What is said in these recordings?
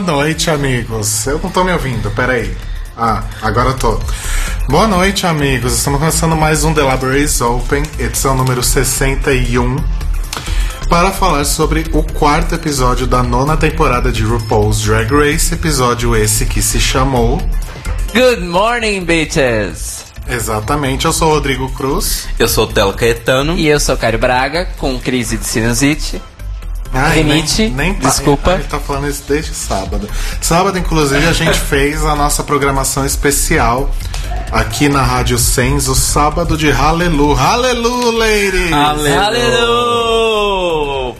Boa noite, amigos. Eu não tô me ouvindo, peraí. Ah, agora eu tô. Boa noite, amigos. Estamos começando mais um The Libraries Open, edição número 61, para falar sobre o quarto episódio da nona temporada de RuPaul's Drag Race, episódio esse que se chamou. Good morning, bitches! Exatamente, eu sou o Rodrigo Cruz. Eu sou o Telo Caetano. E eu sou Caio Braga, com crise de sinusite. Ai, Rinite, nem, nem desculpa. A gente tá falando isso desde sábado. Sábado, inclusive, a gente fez a nossa programação especial aqui na Rádio Sens, o sábado de Hallelu. Hallelu, ladies! Hallelujah!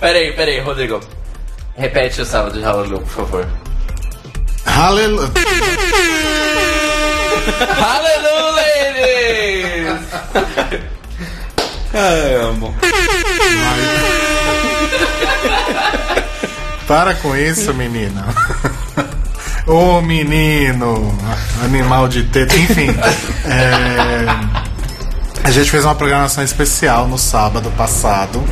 Peraí, peraí, Rodrigo. Repete o sábado de Hallelujah, por favor. Hallelu. Hallelujah, ladies! Ai, amo. Para com isso, menina. Ô menino, animal de teta, enfim. é, A gente fez uma programação especial no sábado passado,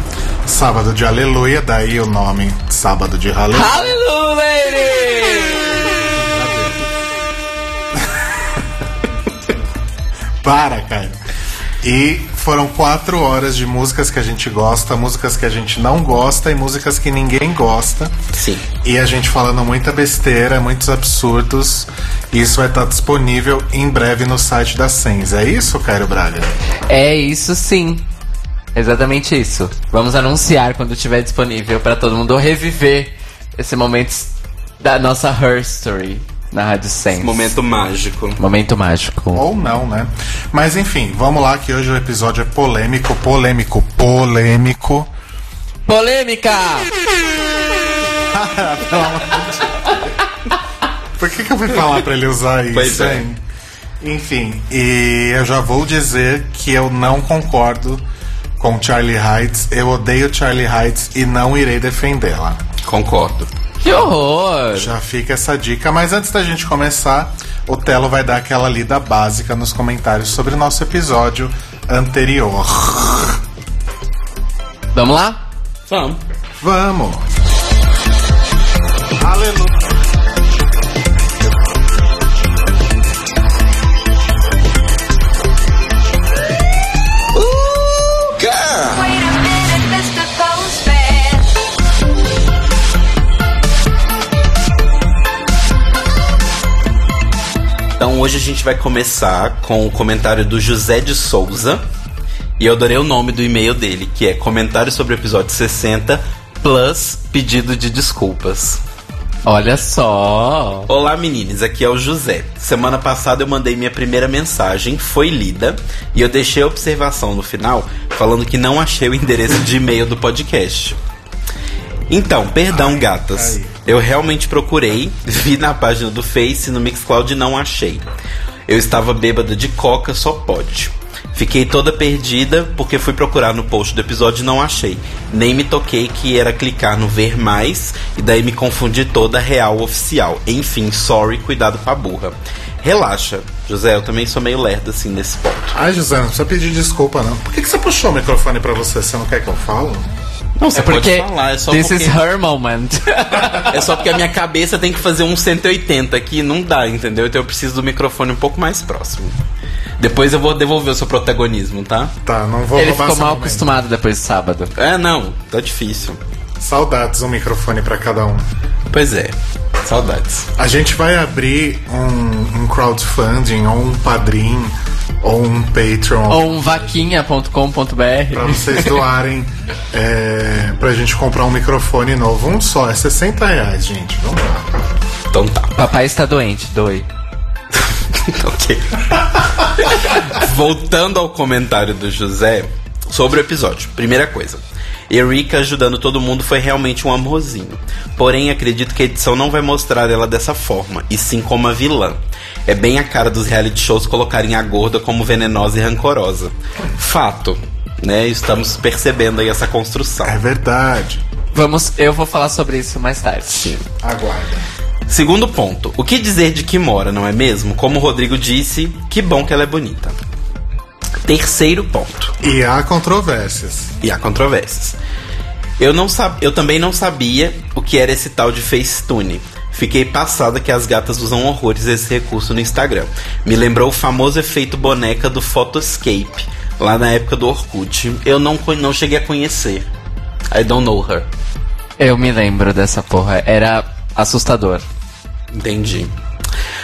sábado de Aleluia, daí o nome Sábado de Aleluia. Hallelujah, ladies! Para, cara. E foram quatro horas de músicas que a gente gosta, músicas que a gente não gosta e músicas que ninguém gosta. Sim. E a gente falando muita besteira, muitos absurdos. Isso vai estar disponível em breve no site da Sens. É isso, Cairo Braga? É isso sim. Exatamente isso. Vamos anunciar quando estiver disponível para todo mundo reviver esse momento da nossa Her Story na Rádio Sense. Momento mágico. Momento mágico. Ou não, né? Mas enfim, vamos lá que hoje o episódio é polêmico, polêmico, polêmico. Polêmica! Por que, que eu fui falar pra ele usar isso? Pois é. hein? Enfim, e eu já vou dizer que eu não concordo com Charlie Heights. Eu odeio Charlie Heights e não irei defendê-la. Concordo. Que horror! Já fica essa dica, mas antes da gente começar, o Telo vai dar aquela lida básica nos comentários sobre o nosso episódio anterior. Vamos lá? Vamos. Vamos! Aleluia! Então hoje a gente vai começar com o comentário do José de Souza. E eu adorei o nome do e-mail dele, que é comentário sobre o episódio 60 plus pedido de desculpas. Olha só! Olá meninas, aqui é o José. Semana passada eu mandei minha primeira mensagem, foi lida, e eu deixei a observação no final falando que não achei o endereço de e-mail do podcast. Então, perdão, Ai, gatas. ai. Eu realmente procurei, vi na página do Face e no Mixcloud e não achei. Eu estava bêbada de coca, só pode. Fiquei toda perdida porque fui procurar no post do episódio e não achei. Nem me toquei que era clicar no ver mais e daí me confundi toda real oficial. Enfim, sorry, cuidado com a burra. Relaxa, José, eu também sou meio lerdo assim nesse ponto. Ai, José, não precisa pedir desculpa, não. Por que, que você puxou o microfone pra você? Você não quer que eu falo? Não, você É porque pode falar, é só this porque... is her moment. É só porque a minha cabeça tem que fazer um 180 aqui, não dá, entendeu? Então eu preciso do microfone um pouco mais próximo. Depois eu vou devolver o seu protagonismo, tá? Tá, não vou Ele ficou mal momento. acostumado depois do sábado. É, não, tá difícil. Saudades, um microfone pra cada um. Pois é, saudades. A gente vai abrir um, um crowdfunding, ou um padrim, ou um Patreon. Ou um vaquinha.com.br. Pra vocês doarem é, pra gente comprar um microfone novo. Um só, é 60 reais, gente. Vamos lá. Então tá. Papai está doente, doe. ok. Voltando ao comentário do José sobre o episódio. Primeira coisa. Erika ajudando todo mundo foi realmente um amorzinho. Porém, acredito que a edição não vai mostrar ela dessa forma, e sim como a vilã. É bem a cara dos reality shows colocarem a gorda como venenosa e rancorosa. Fato, né? Estamos percebendo aí essa construção. É verdade. Vamos, eu vou falar sobre isso mais tarde. Sim. Aguarda. Segundo ponto, o que dizer de Kimora, não é mesmo? Como o Rodrigo disse, que bom que ela é bonita. Terceiro ponto, E há controvérsias. e há controvérsias. Eu, não sab... eu também não sabia o que era esse tal de Facetune. Fiquei passada que as gatas usam horrores esse recurso no Instagram. Me lembrou o famoso efeito boneca do Photoscape, lá na época do Orkut. Eu não, não cheguei a conhecer. I don't know her. Eu me lembro dessa porra. Era assustador. Entendi.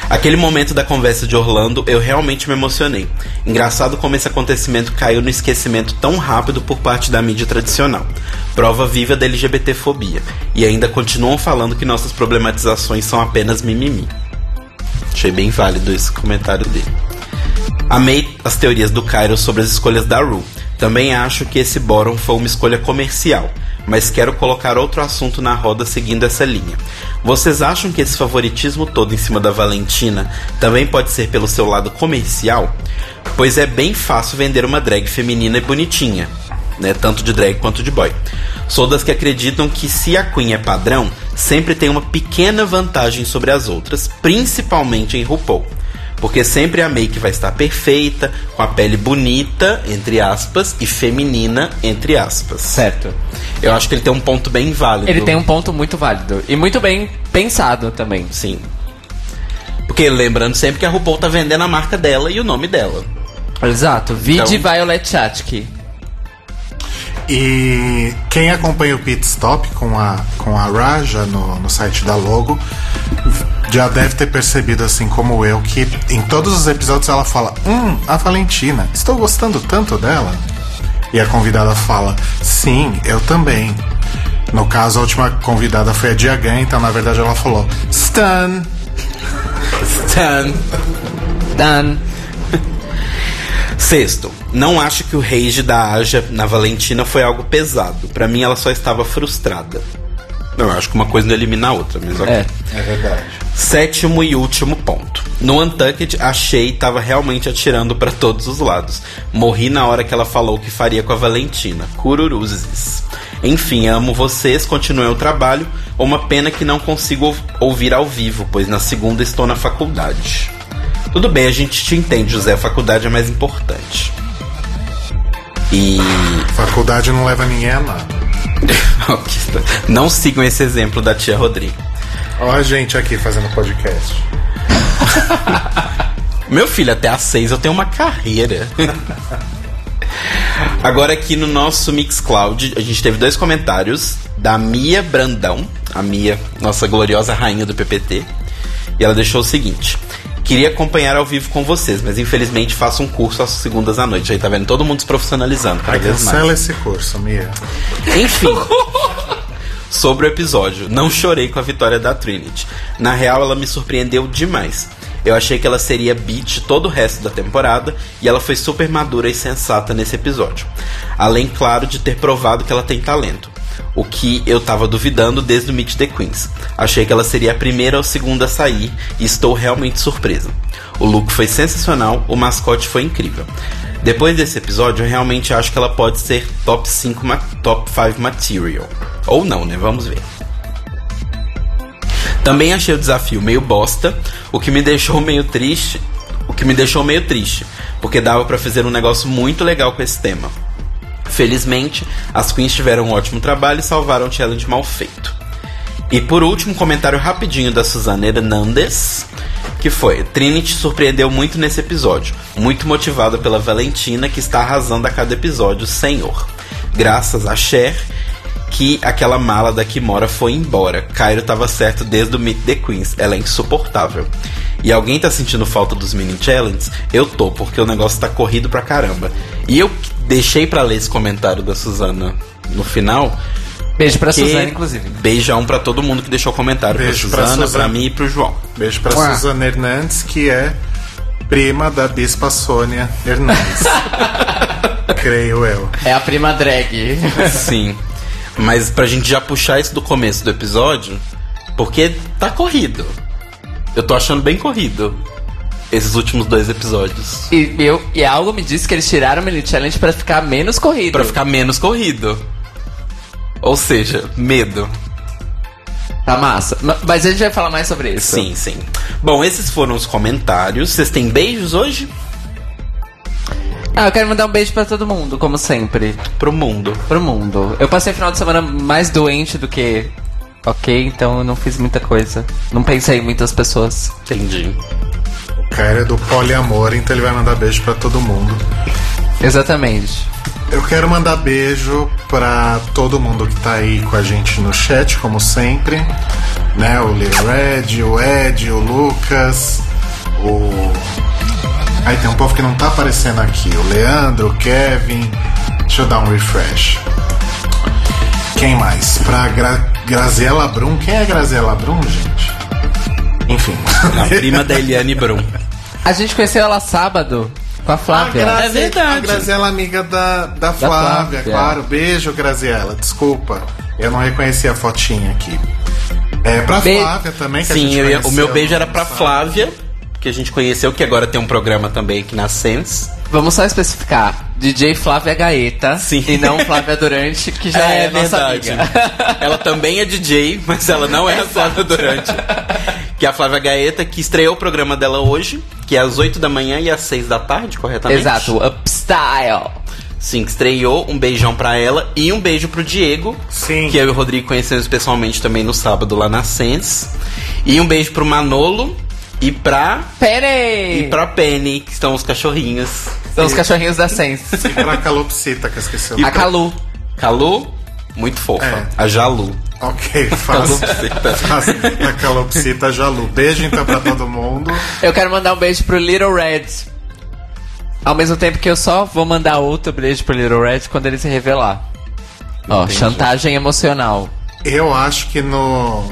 Aquele momento da conversa de Orlando, eu realmente me emocionei. Engraçado como esse acontecimento caiu no esquecimento tão rápido por parte da mídia tradicional. Prova viva da LGBTfobia. E ainda continuam falando que nossas problematizações são apenas mimimi. Achei bem válido esse comentário dele. Amei as teorias do Cairo sobre as escolhas da Ru. Também acho que esse bórum foi uma escolha comercial, mas quero colocar outro assunto na roda seguindo essa linha. Vocês acham que esse favoritismo todo em cima da Valentina também pode ser pelo seu lado comercial? Pois é bem fácil vender uma drag feminina e bonitinha, né? Tanto de drag quanto de boy. Sou das que acreditam que se a Queen é padrão, sempre tem uma pequena vantagem sobre as outras, principalmente em RuPaul. Porque sempre a make vai estar perfeita, com a pele bonita, entre aspas, e feminina, entre aspas. Certo. Eu acho que ele tem um ponto bem válido. Ele tem um ponto muito válido. E muito bem pensado também. Sim. Porque lembrando sempre que a RuPaul tá vendendo a marca dela e o nome dela. Exato. Vide Então- Violet Chachki. E quem acompanha o Pit Stop com a, com a Raja no, no site da Logo já deve ter percebido, assim como eu, que em todos os episódios ela fala: Hum, a Valentina, estou gostando tanto dela. E a convidada fala: Sim, eu também. No caso, a última convidada foi a Diagan, então na verdade ela falou: Stan. Stan. Dan. Sexto, não acho que o rage da Aja na Valentina foi algo pesado. Pra mim, ela só estava frustrada. Eu acho que uma coisa não elimina a outra, mas ok. É. É verdade. Sétimo e último ponto. No Untucked, a Shay tava realmente atirando pra todos os lados. Morri na hora que ela falou o que faria com a Valentina. Cururuzes. Enfim, amo vocês, continuem o trabalho. Uma pena que não consigo ou- ouvir ao vivo, pois na segunda estou na faculdade. Tudo bem, a gente te entende, José. A faculdade é mais importante. E. Faculdade não leva ninguém a nada. não sigam esse exemplo da tia Rodrigo. Ó a gente aqui fazendo podcast. Meu filho, até às seis eu tenho uma carreira. Agora aqui no nosso Mixcloud, a gente teve dois comentários da Mia Brandão, a Mia, nossa gloriosa rainha do PPT. E ela deixou o seguinte: Queria acompanhar ao vivo com vocês, mas infelizmente faço um curso às segundas à noite. Aí tá vendo? Todo mundo se profissionalizando cada cancela esse curso, Mia. Enfim. Sobre o episódio, não chorei com a vitória da Trinity. Na real, ela me surpreendeu demais. Eu achei que ela seria beat todo o resto da temporada e ela foi super madura e sensata nesse episódio. Além, claro, de ter provado que ela tem talento. O que eu tava duvidando desde o Meet the Queens. Achei que ela seria a primeira ou segunda a sair e estou realmente surpresa. O look foi sensacional, o mascote foi incrível. Depois desse episódio, eu realmente acho que ela pode ser top 5 ma- top 5 material. Ou não, né? Vamos ver. Também achei o desafio meio bosta, o que me deixou meio triste, o que me deixou meio triste, porque dava pra fazer um negócio muito legal com esse tema. Felizmente, as queens tiveram um ótimo trabalho e salvaram o challenge mal feito. E por último, comentário rapidinho da Suzana Hernandes, que foi: Trinity surpreendeu muito nesse episódio, muito motivada pela Valentina, que está arrasando a cada episódio, senhor. Graças a Cher, que aquela mala da Kimora foi embora. Cairo tava certo desde o Meet the Queens, ela é insuportável. E alguém tá sentindo falta dos mini challenges? Eu tô, porque o negócio tá corrido pra caramba. E eu deixei pra ler esse comentário da Suzana no final. Beijo pra Suzana, inclusive. Beijão pra todo mundo que deixou comentário. Beijo pra pra Suzana, pra, Suzana. mim e pro João. Beijo pra Ué. Suzana Hernandes, que é prima da Bispa Sônia Hernandes. Creio eu. É a prima drag. Sim. Mas pra gente já puxar isso do começo do episódio, porque tá corrido. Eu tô achando bem corrido esses últimos dois episódios. E, eu, e algo me disse que eles tiraram o Mini Challenge pra ficar menos corrido. Pra ficar menos corrido. Ou seja, medo. Tá massa. Ma- Mas a gente vai falar mais sobre isso. Sim, sim. Bom, esses foram os comentários. Vocês têm beijos hoje? Ah, eu quero mandar um beijo pra todo mundo, como sempre. Pro mundo. Pro mundo. Eu passei o final de semana mais doente do que ok, então eu não fiz muita coisa. Não pensei em muitas pessoas. Entendi. O cara é do poliamor, então ele vai mandar beijo pra todo mundo. Exatamente. Eu quero mandar beijo pra todo mundo que tá aí com a gente no chat, como sempre. Né? O Little Red, o Ed, o Lucas, o. Aí tem um povo que não tá aparecendo aqui. O Leandro, o Kevin. Deixa eu dar um refresh. Quem mais? Pra Gra Graziela Brum. Quem é Graziela Brum, gente? Enfim. A prima da Eliane Brum. A gente conheceu ela sábado com a Flávia. A Grazi- É verdade. A Graziela, amiga da, da, Flávia, Flávia. claro. Beijo, Graziela. Desculpa, eu não reconheci a fotinha aqui. É, pra Be- Flávia também, que a Sim, gente eu ia- o conheceu meu beijo era pra. Flávia, que a gente conheceu, que agora tem um programa também aqui na Sense. Vamos só especificar. DJ Flávia Gaeta. Sim. E não Flávia Durante, que já é, nossa amiga. ela também é DJ, mas ela não é a Flávia Durante. Que é a Flávia Gaeta, que estreou o programa dela hoje, que é às 8 da manhã e às 6 da tarde, corretamente? Exato, Upstyle. Sim, que estreou. Um beijão pra ela e um beijo pro Diego. Sim. Que eu e o Rodrigo conhecemos pessoalmente também no sábado lá na Sense. E um beijo pro Manolo e pra. Peraí! E pra Penny, que estão os cachorrinhos. São os cachorrinhos da Sense. E pra Calopsita, que eu esqueci o A Calu. Calu, muito fofa. É. A Jalu. Ok, faz, faz a Calopsita Jalu. Beijo então pra todo mundo. Eu quero mandar um beijo pro Little Red. Ao mesmo tempo que eu só vou mandar outro beijo pro Little Red quando ele se revelar. Ó, Entendi. chantagem emocional. Eu acho que no,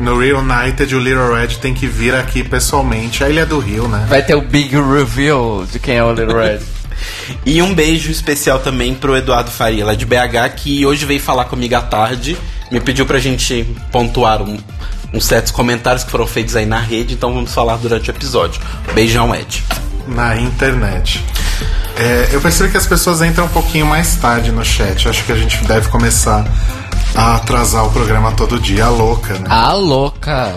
no Reunited o Little Red tem que vir aqui pessoalmente. Aí ele é do Rio, né? Vai ter o big reveal de quem é o Little Red. E um beijo especial também pro Eduardo Faria, lá de BH, que hoje veio falar comigo à tarde. Me pediu pra gente pontuar um- uns certos comentários que foram feitos aí na rede, então vamos falar durante o episódio. Beijão, Ed. na internet. É, eu percebo que as pessoas entram um pouquinho mais tarde no chat. Acho que a gente deve começar a atrasar o programa todo dia, a louca, né? A louca.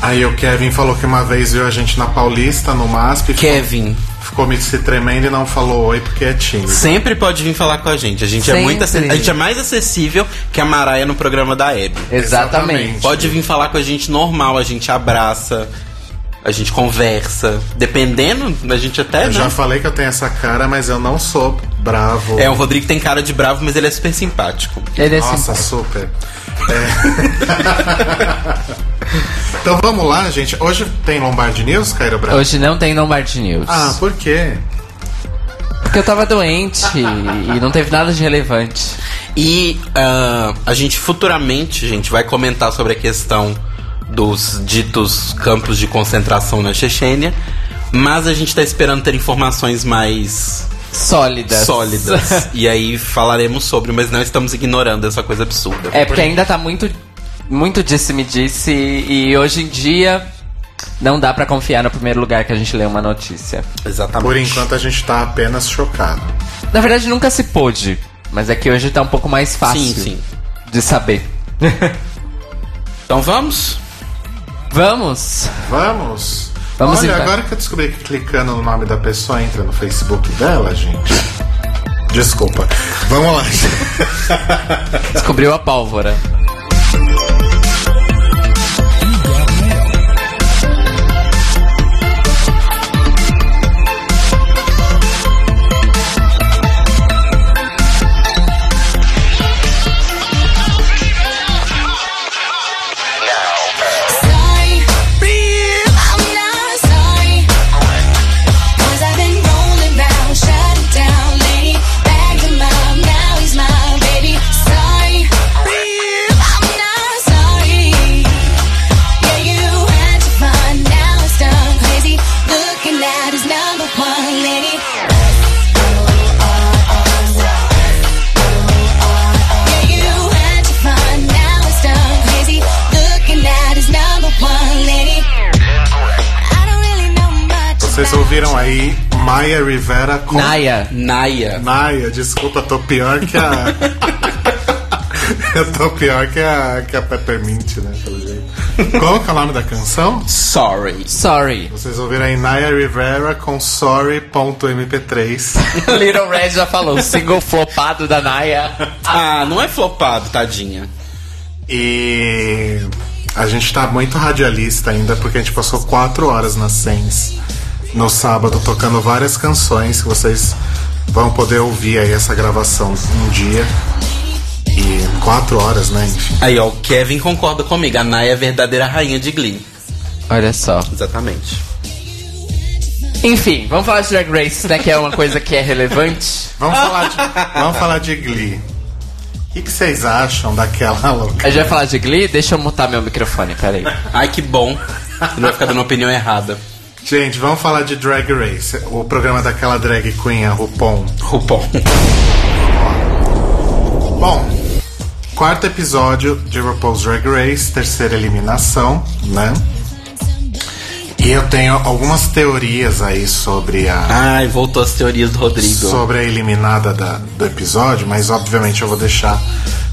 Aí o Kevin falou que uma vez viu a gente na Paulista, no MASP, ficou- Kevin, ficou me se tremendo e não falou oi porque é tímido. sempre pode vir falar com a gente. A gente é muito a gente é mais acessível que a Maraia no programa da Hebe. Exatamente. Pode vir falar com a gente normal, a gente abraça, a gente conversa. Dependendo, a gente até. Eu né? já falei que eu tenho essa cara, mas eu não sou bravo. É, o Rodrigo tem cara de bravo, mas ele é super simpático. Ele é Nossa, simpático. super. É. então vamos lá, gente. Hoje tem Lombardi News, Cairo Brasil? Hoje não tem Lombard News. Ah, por quê? Porque eu tava doente e não teve nada de relevante. E ah, a gente futuramente, gente, vai comentar sobre a questão dos ditos campos de concentração na Chechênia. Mas a gente tá esperando ter informações mais Sólidas. sólidas. e aí falaremos sobre, mas não estamos ignorando essa coisa absurda. É, porque ainda tá muito, muito disse-me-disse e hoje em dia não dá pra confiar no primeiro lugar que a gente lê uma notícia. Exatamente. Por enquanto a gente tá apenas chocado. Na verdade nunca se pôde, mas é que hoje tá um pouco mais fácil Sim, sim. de saber. Então vamos? Vamos? Vamos? Vamos Olha, agora que eu descobri que clicando no nome da pessoa entra no Facebook dela, gente. Desculpa. Vamos lá. Descobriu a pólvora. Vocês ouviram aí Maya Rivera com Naya. Naya. Naya, desculpa, tô pior que a. Eu tô pior que a, que a Peppermint, né? Pelo jeito. Qual que é o nome da canção? Sorry. Sorry. Vocês ouviram aí Naya Rivera com Sorry.mp3. Little Red já falou, single flopado da Naya. Ah, não é flopado, tadinha. E a gente tá muito radialista ainda, porque a gente passou quatro horas na Sens no sábado tocando várias canções que vocês vão poder ouvir aí essa gravação um dia. E quatro horas, né? Enfim. Aí, ó, o Kevin concorda comigo. A Naya é a verdadeira rainha de Glee. Olha só. Exatamente. Enfim, vamos falar de Drag Race, né? Que é uma coisa que é relevante. Vamos falar de, vamos falar de Glee. O que, vocês acham daquela louca? A gente vai falar de Glee? Deixa eu mutar meu microfone, peraí. Ai, que bom. Não vai ficar dando opinião errada. Gente, vamos falar de Drag Race, o programa daquela drag queen, a RuPaul. RuPaul. Bom, quarto episódio de RuPaul's Drag Race, terceira eliminação, né? E eu tenho algumas teorias aí sobre a Ai, voltou as teorias do Rodrigo. sobre a eliminada da- do episódio, mas obviamente eu vou deixar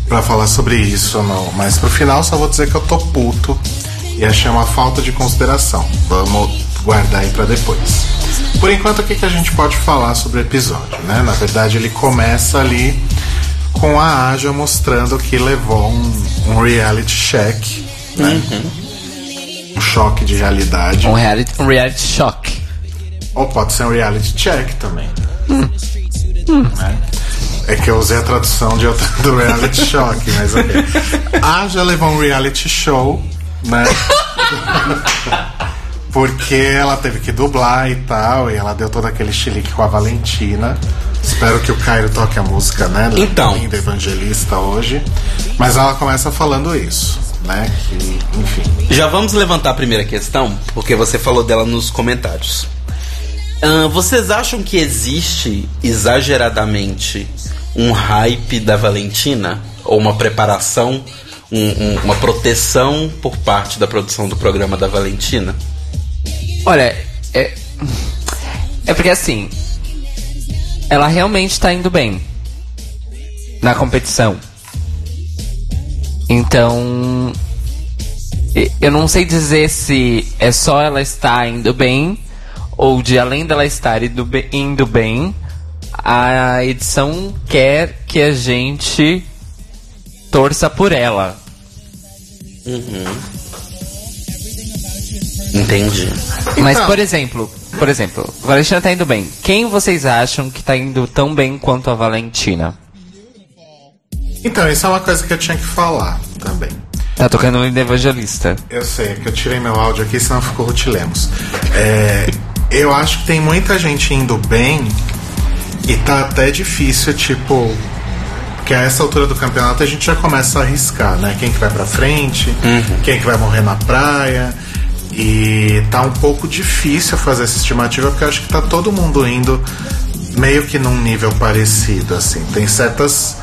pra falar sobre isso no, mas pro final só vou dizer que eu tô puto e achei uma falta de consideração. Vamos guardar aí pra depois. Por enquanto, o que, que a gente pode falar sobre o episódio, né? Na verdade, ele começa com a Aja mostrando que levou um, um reality check, né? Um choque de realidade. Um reality, um reality shock. Ou pode ser um reality check também. Né? É que eu usei a tradução de outra, do reality shock, mas ok. A já levou um reality show, né? Porque ela teve que dublar e tal, e ela deu todo aquele chilique com a Valentina. Espero que o Caio toque a música, né? Então. Linda Evangelista hoje. Mas ela começa falando isso, né? Que, enfim. Já vamos levantar a primeira questão, porque você falou dela nos comentários. Ahn, vocês acham que existe exageradamente um hype da Valentina? Ou uma preparação, um- um- uma proteção por parte da produção do programa da Valentina? Olha, é. É porque assim. Ela realmente tá indo bem. Na competição. Então. Eu não sei dizer se é só ela estar indo bem. Ou de além dela estar indo indo bem. A edição quer que a gente torça por ela. Entendi. Mas, Então. por exemplo, por exemplo, Valentina tá indo bem. Quem vocês acham que tá indo tão bem quanto a Valentina? Então, isso é uma coisa que eu tinha que falar também. Tá tocando o Evangelista. Eu sei, é que eu tirei meu áudio aqui, senão ficou rutilemos. É, eu acho que tem muita gente indo bem e tá até difícil, tipo. Porque a essa altura do campeonato a gente já começa a arriscar, né? Quem que vai pra frente, quem que vai morrer na praia. E tá um pouco difícil fazer essa estimativa, porque eu acho que tá todo mundo indo meio que num nível parecido, assim. Tem certas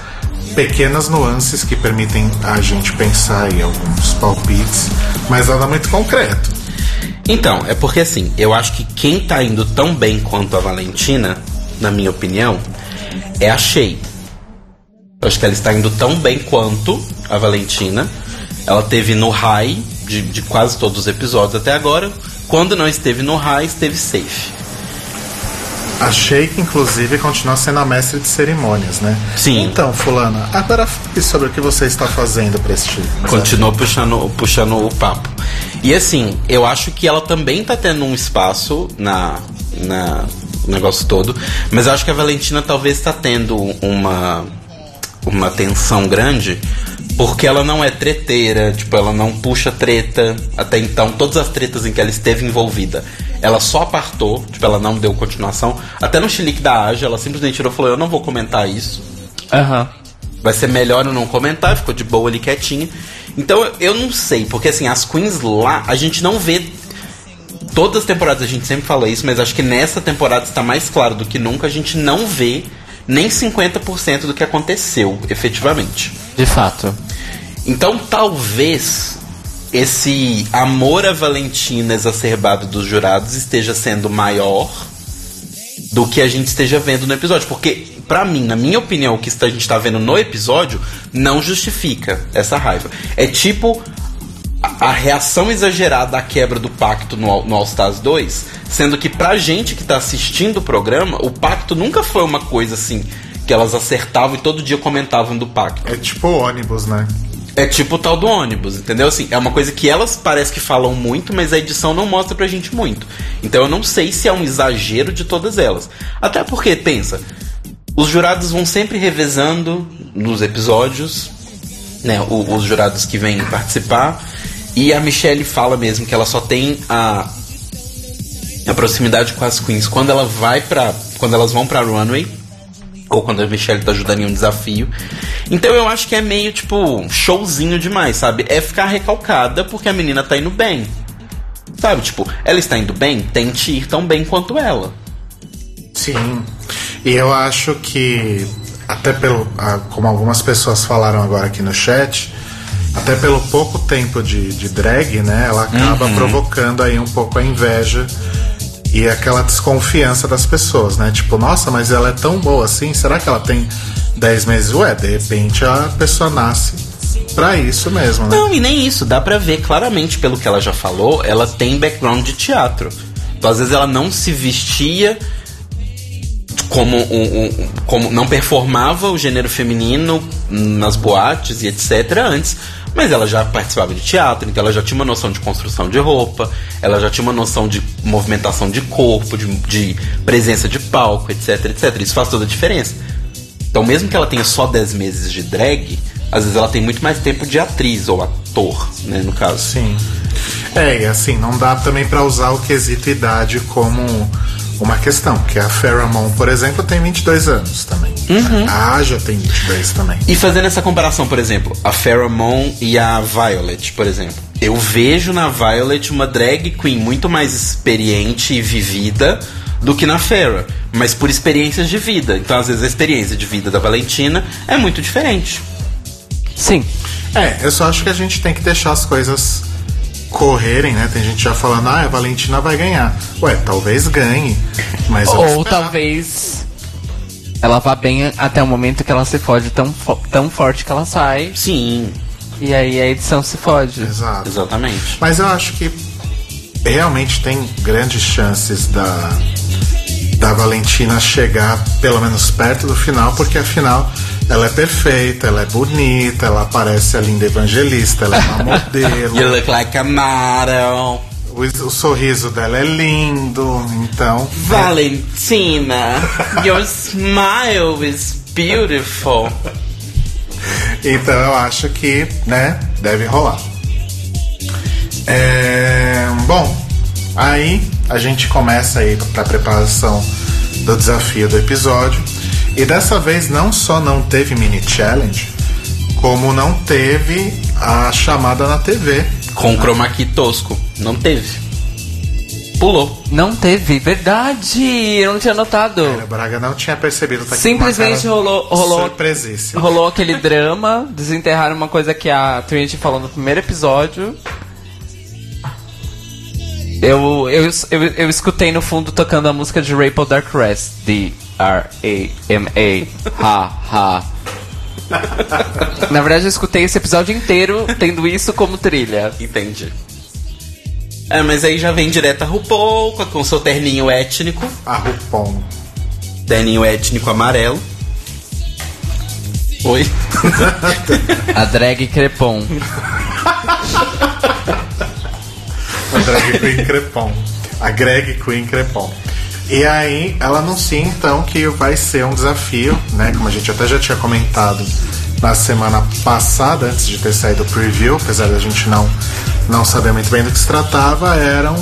pequenas nuances que permitem a gente pensar em alguns palpites, mas nada muito concreto. Então, é porque assim, eu acho que quem tá indo tão bem quanto a Valentina, na minha opinião, é a Shea. Eu acho que ela está indo tão bem quanto a Valentina. Ela teve no high de, de quase todos os episódios até agora. Quando não esteve no high, esteve safe. Achei que, inclusive, continua sendo a mestre de cerimônias, né? Sim. Então, fulana, agora fale sobre o que você está fazendo para este. Continuou puxando, puxando o papo. E assim, eu acho que ela também tá tendo um espaço na, na negócio todo. Mas eu acho que a Valentina talvez tá tendo uma, uma tensão grande. Porque ela não é treteira, tipo, ela não puxa treta. Até então, todas as tretas em que ela esteve envolvida, ela só apartou, tipo, ela não deu continuação. Até no chilique da Aja, ela simplesmente tirou e falou: Eu não vou comentar isso Aham. vai ser melhor eu não comentar, ficou de boa ali quietinha. Então eu- eu não sei, porque assim, as queens lá, a gente não vê. Todas as temporadas a gente sempre fala isso, mas acho que nessa temporada está mais claro do que nunca, a gente não vê nem 50% do que aconteceu, efetivamente. De fato. Então talvez esse amor à Valentina exacerbado dos jurados esteja sendo maior do que a gente esteja vendo no episódio. Porque, pra mim, na minha opinião, o que a gente tá vendo no episódio não justifica essa raiva. É tipo a, reação exagerada à quebra do pacto no, no All Stars 2, sendo que pra gente que tá assistindo o programa, o pacto nunca foi uma coisa assim que elas acertavam e todo dia comentavam do pacto. É tipo ônibus, né? É tipo o tal do ônibus, entendeu? Assim, é uma coisa que elas parece que falam muito, mas a edição não mostra pra gente muito. Então eu não sei se é um exagero de todas elas. Até porque, pensa, os jurados vão sempre revezando nos episódios, né? o- os jurados que vêm participar. E a Michelle fala mesmo que ela só tem a, a proximidade com as queens quando ela vai para quando elas vão pra runway ou quando a Michelle tá ajudando em um desafio. Então eu acho que é meio tipo showzinho demais, sabe? É ficar recalcada porque a menina tá indo bem. Sabe, tipo, ela está indo bem, tente ir tão bem quanto ela. Sim. E eu acho que, até pelo. Como algumas pessoas falaram agora aqui no chat, até pelo pouco tempo de, de drag, né? Ela acaba provocando aí um pouco a inveja e aquela desconfiança das pessoas, né? Tipo, nossa, mas ela é tão boa assim, será que ela tem 10 meses? Ué, de repente a pessoa nasce pra isso mesmo, né? Não, e nem isso, dá pra ver claramente pelo que ela já falou, ela tem background de teatro. Então, às vezes ela não se vestia como um, um- como não performava o gênero feminino nas boates e etc antes, mas ela já participava de teatro, então ela já tinha uma noção de construção de roupa, ela já tinha uma noção de movimentação de corpo, de, de presença de palco, etc, etc. Isso faz toda a diferença. Então, mesmo que ela tenha só 10 meses de drag, às vezes ela tem muito mais tempo de atriz ou ator, né, no caso. Sim. É, e assim, não dá também pra usar o quesito idade como uma questão, porque a Pheromone, por exemplo, tem 22 anos também. A Aja tem 22 também. E fazendo essa comparação, por exemplo, a Pheromone e a Violet, por exemplo. Eu vejo na Violet uma drag queen muito mais experiente e vivida do que na Farrah, mas por experiências de vida. Então, às vezes, a experiência de vida da Valentina é muito diferente. Sim. É, eu só acho que a gente tem que deixar as coisas correrem, né? Tem gente já falando, ah, a Valentina vai ganhar. Ué, talvez ganhe, mas Ou talvez ela vá bem até o momento que ela se fode tão, fo- tão forte que ela sai. Sim, E aí a edição se fode. Exato. exatamente. Mas eu acho que realmente tem grandes chances da, da Valentina chegar pelo menos perto do final, porque afinal ela é perfeita, ela é bonita, ela parece a linda evangelista, ela é uma modelo. You look like a model. O, o sorriso dela é lindo, então. Valentina, your smile is beautiful. Então eu acho que, né, deve rolar. É, bom, aí a gente começa aí pra preparação do desafio do episódio. E dessa vez não só não teve mini challenge, como não teve a chamada na TV. Com chroma key tosco. Não teve. Pulou. Não teve, verdade! Eu não tinha notado. A Braga não tinha percebido. Tá Simplesmente cara rolou, rolou, rolou aquele drama, desenterraram uma coisa que a Trinity falou no primeiro episódio. Eu, eu, eu, eu escutei no fundo tocando a música de Rainbow Dark Rest, de R-A-M-A. Ha, ha. Na verdade, eu escutei esse episódio inteiro tendo isso como trilha. Entendi. É, mas aí já vem direto a RuPaul com, com seu terninho étnico. A RuPaul. Terninho étnico amarelo. Oi. A drag crepom. A drag queen Crepom. A Greg Queen Crepom. E aí ela anuncia então que vai ser um desafio, né? Como a gente até já tinha comentado na semana passada, antes de ter saído o preview, apesar da gente não, não saber muito bem do que se tratava, eram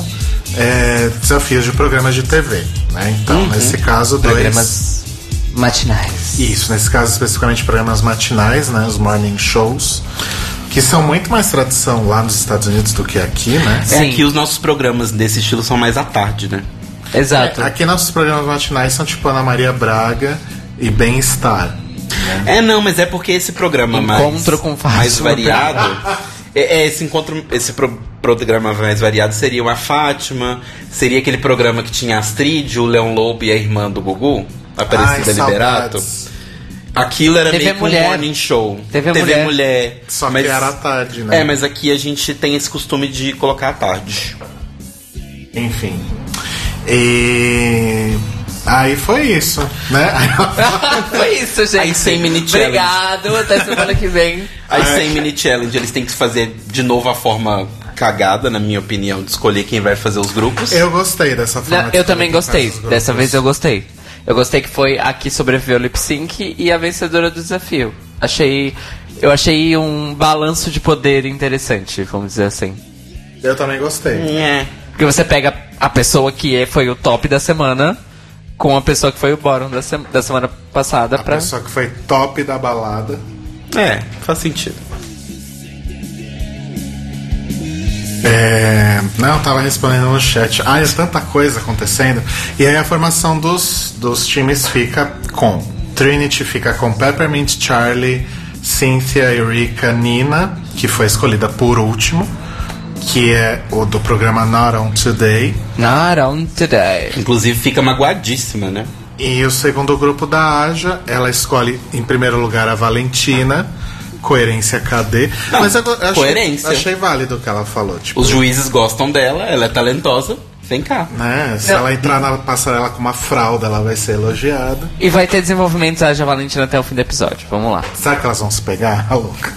é, desafios de programas de TV. Né? Então, nesse caso, dois. Programas matinais. Isso, nesse caso especificamente programas matinais, né, os morning shows, que são muito mais tradição lá nos Estados Unidos do que aqui, né? É Sim. que os nossos programas desse estilo são mais à tarde, né? Exato. Aqui nossos programas matinais são tipo Ana Maria Braga e Bem-Estar. É, não, mas é porque esse programa mais, Encontro com Fátima mais variado, É, é, esse encontro, esse pro- programa mais variado seria uma Fátima, seria aquele programa que tinha a Astrid, o Leão Lobo e a irmã do Gugu, Aparecida Ai, Liberato. saudades. Aquilo era TV meio que um Mulher. morning show. TV Mulher. Só mas, que era à tarde, né? É, mas aqui a gente tem esse costume de colocar à tarde. Enfim. E. Aí foi isso, né? Foi isso, gente. Aí, 100 mini challenge. Obrigado, até semana que vem. Aí sem mini challenge, eles têm que fazer de novo a forma cagada, na minha opinião, de escolher quem vai fazer os grupos. eu gostei dessa forma. Não, de eu também gostei. Dessa vez eu gostei. Eu gostei que foi a que sobreviveu ao lip sync e a vencedora do desafio. Achei. Eu achei um balanço de poder interessante, vamos dizer assim. Eu também gostei. É. Porque você pega a pessoa que é- foi o top da semana com a pessoa que foi o bottom da, sema- da semana passada A pra. pessoa que foi top da balada. É, faz sentido. É, não, eu tava respondendo no chat. Ah, é tanta coisa acontecendo. E aí a formação dos, dos times fica com Trinity fica com Peppermint, Charlie, Cynthia, Eureka, Nina, que foi escolhida por último, que é o do programa Not On Today. Not on today. Inclusive fica magoadíssima, né? E o segundo grupo da Aja, ela escolhe em primeiro lugar a Valentina, coerência cadê? Não, Mas eu, eu achei, coerência. achei válido o que ela falou. Tipo, Os juízes gostam dela, ela é talentosa. Vem cá. né, se ela entrar na passarela com uma fralda, ela vai ser elogiada. E vai ter desenvolvimentos Aja Valentina até o fim do episódio. Vamos lá. Será que elas vão se pegar? A louca.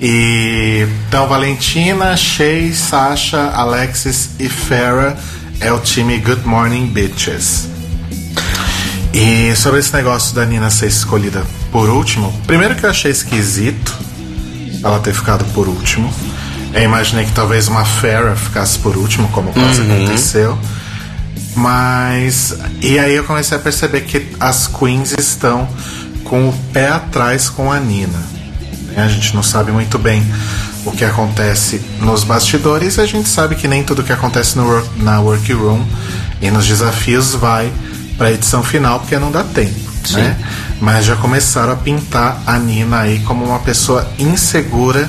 E então Valentina, Shay, Sasha, Alexis e Farah é o time Good Morning Bitches. E sobre esse negócio da Nina ser escolhida por último, primeiro que eu achei esquisito ela ter ficado por último. Eu imaginei que talvez uma Farah ficasse por último, como quase aconteceu. Mas. E aí eu comecei a perceber que as queens estão com o pé atrás com a Nina. Né? A gente não sabe muito bem o que acontece nos bastidores. A gente sabe que nem tudo que acontece no na workroom e nos desafios vai para a edição final, porque não dá tempo. Né? Mas já começaram a pintar a Nina aí como uma pessoa insegura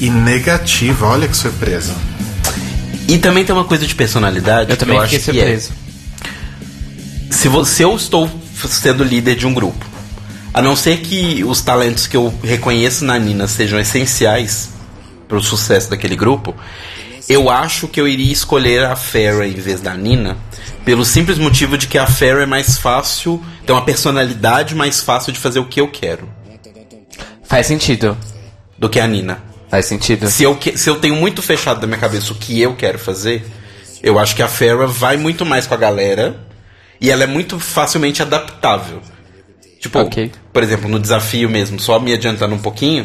e negativa. Olha que surpresa. E também tem uma coisa de personalidade. Eu que também acho fiquei que é. surpreso. se, vo- se eu estou sendo líder de um grupo, a não ser que os talentos que eu reconheço na Nina sejam essenciais para o sucesso daquele grupo, eu acho que eu iria escolher a Farrah em vez da Nina, pelo simples motivo de que a Farrah é mais fácil, tem uma personalidade mais fácil de fazer o que eu quero Faz sentido. do que a Nina. Faz sentido. Se eu, se eu tenho muito fechado na minha cabeça o que eu quero fazer, eu acho que a Farrah vai muito mais com a galera e ela é muito facilmente adaptável. Tipo, Ok. por exemplo, no desafio mesmo, só me adiantando um pouquinho,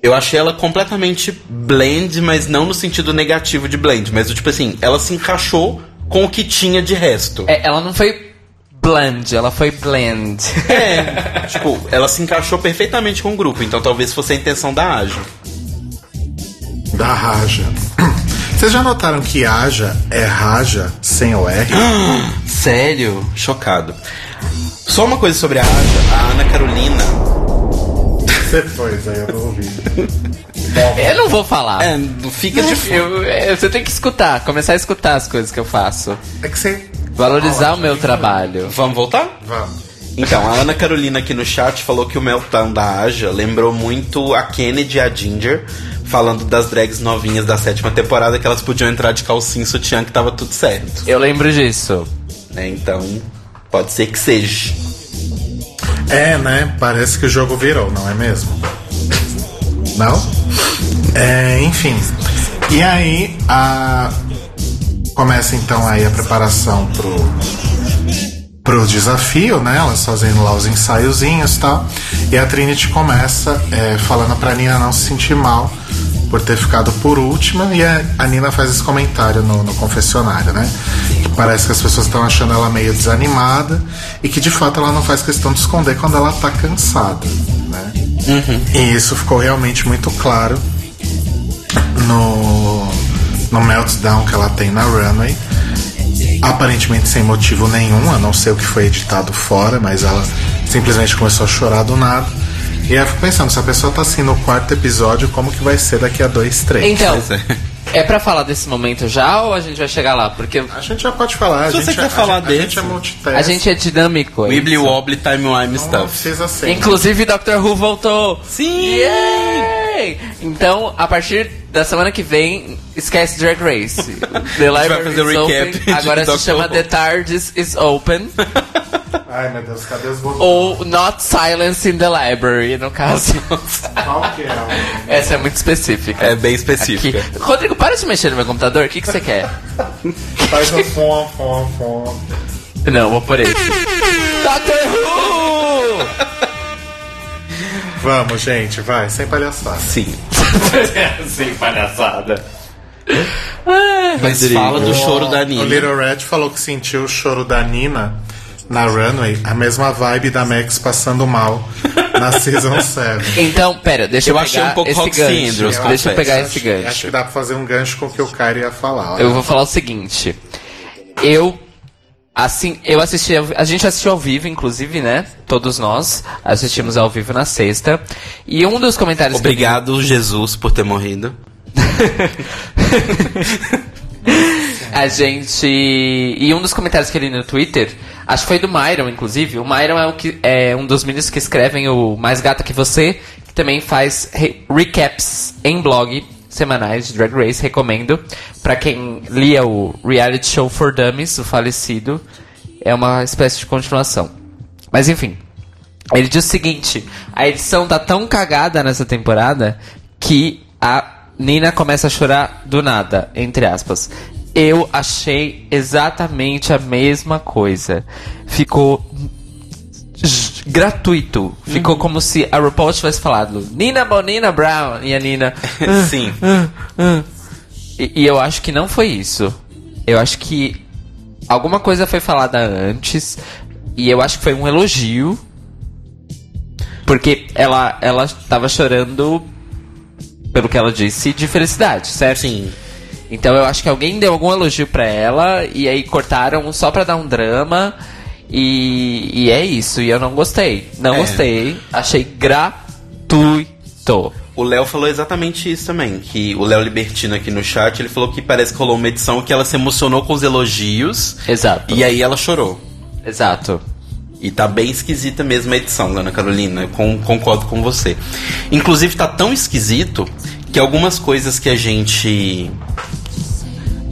eu achei ela completamente blend, mas não no sentido negativo de blend, mas do tipo assim, ela se encaixou com o que tinha de resto. É, ela não foi blend, ela foi blend. É, tipo, ela se encaixou perfeitamente com o grupo, então talvez fosse a intenção da Aja. Da Raja. Vocês já notaram que Aja é Raja sem o R? Sério? Chocado. Só uma coisa sobre a Aja. A Ana Carolina. Depois, aí eu vou ouvir. eu não vou falar. É, fica de fora. Eu- é, você tem que escutar, começar a escutar as coisas que eu faço. É que você. Valorizar o meu trabalho. Vamos voltar? Vamos. Então, a Ana Carolina aqui no chat falou que o meltdown da Aja lembrou muito a Kennedy e a Ginger, falando das drags novinhas da sétima temporada, que elas podiam entrar de calcinha e sutiã que tava tudo certo. Eu lembro disso. né? Então, pode ser que seja. É, né? Parece que o jogo virou, não é mesmo? Não? É, enfim. E aí, a... começa então aí a preparação pro, pro desafio, né? Elas fazendo lá os ensaiozinhos e tal. E a Trinity começa é, falando pra Nina não se sentir mal por ter ficado por última. E a, Nina faz esse comentário no, no confessionário, né? Que parece que as pessoas estão achando ela meio desanimada e que de fato ela não faz questão de esconder quando ela tá cansada, né? E isso ficou realmente muito claro no, no meltdown que ela tem na runway. Aparentemente sem motivo nenhum, a não ser o que foi editado fora, mas ela simplesmente começou a chorar do nada. E aí eu fico pensando, se a pessoa tá assim no quarto episódio, como que vai ser daqui a dois, três? Então, é. é pra falar desse momento já ou a gente vai chegar lá? Porque A gente já pode falar. A Se gente você é- quiser a falar gente, desse. A gente é multitask. a gente é dinâmico. é Wibbly isso? Wobbly Time Wime Não Stuff. precisa ser. Inclusive, Doctor Who voltou. Sim! Yay! Então, a partir da semana que vem, esquece Drag Race. The vai Library is recap open. Agora se chama. The TARDIS is Open. Ai, meu Deus, cadê os botões? ou Not Silence in the Library, no caso. Qual que é? Essa é muito específica. É bem Aqui. específica. Rodrigo, para de mexer no meu computador. O que, que você quer? Faz o fom, fom, fom. Não, vou por esse. Doctor Who! Vamos, gente, vai, sem palhaçada. Sim. Sem palhaçada. Mas fala do choro da O Nina. Little Red falou que sentiu o choro da Nina na Runway, a mesma vibe da Max passando mal na Season 7. Então, pera, deixa eu, Eu achei pegar um pouco esse Roxy gancho. Andrews, deixa eu pegar Acho- esse gancho. Acho que dá pra fazer um gancho com o que o Kyrie ia falar. Eu vou falar o seguinte. Eu. Assim, eu assisti. A gente assistiu ao vivo, inclusive, né? Todos nós assistimos ao vivo na sexta. E um dos comentários que eu Obrigado, Jesus, por ter morrido. A gente. E um dos comentários que eu li no Twitter, acho que foi do Myron, inclusive. O Myron é, o que, é um dos meninos que escrevem o Mais Gata Que Você, que também faz re- recaps em blog semanais de Drag Race. Recomendo. Pra quem lia o Reality Show for Dummies, o falecido, é uma espécie de continuação. Mas enfim. Ele diz o seguinte: a edição tá tão cagada nessa temporada que a Nina começa a chorar do nada, entre aspas. Eu achei exatamente a mesma coisa. Ficou gratuito. Ficou como se a RuPaul tivesse falado Nina Bonina Brown e a Nina. Sim. E, e eu acho que não foi isso. Eu acho que alguma coisa foi falada antes e eu acho que foi um elogio. Porque ela ela tava chorando pelo que ela disse de felicidade, certo? Sim. Então eu acho que alguém deu algum elogio pra ela e aí cortaram só pra dar um drama e, e é isso. E eu não gostei. Não É. gostei. Achei gratuito. O Léo falou exatamente isso também. Que o Léo Libertino aqui no chat, ele falou que parece que rolou uma edição que ela se emocionou com os elogios. Exato. E aí ela chorou. Exato. E tá bem esquisita mesmo a edição, Ana Carolina. Eu con- concordo com você. Inclusive, tá tão esquisito que algumas coisas que a gente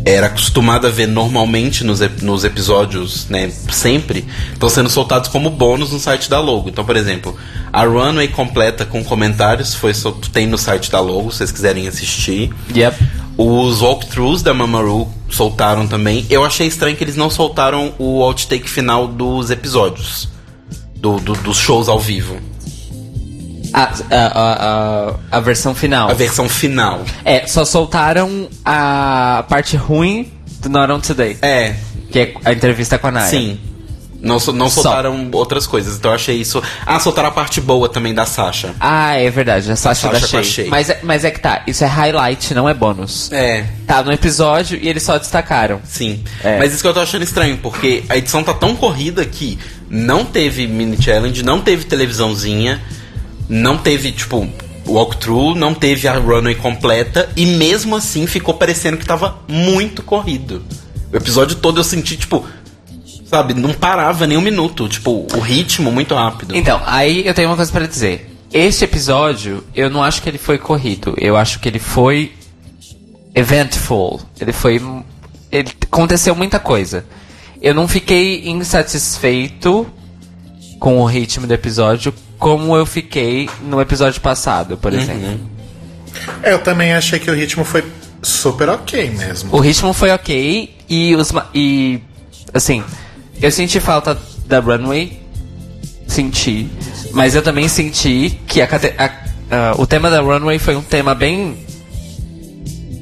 era acostumado a ver normalmente nos, nos episódios, né, sempre, estão sendo soltados como bônus no site da Logo. Então, por exemplo, a runway completa com comentários foi tem no site da Logo, se vocês quiserem assistir. Yep. Os walkthroughs da Mamaru soltaram também. Eu achei estranho que eles não soltaram o outtake final dos episódios. Do, do- dos shows ao vivo. A, a, a, a, versão final. A versão final. É, só soltaram a parte ruim do Not On Today. É, Que é a entrevista com a Naya. sim. Não, não Só. soltaram outras coisas, então eu achei isso. Ah, soltaram a parte boa também da Sasha. Ah, é verdade. A Sasha, Sasha da a Shea. Shea. Mas, é- mas é que tá. Isso é highlight, não é bônus. É, Tá no episódio e eles só destacaram. sim. É. Mas isso que eu tô achando estranho, porque a edição tá tão corrida que não teve mini challenge, não teve televisãozinha, não teve, tipo, walkthrough, não teve a runway completa, e mesmo assim ficou parecendo que tava muito corrido. O episódio todo eu senti, tipo, sabe, não parava nem um minuto. Tipo, o ritmo muito rápido. Então, aí eu tenho uma coisa pra dizer. Este episódio, eu não acho que ele foi corrido. Eu acho que ele foi eventful. Ele foi. Ele, aconteceu muita coisa. Eu não fiquei insatisfeito com o ritmo do episódio como eu fiquei no episódio passado, por exemplo. Eu também achei que o ritmo foi super ok mesmo. O ritmo foi ok e os e assim, eu senti falta da runway, senti, mas eu também senti que a, a- a- o tema da runway foi um tema bem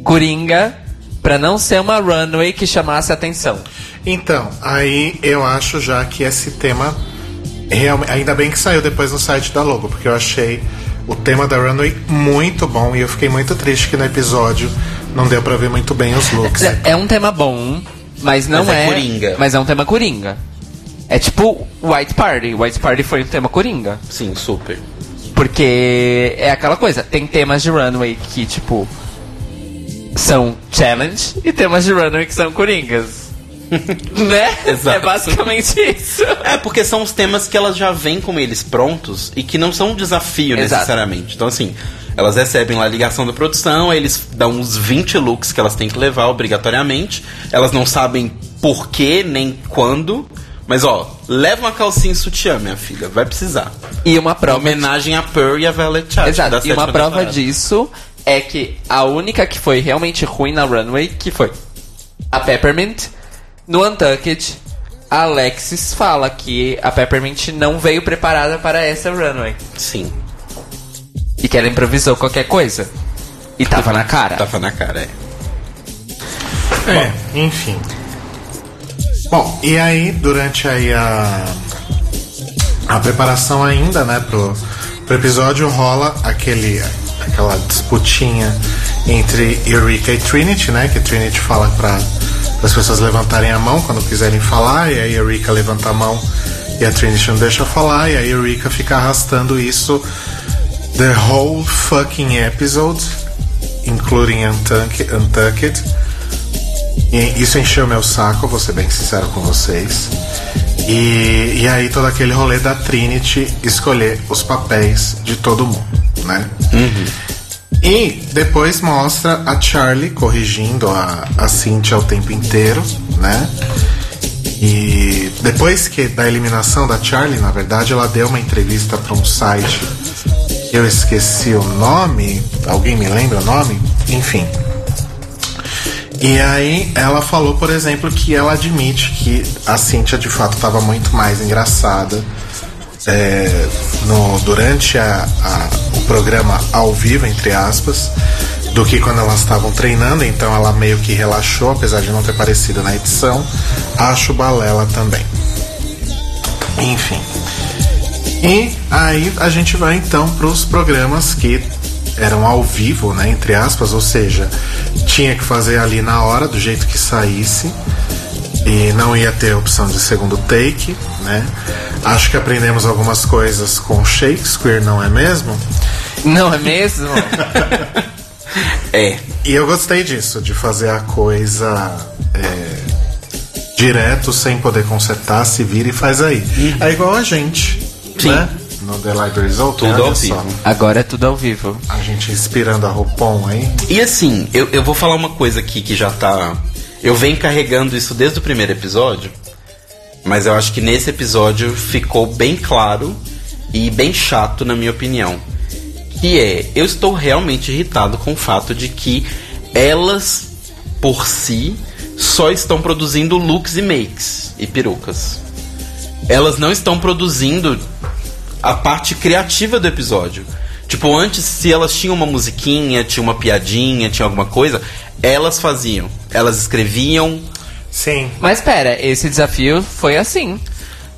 coringa pra não ser uma runway que chamasse atenção. Então, aí eu acho já que esse tema realmente. Ainda bem que saiu depois no site da Logo, porque eu achei o tema da Runway muito bom e eu fiquei muito triste que no episódio não deu pra ver muito bem os looks. É, é um tema bom, mas não Mas é é, coringa. Mas é um tema coringa. É tipo White Party. White Party foi um tema coringa. Sim, super. Porque é aquela coisa, tem temas de runway que, tipo, são challenge e temas de runway que são coringas. né? Exato. É basicamente isso. É, porque são os temas que elas já vêm com eles prontos e que não são um desafio Exato. necessariamente. Então, assim, elas recebem lá a ligação da produção, eles dão uns 20 looks que elas têm que levar obrigatoriamente. Elas não sabem por quê nem quando. Mas, ó, leva uma calcinha e sutiã, minha filha. Vai precisar. E uma prova. homenagem a Pearl e a Violet Chachki da Exato. E uma prova temporada. disso é que a única que foi realmente ruim na runway, que foi a Peppermint, no Untucked, a Alexis fala que a Peppermint não veio preparada para essa runway. Sim, E que ela improvisou qualquer coisa. E tava na cara. tava na cara, é. É, enfim. Bom, e aí, durante aí a, a preparação ainda, né, pro, pro episódio, rola aquele, aquela disputinha entre Eureka e Trinity, né, que Trinity fala para as pessoas levantarem a mão quando quiserem falar, e aí Eureka levanta a mão e a Trinity não deixa falar, e aí Eureka fica arrastando isso the whole fucking episode, including Untuck- Untucked. E isso encheu meu saco, vou ser bem sincero com vocês. E, e aí todo aquele rolê da Trinity escolher os papéis de todo mundo, né? E depois mostra a Charlie corrigindo a, a Cynthia o tempo inteiro, né? E depois que da eliminação da Charlie, na verdade, ela deu uma entrevista para um site eu esqueci o nome. Alguém me lembra o nome? Enfim. E aí ela falou, por exemplo, que ela admite que a Cynthia de fato estava muito mais engraçada é, no, durante a- a- o programa ao vivo, entre aspas, do que quando elas estavam treinando, então ela meio que relaxou, apesar de não ter aparecido na edição. Acho balela também. Enfim. E aí a gente vai então para os programas que eram ao vivo, né, entre aspas, ou seja, tinha que fazer ali na hora, do jeito que saísse, e não ia ter opção de segundo take, né? Acho que aprendemos algumas coisas com Shakespeare, não é mesmo? Não é mesmo? É. E eu gostei disso, de fazer a coisa é, direto, sem poder consertar, se vira e faz aí. É igual a gente, Sim. né? No The Libraries Open, Tudo ao só. vivo. Agora é tudo ao vivo. A gente inspirando a Roupon aí. E assim, eu, eu vou falar uma coisa aqui que já tá. Eu venho carregando isso desde o primeiro episódio, mas eu acho que nesse episódio ficou bem claro e bem chato, na minha opinião. Que é, eu estou realmente irritado com o fato de que elas, por si, só estão produzindo looks e makes e perucas. Elas não estão produzindo a parte criativa do episódio. Tipo, antes, se elas tinham uma musiquinha, tinha uma piadinha, tinha alguma coisa, elas faziam. Elas escreviam. Sim. Mas pera, esse desafio foi assim.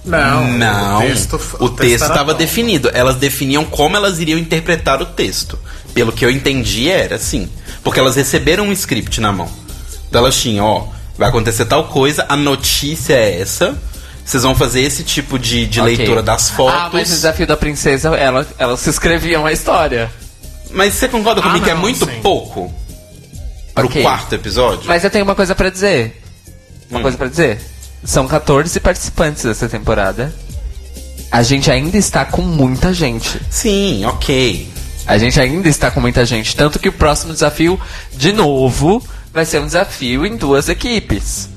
Não, Não, o texto, o texto estava definido. Elas definiam como elas iriam interpretar o texto. Pelo que eu entendi, era assim. Porque elas receberam um script na mão. Então elas tinham, ó, vai acontecer tal coisa, a notícia é essa. Vocês vão fazer esse tipo de, de Ok. leitura das fotos. Ah, mas o desafio da princesa, ela, elas se escreviam a história. Mas você concorda Ah, comigo que é não, muito sim. pouco? Pro Ok. quarto episódio? Mas eu tenho uma coisa pra dizer. Uma Hum. coisa pra dizer. São 14 participantes dessa temporada. A gente ainda está com muita gente. Sim, ok. A gente ainda está com muita gente. Tanto que o próximo desafio, de novo, vai ser um desafio em duas equipes.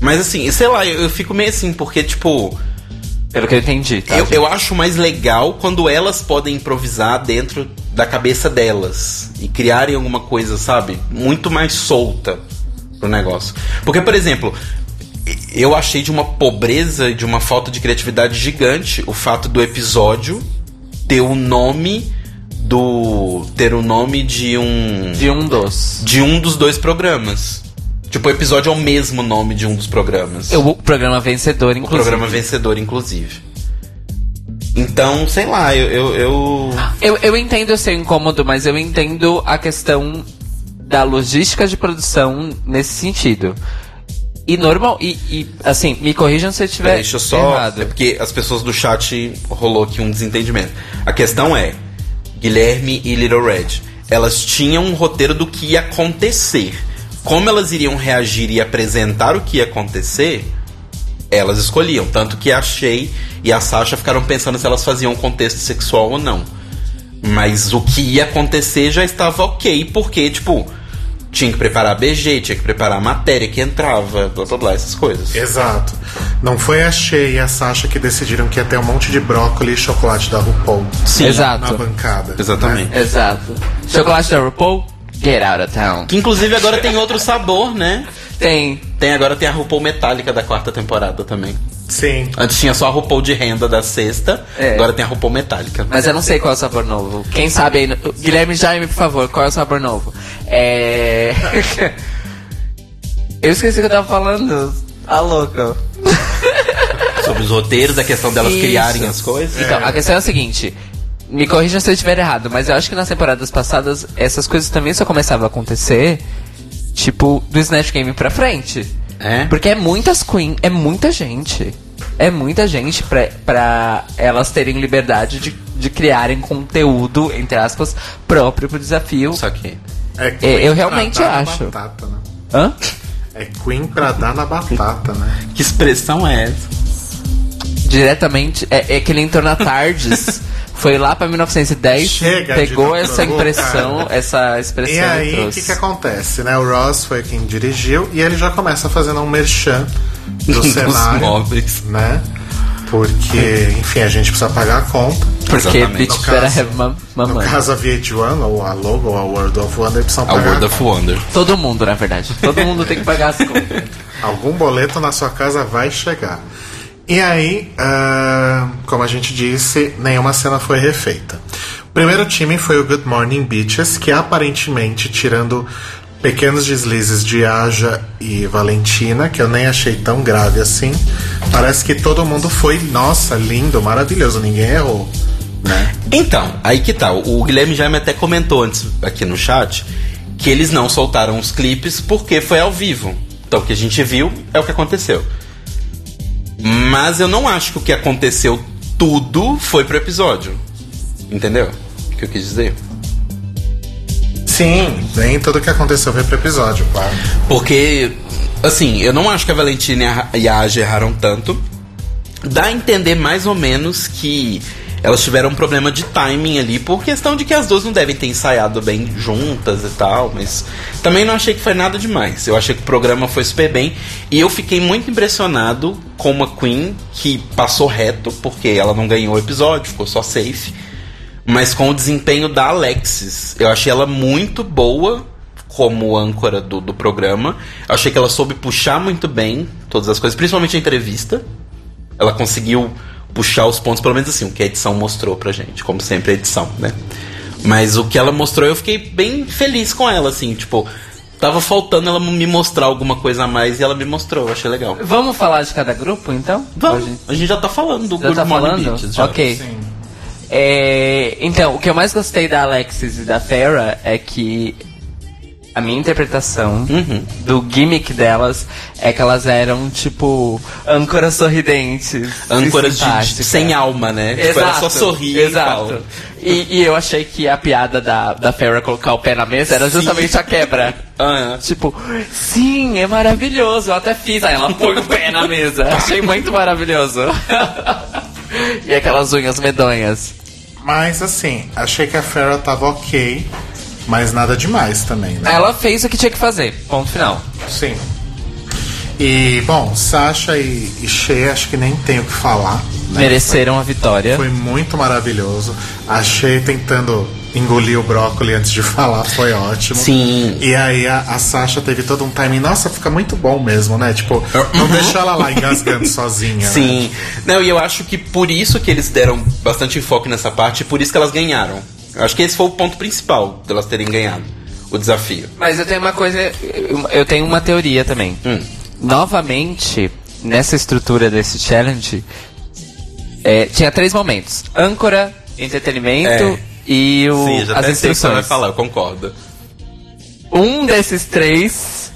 Mas assim, sei lá, eu, eu fico meio assim, porque, tipo, Pelo que eu entendi, tá? eu, eu acho mais legal quando elas podem improvisar dentro da cabeça delas e criarem alguma coisa, sabe? Muito mais solta pro negócio. Porque, por exemplo, eu achei de uma pobreza e de uma falta de criatividade gigante o fato do episódio ter o nome do. ter o nome de um. De um dos. de um dos dois programas. Tipo, o episódio é o mesmo nome de um dos programas. O programa vencedor, O inclusive. programa vencedor, inclusive. Então, sei lá, eu. eu, eu- Eu, eu entendo o seu incômodo, mas eu entendo a questão da logística de produção nesse sentido. E normal, e, e, assim, me corrijam se eu estiver deixa eu só. errado. É porque as pessoas do chat rolou aqui um desentendimento. A questão é: Guilherme e Little Red, elas tinham um roteiro do que ia acontecer. Como elas iriam reagir e apresentar o que ia acontecer, elas escolhiam. Tanto que a Shay e a Sasha ficaram pensando se elas faziam contexto sexual ou não. Mas o que ia acontecer já estava ok, porque, tipo, tinha que preparar a BG, tinha que preparar a matéria que entrava, blá blá blá, essas coisas. Exato. Não foi a Shea e a Sasha que decidiram que ia ter um monte de brócolis e chocolate da RuPaul Sim, Exato. na bancada. Exatamente. né? Exato. Chocolate da RuPaul, get out of town. Que inclusive agora tem outro sabor, né? Tem. Tem agora tem a RuPaul metálica da quarta temporada também. Sim. Antes tinha só a RuPaul de renda da sexta, É. agora tem a RuPaul metálica. Mas eu não sei qual é o sabor novo. Quem sabe aí. no- Guilherme Jaime, por favor, qual é o sabor novo? É. eu esqueci o que eu tava falando. Tá louco. Sobre os roteiros, a questão delas Isso. criarem as coisas. Então, a questão é a seguinte. Me corrija se eu estiver errado, mas eu acho que nas temporadas passadas essas coisas também só começavam a acontecer, tipo, do Snatch Game pra frente. É? Porque é muitas queen, é muita gente. É muita gente pra, pra elas terem liberdade de, de criarem conteúdo, entre aspas, próprio pro desafio. Só que. É eu Queen pra realmente dar na acho. Batata, né? Hã? É Queen pra dar na batata, né? Que expressão é essa? Diretamente. É, é que ele entrou na Tardes, foi lá pra 1910, Chega pegou essa impressão, essa expressão E aí, o que, que acontece, né? O Ross foi quem dirigiu e ele já começa fazendo um merchan do Dos cenário, móveis. né? Porque, enfim, a gente precisa pagar a conta. Porque No better have ma- No mamãe. caso, a VH1, ou a Logo, ou a World of Wonder precisam A pagar World of Wonder. Todo mundo, na verdade. Todo mundo tem que pagar as contas. Algum boleto na sua casa vai chegar. E aí, ah, como a gente disse, nenhuma cena foi refeita. O primeiro time foi o Good Morning Bitches, que aparentemente, tirando pequenos deslizes de Aja e Valentina, que eu nem achei tão grave assim, parece que todo mundo foi, nossa, lindo, maravilhoso, ninguém errou. Né? Então, aí que tá. O Guilherme Jaime até comentou antes aqui no chat que eles não soltaram os clipes porque foi ao vivo. Então o que a gente viu é o que aconteceu. Mas eu não acho que o que aconteceu tudo foi pro episódio. Entendeu? O que eu quis dizer? Sim, nem tudo que aconteceu foi pro episódio, claro. Porque, assim, eu não acho que a Valentina e a- Aja erraram tanto. Dá a entender mais ou menos que elas tiveram um problema de timing ali, por questão de que as duas não devem ter ensaiado bem juntas e tal, mas também não achei que foi nada demais. Eu achei que o programa foi super bem e eu fiquei muito impressionado com uma Queen que passou reto, porque ela não ganhou o episódio, ficou só safe. Mas com o desempenho da Alexis, eu achei ela muito boa como âncora do, do programa. Eu achei que ela soube puxar muito bem todas as coisas, principalmente a entrevista. Ela conseguiu puxar os pontos, pelo menos assim, o que a edição mostrou pra gente, como sempre a edição, né? Mas o que ela mostrou, eu fiquei bem feliz com ela, assim, tipo, tava faltando ela me mostrar alguma coisa a mais e ela me mostrou, eu achei legal. Vamos falar de cada grupo, então? Vamos, Hoje- a gente já tá falando do Já Good tá Morning falando? Já. ok. Sim. É, então, o que eu mais gostei da Alexis e da Farrah é que a minha interpretação Uhum. do gimmick delas é que elas eram, tipo, âncoras sorridentes. Âncoras de, de- sem alma, né? Tipo, ela só sorria e Exato. fala. E, e eu achei que a piada da, da Farrah colocar o pé na mesa era justamente a quebra. Ah, Tipo, sim, é maravilhoso. Eu até fiz. Aí ela põe o pé na mesa. Achei muito maravilhoso. e aquelas unhas medonhas. Mas assim, achei que a Farrah tava ok, mas nada demais também, né? Ela fez o que tinha que fazer. Ponto final. Sim. E, bom, Sasha e, e Shea, acho que nem tenho o que falar. Né? Mereceram a vitória. Foi muito maravilhoso. A Shea tentando engolir o brócolis antes de falar foi ótimo. Sim. E aí a, a Sasha teve todo um timing. Nossa, fica muito bom mesmo, né? Tipo, não deixa ela lá engasgando sozinha. Né? Sim. Não, e eu acho que por isso que eles deram bastante foco nessa parte, por isso que elas ganharam. Acho que esse foi o ponto principal delas terem ganhado o desafio. Mas eu tenho uma coisa. eu- tenho uma teoria também. Hum. Novamente, nessa estrutura desse challenge, é, tinha três momentos: âncora, entretenimento É. e o, Sim, já as até sei vai instruções. falar, eu concordo. Um desses três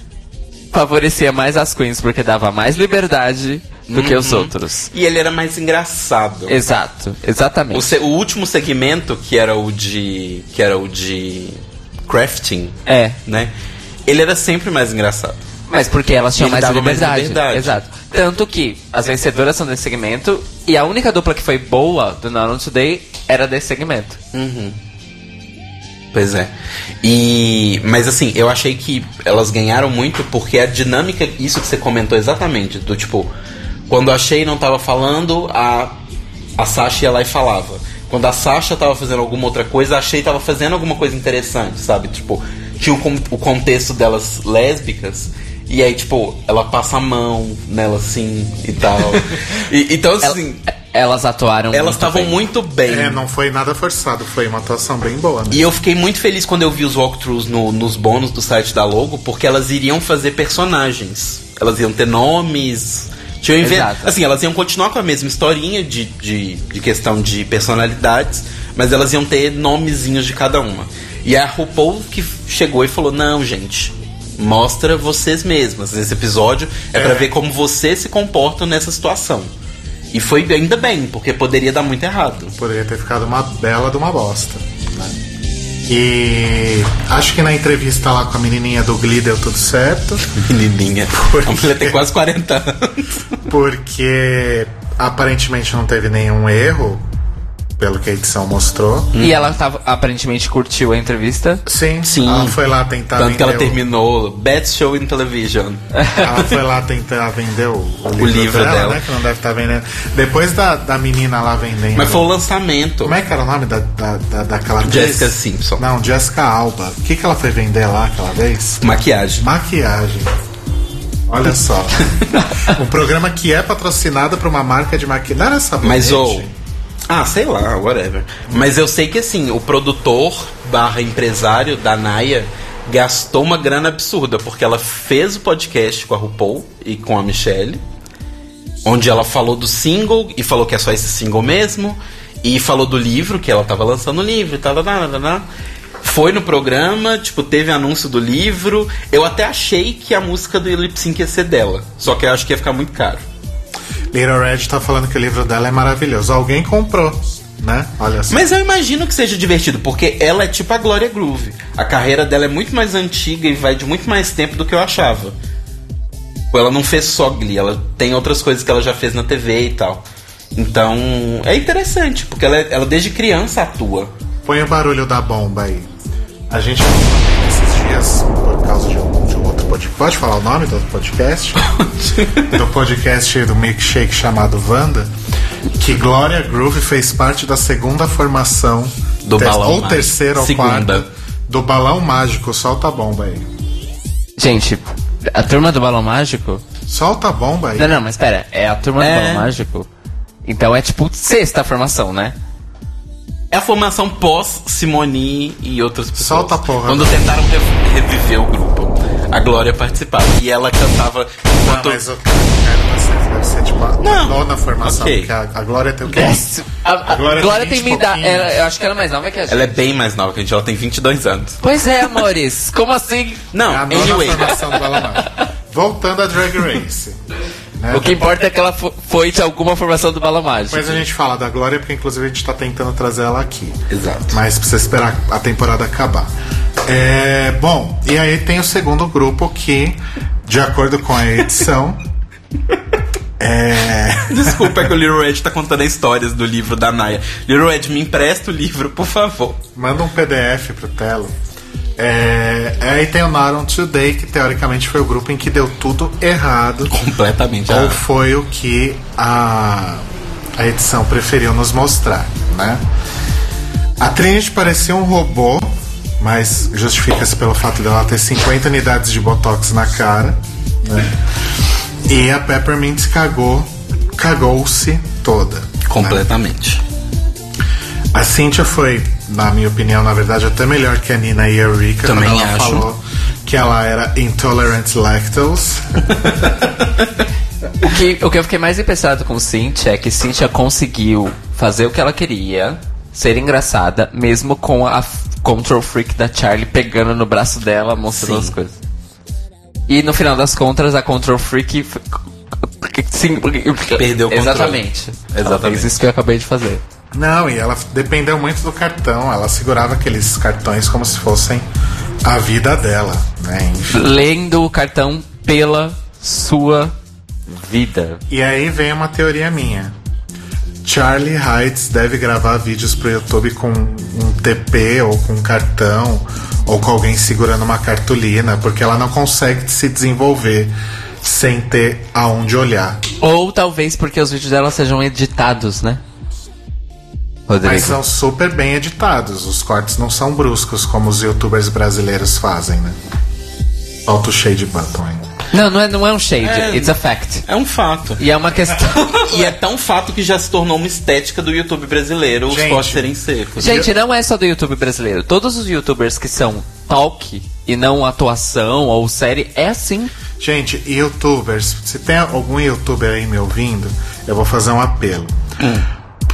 favorecia mais as queens porque dava mais liberdade do que os outros. E ele era mais engraçado. Exato, exatamente. O, se- o último segmento, que era o de. que era o de crafting, É, né? Ele era sempre mais engraçado. mas porque elas tinham mais dava mais liberdade. liberdade. Exato. Tanto que as vencedoras são desse segmento e a única dupla que foi boa do Not Today era desse segmento. Pois é. E mas assim, eu achei que elas ganharam muito porque a dinâmica, isso que você comentou exatamente, do tipo, quando a Shay não tava falando, a a Sasha ia lá e falava. Quando a Sasha tava fazendo alguma outra coisa, a Shay tava fazendo alguma coisa interessante, sabe? Tipo, tinha o, o contexto delas lésbicas. E aí, tipo, ela passa a mão nela assim e tal. E- então, Ela- assim, elas atuaram elas estavam muito bem. É, não foi nada forçado, foi uma atuação bem boa, né? E eu fiquei muito feliz quando eu vi os walkthroughs no- nos bônus do site da Logo, porque elas iriam fazer personagens. Elas iam ter nomes. Tinham inven- Exato. Assim, elas iam continuar com a mesma historinha de, de, de questão de personalidades, mas elas iam ter nomezinhos de cada uma. E a RuPaul que chegou e falou: Não, gente, mostra vocês mesmas. Esse episódio é, pra É. ver como vocês se comportam nessa situação. E foi ainda bem, porque poderia dar muito errado. Poderia ter ficado uma bela de uma bosta. Né? E acho que na entrevista lá com a menininha do Glee deu tudo certo. Menininha. Por A mulher tem quase 40 anos. Porque aparentemente não teve nenhum erro, pelo que a edição mostrou. E ela tava, aparentemente curtiu a entrevista. Sim, Sim. ela foi lá tentar Tanto que ela o- terminou Best Show in Television. Ela foi lá tentar vender o, o livro, livro dela, dela. né? Que não deve estar vendendo. Depois da, da menina lá vendendo. Mas foi o lançamento. Como é que era o nome da, da, da, daquela? Jessica Simpson. Não, Jessica Alba. O que, que ela foi vender lá aquela vez? Maquiagem. Maquiagem. Olha só. um programa que é patrocinado por uma marca de maquiagem. Não era sabonete? Mas ou. Ah, sei lá, whatever. Mas eu sei que assim, o produtor barra empresário da Naya gastou uma grana absurda, porque ela fez o podcast com a RuPaul e com a Michelle, onde ela falou do single e falou que é só esse single mesmo, e falou do livro, que ela tava lançando o livro e tal, tal, tal, tal. Foi no programa, tipo, teve anúncio do livro. Eu até achei que a música do Lip ia ser dela. Só que eu acho que ia ficar muito caro. Little Red tá falando que o livro dela é maravilhoso. Alguém comprou, né? Olha só. Mas eu imagino que seja divertido, porque ela é tipo a Gloria Groove. A carreira dela é muito mais antiga e vai de muito mais tempo do que eu achava. Ela não fez só Glee, ela tem outras coisas que ela já fez na TV e tal. Então, é interessante, porque ela, ela desde criança atua. Põe o barulho da bomba aí. A gente esses dias, por causa de um, de um podcast. Pode falar o nome do podcast? do podcast do milkshake chamado Wanda. Que Gloria Groove fez parte da segunda formação Do balão ou mágico. terceira ou Segunda. quarta do balão mágico. Solta a bomba aí. Gente, a turma do Balão Mágico. Solta a bomba aí. Não, não, mas pera, é a turma É. do Balão Mágico. Então é tipo sexta formação, né? É a formação pós Simone e outras pessoas. Solta a porra. Quando tentaram re- reviver o grupo, a Glória participava. E ela cantava Não, enquanto. mas o cara ser, deve ser tipo a Não. nona formação. Ok. Porque a, a Glória tem o quê? A, a- A Glória Glória tem tem 20 me idade. Eu acho que ela é mais nova que a gente. Ela é bem mais nova que a gente, ela tem 22 anos. Pois é, amores. Como assim? Não, É a nona anyway. formação do. Voltando a Drag Race. né? O que importa é que ela fo- foi de alguma formação do Balão Mágico. Depois a gente fala da Glória, porque inclusive a gente tá tentando trazer ela aqui. Exato. Mas precisa esperar a temporada acabar. É, bom, e aí tem o segundo grupo que, de acordo com a edição, é, Desculpa, é que o Little Red tá contando histórias do livro da Naya. Little Red, me empresta o livro, por favor. manda um PDF pro Telo. É, aí tem o Not On Today, que teoricamente foi o grupo em que deu tudo errado. Completamente. Ou foi o que a, a edição preferiu nos mostrar, né? A Trinity parecia um robô, mas justifica-se pelo fato dela ter 50 unidades de botox na cara, né? E a Peppermint cagou, cagou-se toda. né? completamente. A Cynthia foi, na minha opinião, na verdade, até melhor que a Nina e a Rika. Também quando ela acho. falou que ela era intolerant lactose. O que, o que eu fiquei mais impressionado com Cynthia é que Cynthia conseguiu fazer o que ela queria, ser engraçada, mesmo com a control freak da Charlie pegando no braço dela, mostrando Sim. as coisas. E no final das contas, a control freak. Sim, porque. Perdeu o controle. Exatamente. Ela Exatamente. fez isso que eu acabei de fazer. Não, e ela dependeu muito do cartão. Ela segurava aqueles cartões como se fossem a vida dela, né? Enfim. Lendo o cartão pela sua vida. E aí vem uma teoria minha. Charlie Heights deve gravar vídeos pro YouTube com um TP ou com um cartão ou com alguém segurando uma cartolina, porque ela não consegue se desenvolver sem ter aonde olhar. Ou talvez porque os vídeos dela sejam editados, né? Rodrigo. Mas são super bem editados. Os cortes não são bruscos como os youtubers brasileiros fazem, né? Falta o shade button ainda. Não, não é, não é um shade, É. it's a fact. É um fato. E é uma questão. E é tão fato que já se tornou uma estética do YouTube brasileiro os Gente. cortes serem secos. Gente, não é só do YouTube brasileiro. Todos os youtubers que são talk e não atuação ou série é assim. Gente, youtubers, se tem algum youtuber aí me ouvindo, eu vou fazer um apelo.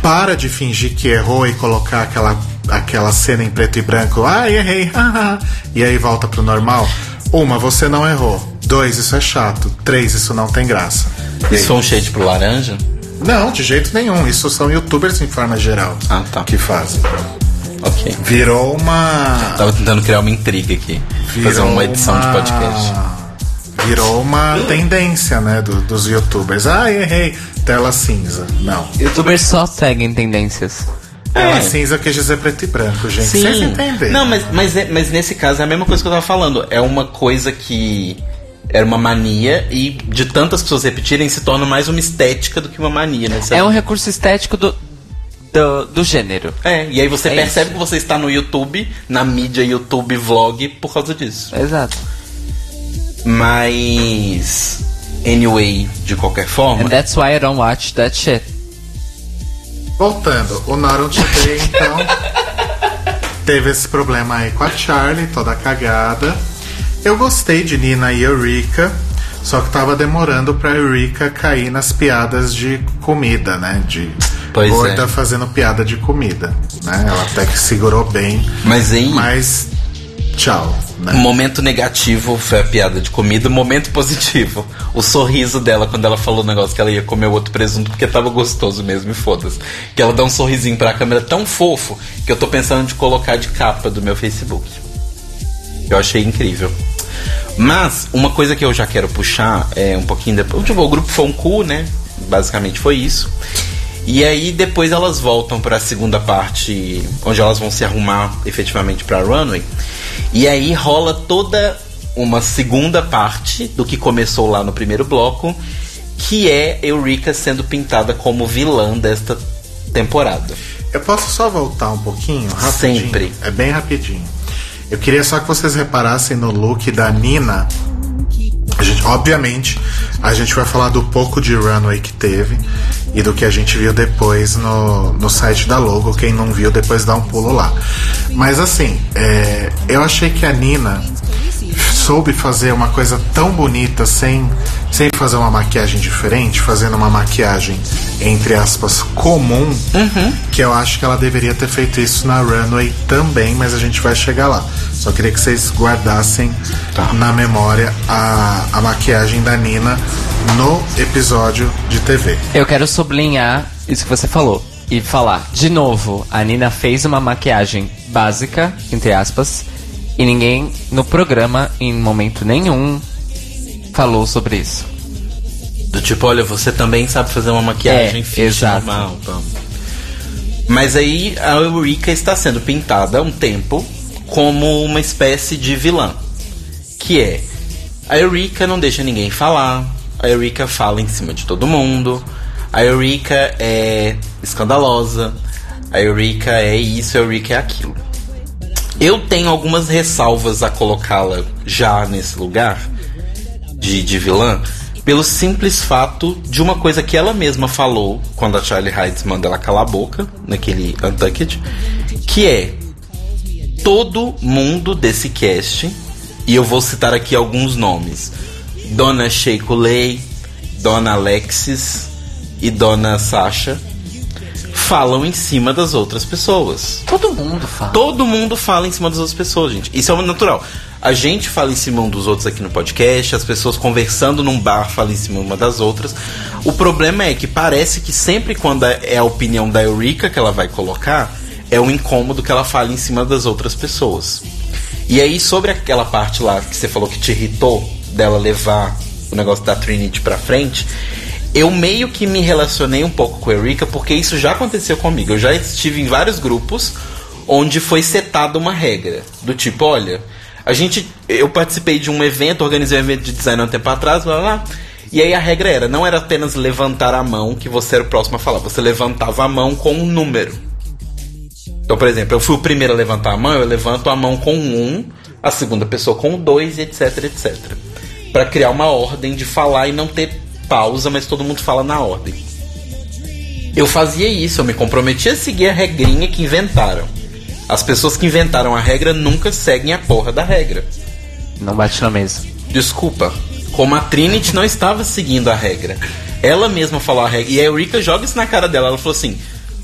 Para de fingir que errou e colocar aquela, aquela cena em preto e branco. Ah, errei. haha", e aí volta pro normal. Uma, você não errou. Dois, isso é chato. Três, isso não tem graça. Isso foi um shade pro laranja? Não, de jeito nenhum. Isso são youtubers em forma geral Ah, tá. que fazem. Ok. Virou uma. Tava tentando criar uma intriga aqui. Virou fazer uma edição de uma- podcast. Virou uma tendência, né, do- dos youtubers. Ah, errei. Tela cinza. Não. Youtubers só seguem tendências. Tela É. cinza quis dizer preto e branco, gente. Vocês entenderam. Não, mas, mas, é- mas nesse caso é a mesma coisa que eu tava falando. É uma coisa que era uma mania e de tantas pessoas repetirem se torna mais uma estética do que uma mania, né? É um recurso estético do, do, do gênero. É, e aí você É percebe isso. que você está no YouTube, na mídia YouTube vlog, por causa disso. Exato. Mas. Anyway, de qualquer forma. And that's why I don't watch that shit. Voltando, o Today, então, teve esse problema aí com a Charlie, toda cagada. Eu gostei de Nina e Eureka, só que tava demorando pra Eureka cair nas piadas de comida, né? De Pois gorda é. fazendo piada de comida, né? Ela até que segurou bem, Mas aí. mas tchau, né? O momento negativo foi a piada de comida, o momento positivo, o sorriso dela quando ela falou o negócio que ela ia comer o outro presunto porque tava gostoso mesmo, e foda-se. Que ela dá um sorrisinho pra câmera tão fofo que eu tô pensando de colocar de capa do meu Facebook. Eu achei incrível. Mas, uma coisa que eu já quero puxar é um pouquinho depois. Tipo, o grupo foi um cu, né? Basicamente foi isso. E aí depois elas voltam para a segunda parte, onde elas vão se arrumar efetivamente para runway. E aí rola toda uma segunda parte do que começou lá no primeiro bloco, que é Eureka sendo pintada como vilã desta temporada. Eu posso só voltar um pouquinho? Rapidinho? Sempre. É bem rapidinho. Eu queria só que vocês reparassem no look da Nina. A gente, obviamente, a gente vai falar do pouco de runway que teve e do que a gente viu depois no, no site da Logo. Quem não viu, depois dá um pulo lá. Mas assim, é, eu achei que a Nina soube fazer uma coisa tão bonita sem, sem fazer uma maquiagem diferente, fazendo uma maquiagem, entre aspas, comum, que eu acho que ela deveria ter feito isso na runway também, mas a gente vai chegar lá. Só queria que vocês guardassem na memória a, a maquiagem da Nina no episódio de TV. Eu quero sublinhar isso que você falou. E falar, de novo, a Nina fez uma maquiagem básica, entre aspas, e ninguém no programa, em momento nenhum, falou sobre isso. Do tipo, olha, você também sabe fazer uma maquiagem É, fixe, exato. normal. Então. Mas aí a Eureka está sendo pintada há um tempo como uma espécie de vilã. Que é, a Eureka não deixa ninguém falar, a Eureka fala em cima de todo mundo, a Eureka é escandalosa, a Eureka é isso, a Eureka é aquilo. Eu tenho algumas ressalvas a colocá-la já nesse lugar de, de vilã, pelo simples fato de uma coisa que ela mesma falou quando a Charlie Heights manda ela calar a boca, naquele Untucked, que é todo mundo desse cast, e eu vou citar aqui alguns nomes: Dona Sheikulay, Dona Alexis e Dona Sasha, falam em cima das outras pessoas. Todo mundo fala. Todo mundo fala em cima das outras pessoas, gente. Isso é natural. a gente fala em cima um dos outros aqui no podcast, as pessoas conversando num bar falam em cima uma das outras. O problema é que parece que sempre quando é a opinião da Eureka que ela vai colocar, é um incômodo que ela fala em cima das outras pessoas. E aí, sobre aquela parte lá que você falou que te irritou dela levar o negócio da Trinity pra frente, eu meio que me relacionei um pouco com a Erika porque isso já aconteceu comigo. Eu já estive em vários grupos onde foi setada uma regra do tipo, olha, a gente, eu participei de um evento, organizei um evento de design há um tempo atrás, blá blá. blá, E aí a regra era, não era apenas levantar a mão que você era o próximo a falar, você levantava a mão com um número. Então, por exemplo, eu fui o primeiro a levantar a mão, eu levanto a mão com um, a segunda pessoa com dois, etc, etc. Pra criar uma ordem de falar e não ter pausa, mas todo mundo fala na ordem. Eu fazia isso, eu me comprometia a seguir a regrinha que inventaram. As pessoas que inventaram a regra nunca seguem a porra da regra. Não bate na mesa. Desculpa, como a Trinity não estava seguindo a regra. Ela mesma falou a regra. E a Eureka joga isso na cara dela. Ela falou assim: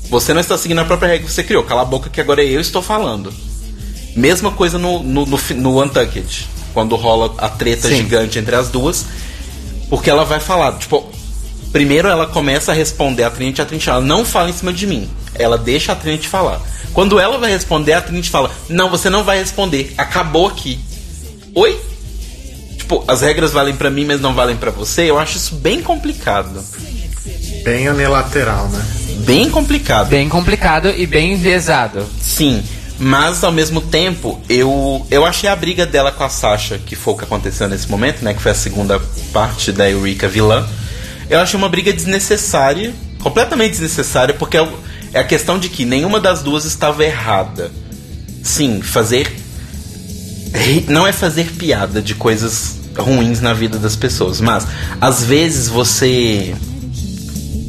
Você não está seguindo a própria regra que você criou. Cala a boca que agora eu estou falando. Mesma coisa no, no, no, no Untucked. Quando rola a treta Sim. gigante entre as duas. Porque ela vai falar, tipo, primeiro ela começa a responder a Trinity, a Trinity ela não fala em cima de mim. Ela deixa a Trinity falar. Quando ela vai responder, a Trinity fala: Não, você não vai responder. Acabou aqui. Oi? Tipo, as regras valem pra mim, mas não valem pra você. Eu acho isso bem complicado. Bem unilateral, né? Bem complicado. Bem complicado e bem enviesado. Sim, mas ao mesmo tempo, eu, eu achei a briga dela com a Sasha, que foi o que aconteceu nesse momento, né? Que foi a segunda parte da Eureka vilã. Eu achei uma briga desnecessária, completamente desnecessária, porque é, é a questão de que nenhuma das duas estava errada. Sim, fazer. Não é fazer piada de coisas ruins na vida das pessoas, mas às vezes você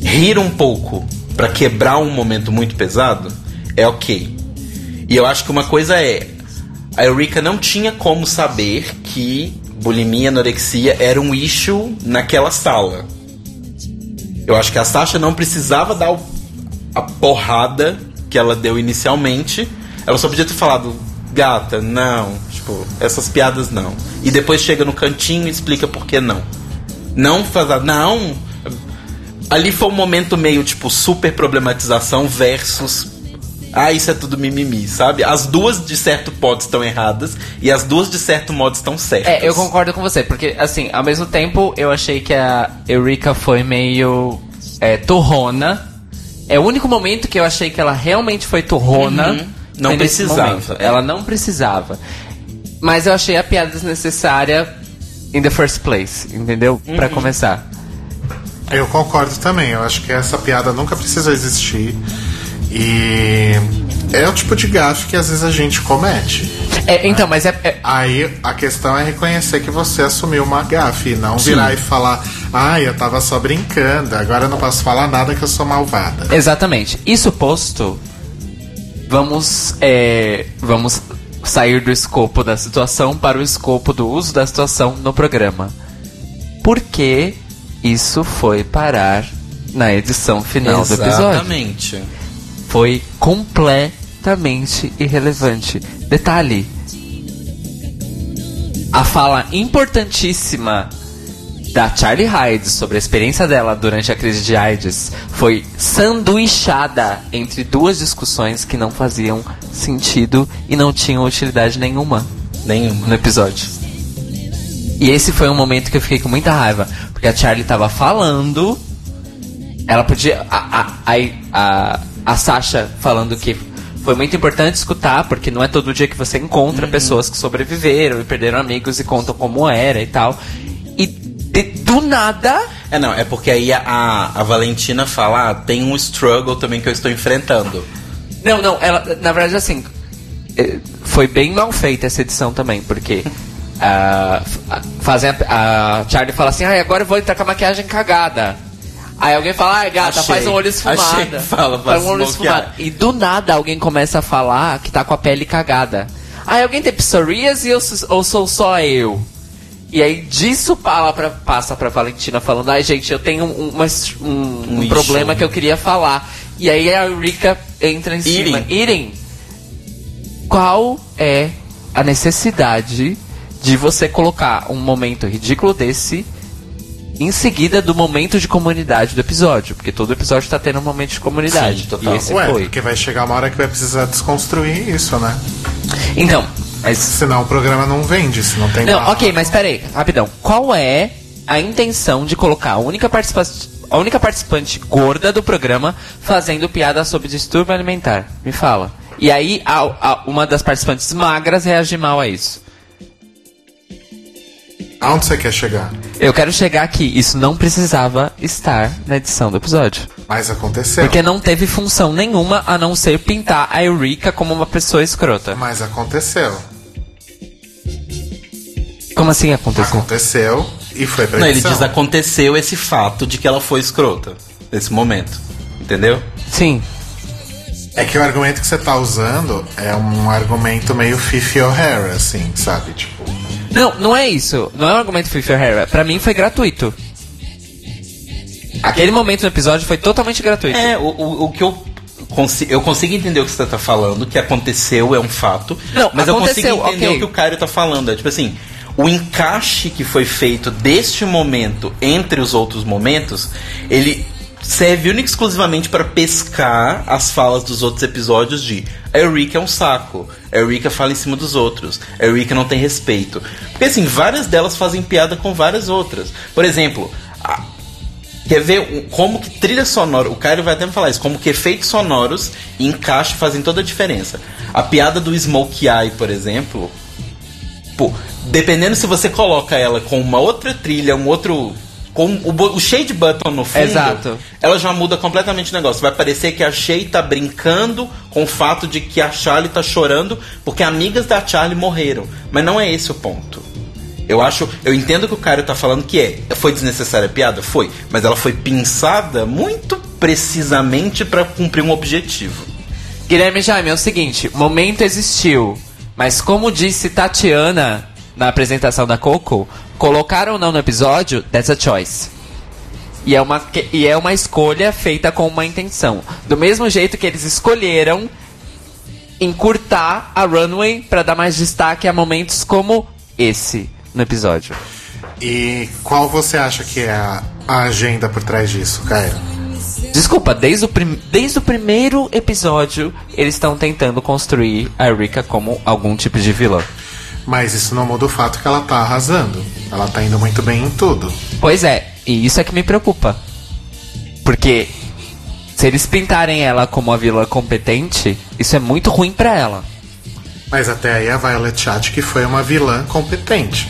rir um pouco pra quebrar um momento muito pesado é ok. E eu acho que uma coisa é a Eureka não tinha como saber que bulimia, anorexia era um issue naquela sala. Eu acho que a Sasha não precisava dar a porrada que ela deu inicialmente. Ela só podia ter falado, gata, não. Tipo, essas piadas não. E depois chega no cantinho e explica por que não. Não fazer. Não. Ali foi um momento meio, tipo, super problematização versus. Ah, isso é tudo mimimi, sabe? As duas, de certo modo, estão erradas e as duas, de certo modo, estão certas. É, eu concordo com você, porque, assim, ao mesmo tempo, eu achei que a Eureka foi meio é, torrona. É o único momento que eu achei que ela realmente foi torrona. Uhum. Não precisava, é. Ela não precisava. Mas eu achei a piada desnecessária in the first place, entendeu? Pra Uhum. começar. Eu concordo também. Eu acho que essa piada nunca precisa existir. E é o tipo de gafe que às vezes a gente comete. É, então, mas é, é- Aí a questão é reconhecer que você assumiu uma gafe e não virar e falar, ai, eu tava só brincando, agora eu não posso falar nada que eu sou malvada. Exatamente. Isso posto, vamos, é, vamos sair do escopo da situação para o escopo do uso da situação no programa. Por que isso foi parar na edição final do episódio? Exatamente. Foi completamente irrelevante. Detalhe: a fala importantíssima da Charlie Hyde sobre a experiência dela durante a crise de AIDS foi sanduichada entre duas discussões que não faziam sentido e não tinham utilidade nenhuma Nenhuma. no episódio. E esse foi um momento que eu fiquei com muita raiva, porque a Charlie tava falando, ela podia. A, a, a, a, a Sasha falando que foi muito importante escutar, porque não é todo dia que você encontra pessoas que sobreviveram e perderam amigos e contam como era e tal. E de- do nada. É, não, é porque aí a, a, Valentina fala, ah, tem um struggle também que eu estou enfrentando. Não, não, ela, na verdade, assim, eh, foi bem mal feita essa edição também, porque f- fazem a, a Charlie fala assim, ah, agora eu vou entrar com a maquiagem cagada. Aí alguém fala, ai gata, Achei, faz um olho esfumado. fala, faz faz um olho esfumado. E do nada alguém começa a falar que tá com a pele cagada. Aí alguém tem psoríase ou, ou sou só eu? E aí disso fala pra, passa pra Valentina falando, ai gente, eu tenho um, uma- um- um Um problema que eu queria falar. E aí a Rika entra em cima. Irem. Irem, qual é a necessidade de você colocar um momento ridículo desse em seguida do momento de comunidade do episódio. Porque todo episódio tá tendo um momento de comunidade. Sim, total. E esse Ué, foi. porque vai chegar uma hora que vai precisar desconstruir isso, né? Então, mas Senão o programa não vende, se não tem Não, barra. ok, mas peraí, rapidão. Qual é a intenção de colocar a única, participa a única participante gorda do programa fazendo piada sobre distúrbio alimentar? Me fala. E aí, a- a- uma das participantes magras reage mal a isso. Aonde você quer chegar? Eu quero chegar aqui. Isso não precisava estar na edição do episódio. Mas aconteceu. Porque não teve função nenhuma a não ser pintar a Eureka como uma pessoa escrota. Mas aconteceu. Como assim aconteceu? Aconteceu e foi pra Não, ele edição. diz aconteceu esse fato de que ela foi escrota nesse momento. Entendeu? Sim. É que o argumento que você tá usando é um argumento meio Fifi O'Hara, assim, sabe? Tipo, Não, não é isso. Não é um argumento Fifi O'Hara. Pra mim foi gratuito. Aquele momento no episódio foi totalmente gratuito. É, o, o, o que eu consigo. Eu consigo entender o que você tá falando, que aconteceu, é um fato. Não, mas eu consigo entender ok. o que o Caio tá falando. É tipo assim. O encaixe que foi feito deste momento entre os outros momentos, ele serve única e exclusivamente para pescar as falas dos outros episódios de a Eureka é um saco, a Eureka fala em cima dos outros, a Eureka não tem respeito. Porque assim, várias delas fazem piada com várias outras. Por exemplo, a, Quer ver como que trilha sonora, o Caio vai até me falar isso, como que efeitos sonoros e encaixe fazem toda a diferença. A piada do Smoke Eye, por exemplo, pô, dependendo se você coloca ela com uma outra trilha, um outro. Com o, o shade button no fundo, Exato. ela já muda completamente o negócio. Vai parecer que a Shay tá brincando com o fato de que a Charlie tá chorando porque amigas da Charlie morreram. Mas não é esse o ponto. Eu acho, eu entendo que o cara tá falando que é, foi desnecessária a piada, foi, mas ela foi pensada muito precisamente pra cumprir um objetivo. Guilherme Jaime, é o seguinte: o momento existiu, mas como disse Tatiana na apresentação da Coco, colocar ou não no episódio, that's a choice. E é, uma, e é uma escolha feita com uma intenção. Do mesmo jeito que eles escolheram encurtar a runway para dar mais destaque a momentos como esse no episódio. e qual você acha que é a, a agenda por trás disso, Caio? Desculpa, desde o, desde o primeiro episódio eles estão tentando construir a Erika como algum tipo de vilã. Mas isso não muda o fato que ela tá arrasando. Ela tá indo muito bem em tudo. Pois é, e isso é que me preocupa. Porque se eles pintarem ela como a vilã competente, isso é muito ruim pra ela. Mas até aí a Violet Chat que foi uma vilã competente.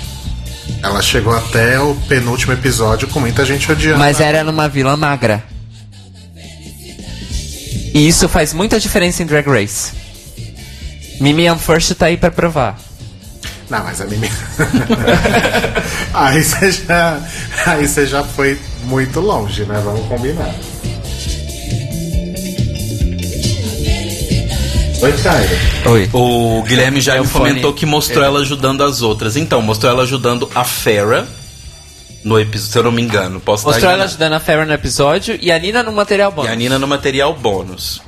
Ela chegou até o penúltimo episódio com muita gente odiando. Mas era numa vilã magra. E isso faz muita diferença em Drag Race. Mimi First tá aí pra provar. Não, mas a Mimi. aí você já. Aí você já foi muito longe, né? Vamos combinar. Oi, Caio. Oi. O Guilherme já É fone. comentou que mostrou ela ajudando as outras. Então, mostrou ela ajudando a Farrah no episódio, se eu não me engano. Posso Mostrou ela ajudando a Farrah no episódio e a Nina no material E bônus. a Nina no material bônus.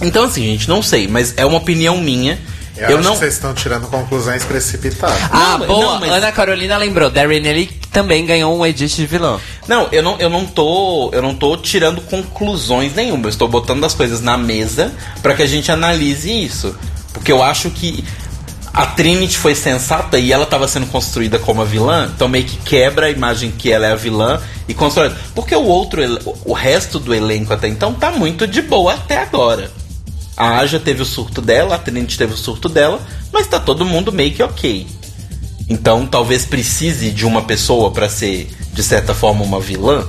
Então, assim, gente, não sei, mas é uma opinião minha. Eu, Eu, acho não. que vocês estão tirando conclusões precipitadas. Ah, Não, boa. não, mas- Ana Carolina lembrou. Darren Ellie também ganhou um edit de vilão. Não, eu não, eu não tô, eu não tô tirando conclusões nenhuma. Eu estou botando as coisas na mesa para que a gente analise isso, porque eu acho que a Trinity foi sensata e ela estava sendo construída como a vilã, então meio que quebra a imagem que ela é a vilã e constrói. Porque o outro, ele- o resto do elenco até então tá muito de boa até agora. A Aja teve o surto dela, a Trinity teve o surto dela, mas tá todo mundo meio que ok. Então talvez precise de uma pessoa pra ser, de certa forma, uma vilã.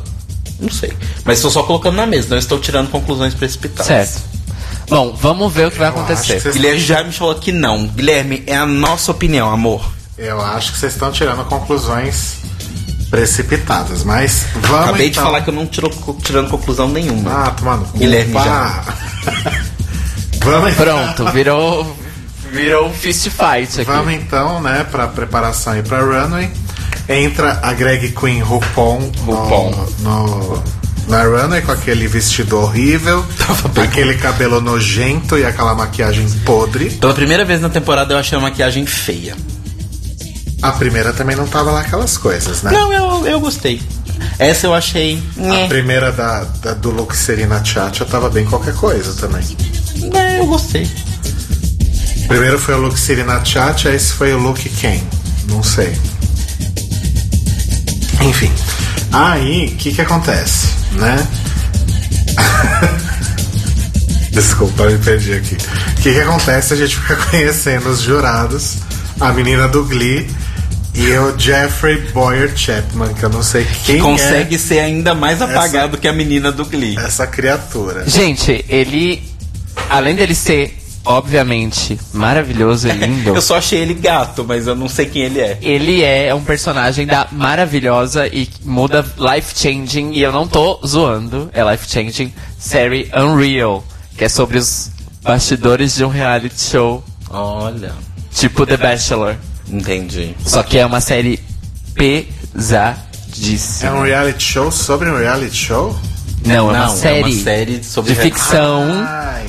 Não sei. Mas estou só colocando na mesa, não estou tirando conclusões precipitadas. Certo. Bom, vamos ver o que vai Eu acontecer. que vocês- Guilherme já me falou que não. Guilherme, é a nossa opinião, amor. Eu acho que vocês estão tirando conclusões precipitadas, mas vamos Acabei de então. falar que eu não tiro tirando conclusão nenhuma. Ah, tomando cu. Guilherme pá. vamos então. Pronto, virou. Virou um fist fight aqui. Vamos então, né, pra preparação e pra runway. Entra a Greg Queen RuPaul, RuPaul. No, no, na runway com aquele vestido horrível, aquele cabelo nojento e aquela maquiagem podre. Pela primeira vez na temporada eu achei a maquiagem feia. A primeira também não tava lá aquelas coisas, né? Não, eu, eu gostei. Essa eu achei. A primeira da, da- do look Serena Chacha tava bem qualquer coisa também. É, eu gostei. Primeiro foi o look Serena Chacha, esse foi o look quem? Não sei. Enfim. Aí, o que que acontece, né? Desculpa, eu me perdi aqui. O que que acontece? A gente fica conhecendo os jurados, a menina do Glee e o Jeffrey Boyer Chapman, que eu não sei quem Consegue ser ainda mais Essa- apagado que a menina do Glee. é essa criatura. Gente, ele. Além dele ser, obviamente, maravilhoso e lindo. Eu só achei ele gato, mas eu não sei quem ele é. Ele é um personagem da maravilhosa e muda life changing, e eu não tô zoando, é life changing, série Unreal, que é sobre os bastidores de um reality show, Olha. tipo The Bachelor. Entendi. Só que é uma série É pesadíssima. um reality show sobre um reality show? Não, é uma Não, série, é uma série sobre de ficção. Ai,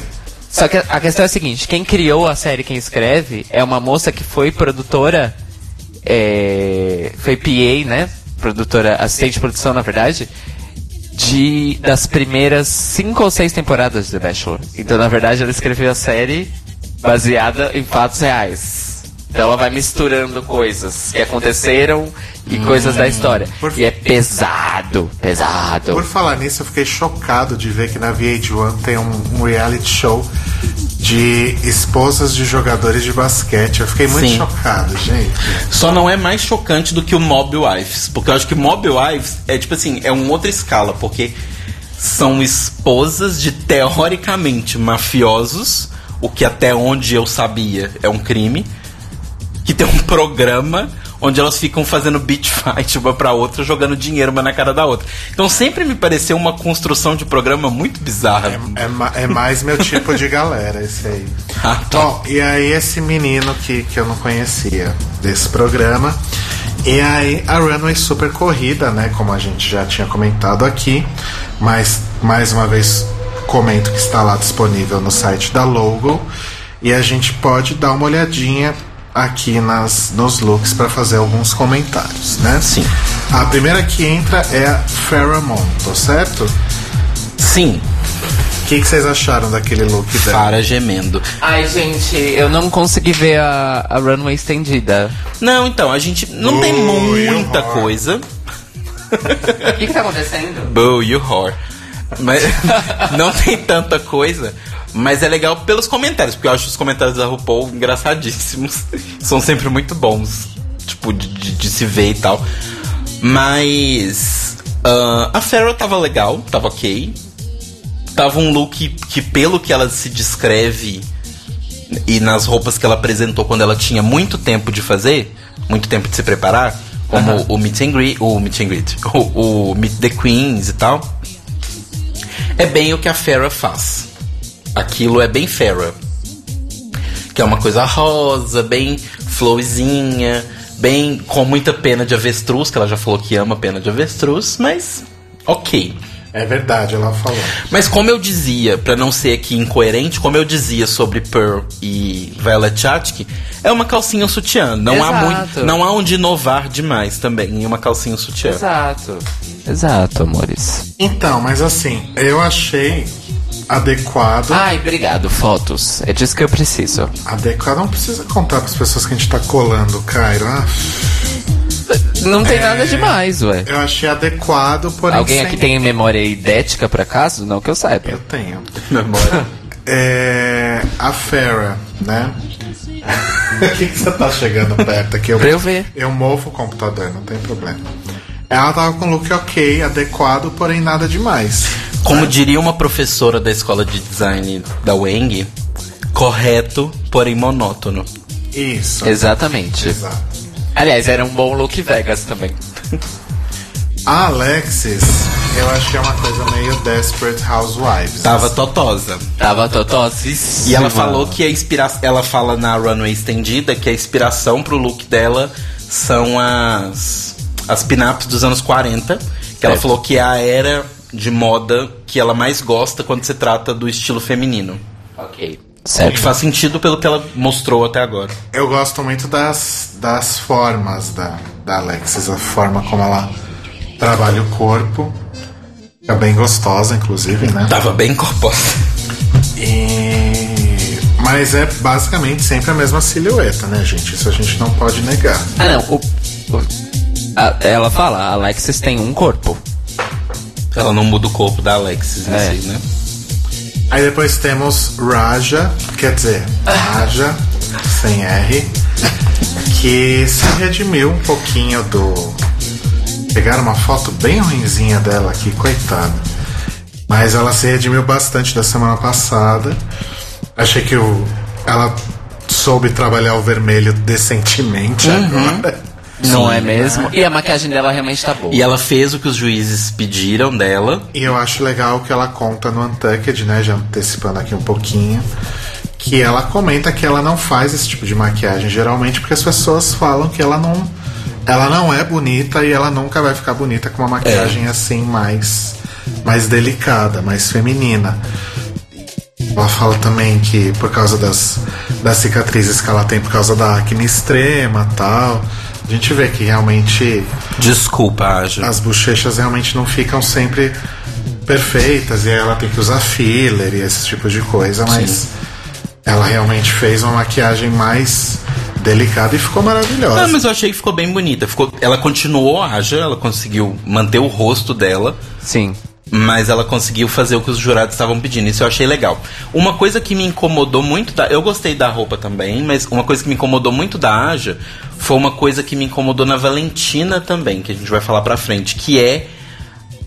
Só que a questão é a seguinte: quem criou a série, quem escreve, é uma moça que foi produtora, é, foi PA, né? Produtora, assistente de produção, na verdade, de das primeiras cinco ou seis temporadas de The Bachelor. Então, na verdade, ela escreveu a série baseada em fatos reais. Então, ela vai misturando coisas que aconteceram e coisas da história. Por- E é pesado, pesado. Por falar nisso, eu fiquei chocado de ver que na VH1 tem um, um reality show de esposas de jogadores de basquete. Eu fiquei muito Sim. chocado, gente. Só não é mais chocante do que o Mob Wives. Porque eu acho que Mob Wives é tipo assim, é uma outra escala, porque são esposas de teoricamente mafiosos, o que até onde eu sabia é um crime, que tem um programa onde elas ficam fazendo beat fight uma pra outra, jogando dinheiro uma na cara da outra. Então sempre me pareceu uma construção de programa muito bizarra. É, ma- é mais meu tipo de galera esse aí. Ah, tá. Bom, e aí esse menino que, que eu não conhecia desse programa. E aí a Runway super corrida, né? Como a gente já tinha comentado aqui. Mas mais uma vez comento que está lá disponível no site da Logo. E a gente pode dar uma olhadinha aqui nas, nos looks para fazer alguns comentários, né? Sim. A primeira que entra é a Pheromone, tô certo? Sim, O que, que vocês acharam daquele look dela? Fara gemendo. Ai, gente, eu não consegui ver a, a runway estendida. Não, então, a gente não tem Ui, muita coisa. O que, que tá acontecendo? Boo, you whore. Mas não tem tanta coisa. Mas é legal pelos comentários, porque eu acho os comentários da RuPaul engraçadíssimos. São sempre muito bons. Tipo, de, de- de se ver e tal. Mas. ah, a Farrah tava legal, tava ok. Tava um look que, pelo que ela se descreve e nas roupas que ela apresentou quando ela tinha muito tempo de fazer, muito tempo de se preparar, como o Meet and Greet, o Meet and Greet, o, o Meet the Queens e tal, é bem o que a Farrah faz. Aquilo é bem Farrah. Que é uma coisa rosa, bem flowzinha, bem com muita pena de avestruz, que ela já falou que ama pena de avestruz, mas ok. É verdade, ela falou. Mas como eu dizia, pra não ser aqui incoerente, como eu dizia sobre Pearl e Violet Chachki, é uma calcinha sutiã. Não há Exato. muito, não há onde inovar demais também em uma calcinha sutiã. Exato. Exato, amores. Então, mas assim, eu achei adequado. Ai, obrigado, fotos. É disso que eu preciso. Adequado não precisa contar para as pessoas que a gente tá colando, Cairo. Ah, Não tem nada demais, ué. eu achei adequado, porém. Alguém sem- aqui tem memória idética, por acaso? Não que eu saiba. Eu tenho. Memória. É. A Farah, né? O que, que você tá chegando perto aqui? Eu, Pra eu ver. eu mofo o computador, não tem problema. Ela tava com um look ok, adequado, porém nada demais. Como diria uma professora da escola de design da Weng, correto, porém monótono. Isso. Exatamente. Exato. Aliás, era um bom look Vegas também. A Alexis, eu achei uma coisa meio Desperate Housewives. Tava totosa. Tava totosíssima. E ela falou que a inspiração. Ela fala na runway estendida que a inspiração pro look dela são as. As pin-ups dos anos 40. Que ela falou que é a era de moda que ela mais gosta quando se trata do estilo feminino. Ok. Que Certo. faz sentido pelo que ela mostrou até agora. Eu gosto muito das, das formas da, da Alexis, a forma como ela trabalha o corpo. Fica bem gostosa, inclusive, né? Tava bem corposa. E... Mas é basicamente sempre a mesma silhueta, né, gente? Isso a gente não pode negar. Ah, não. o- o- a- ela fala, a Alexis tem um corpo. Ela não muda o corpo da Alexis É. si, né? Aí depois temos Raja, quer dizer, Raja, sem R, que se redimiu um pouquinho do. Pegaram uma foto bem ruinzinha dela aqui, coitada. Mas ela se redimiu bastante da semana passada. Achei que o, ela soube trabalhar o vermelho decentemente agora. Não é mesmo? E a maquiagem dela realmente tá boa. E ela fez o que os juízes pediram dela. E eu acho legal que ela conta no Untucked, né? Já antecipando aqui um pouquinho. Que ela comenta que ela não faz esse tipo de maquiagem, geralmente porque as pessoas falam que ela não. Ela não é bonita e ela nunca vai ficar bonita com uma maquiagem assim mais. mais delicada, mais feminina. Ela fala também que por causa das, das cicatrizes que ela tem por causa da acne extrema tal. A gente vê que realmente Desculpa, Aja. as bochechas realmente não ficam sempre perfeitas e aí ela tem que usar filler e esse tipo de coisa, mas ela realmente fez uma maquiagem mais delicada e ficou maravilhosa. Não, mas eu achei que ficou bem bonita. Ficou, ela continuou Aja, ela conseguiu manter o rosto dela. Sim. Mas ela conseguiu fazer o que os jurados estavam pedindo. Isso eu achei legal. Uma coisa que me incomodou muito. Da, eu gostei da roupa também, mas uma coisa que me incomodou muito da Aja foi uma coisa que me incomodou na Valentina também, que a gente vai falar pra frente, que é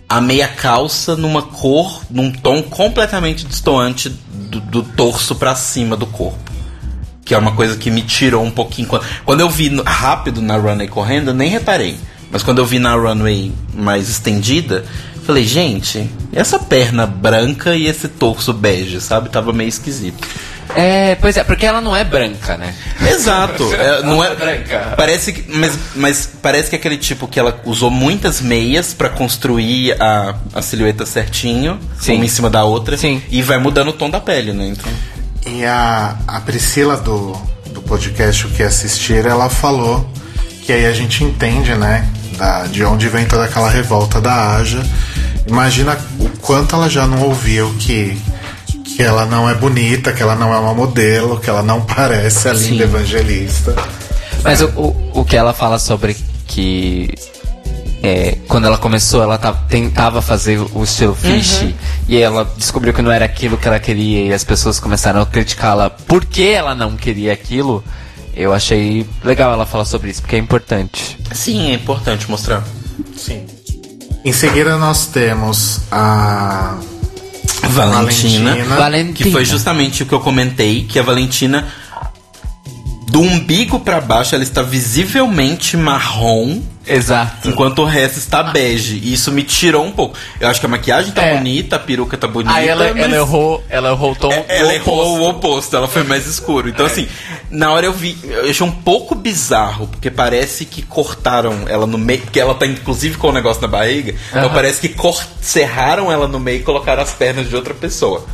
a meia calça numa cor, num tom completamente distoante do, do torso pra cima do corpo. Que é uma coisa que me tirou um pouquinho. Quando, eu vi rápido na runway correndo, eu nem reparei. Mas quando eu vi na runway mais estendida, falei, gente, essa perna branca e esse torso bege, sabe? Tava meio esquisito. É, pois é, porque ela não é branca, né? Exato. é, não é Branca. Parece que, mas, mas parece que é aquele tipo que ela usou muitas meias pra construir a, a silhueta certinho, Sim. uma em cima da outra, Sim. e vai mudando o tom da pele, né? Então, E a, a Priscila do, do podcast O Que Assistir, ela falou que aí a gente entende, né, da, de onde vem toda aquela revolta da Aja. Imagina o quanto ela já não ouviu que, que ela não é bonita, que ela não é uma modelo, que ela não parece a linda evangelista. Mas o, o, o que ela fala sobre que é, quando ela começou, ela ta- tentava fazer o estilo fish e ela descobriu que não era aquilo que ela queria e as pessoas começaram a criticá-la porque ela não queria aquilo. Eu achei legal ela falar sobre isso, porque é importante. sim, é importante mostrar. Sim. Em seguida nós temos a Valentina, Valentina. Valentina. que foi justamente o que eu comentei, que a Valentina do umbigo pra baixo ela está visivelmente marrom, Exato. enquanto o resto está bege. E isso me tirou um pouco. Eu acho que a maquiagem tá É. bonita, a peruca tá bonita. Aí ela, mas- ela errou, ela errou o tom. É, ela errou o oposto. ela foi mais escuro. Então, assim, na hora eu vi, eu achei um pouco bizarro, porque parece que cortaram ela no meio, porque ela tá inclusive com o negócio na barriga, então parece que cor, serraram ela no meio e colocaram as pernas de outra pessoa.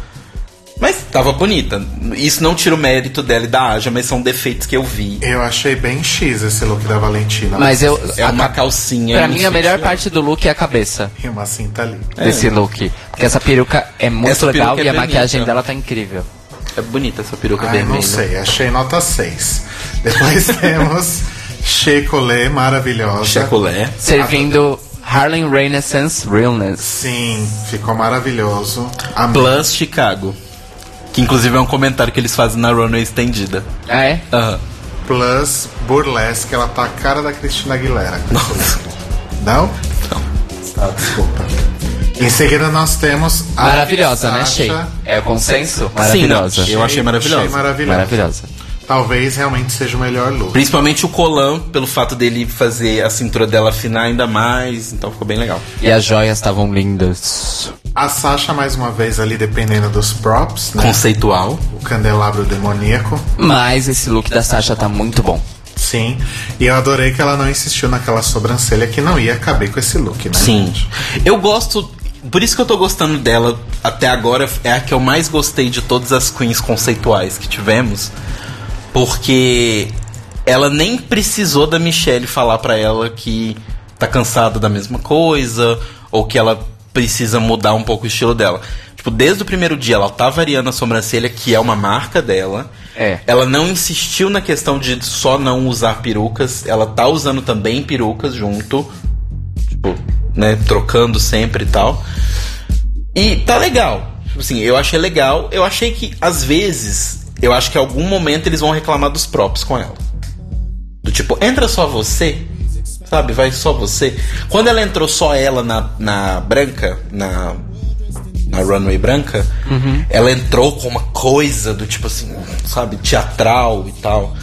Mas tava bonita. Isso não tira o mérito dela e da Aja, mas são defeitos que eu vi. Eu achei bem X esse look da Valentina. Mas eu. É uma ca- calcinha. Pra mim, a melhor sutiã. parte do look é a cabeça E uma cinta ali. desse look. Porque essa peruca é muito Essa legal peruca e é a maquiagem dela tá incrível. É bonita essa peruca Ai, vermelha. não sei, achei nota 6. Depois temos Checolé, maravilhosa. Checolé. Servindo Harlem Renaissance Realness. Sim, ficou maravilhoso. Amei. Plus Chicago. Que inclusive é um comentário que eles fazem na runway estendida. Ah, é? Aham. Plus Burlesque, ela tá a cara da Cristina Aguilera. Não? Não. Tá, desculpa. Em seguida nós temos a Maravilhosa, né, Sasha. Shea? É o consenso? Sim, Maravilhosa. não, eu achei maravilhosa. Achei maravilhosa. Maravilhosa. Talvez realmente seja o melhor look. Principalmente o Colan, pelo fato dele fazer a cintura dela afinar ainda mais, então ficou bem legal. E as joias estavam lindas. A Sasha, mais uma vez, ali dependendo dos props, né? Conceitual. O candelabro demoníaco. Mas esse look da Sasha tá muito bom. Sim. E eu adorei que ela não insistiu naquela sobrancelha que não ia caber com esse look, né? Sim. gente? Eu gosto. por isso que eu tô gostando dela até agora. É a que eu mais gostei de todas as queens conceituais que tivemos. Porque ela nem precisou da Michelle falar pra ela que tá cansada da mesma coisa. Ou que ela precisa mudar um pouco o estilo dela. Tipo, desde o primeiro dia ela tá variando a sobrancelha, que é uma marca dela. É. Ela não insistiu na questão de só não usar perucas. Ela tá usando também perucas junto. Tipo, né? Trocando sempre e tal. E tá legal. Tipo assim, eu achei legal. Eu achei que, às vezes, eu acho que em algum momento eles vão reclamar dos próprios com ela. Do tipo, entra só você. Sabe, vai só você. Quando ela entrou só ela na, na branca, na, na runway branca, ela entrou com uma coisa do tipo assim, sabe, teatral e tal.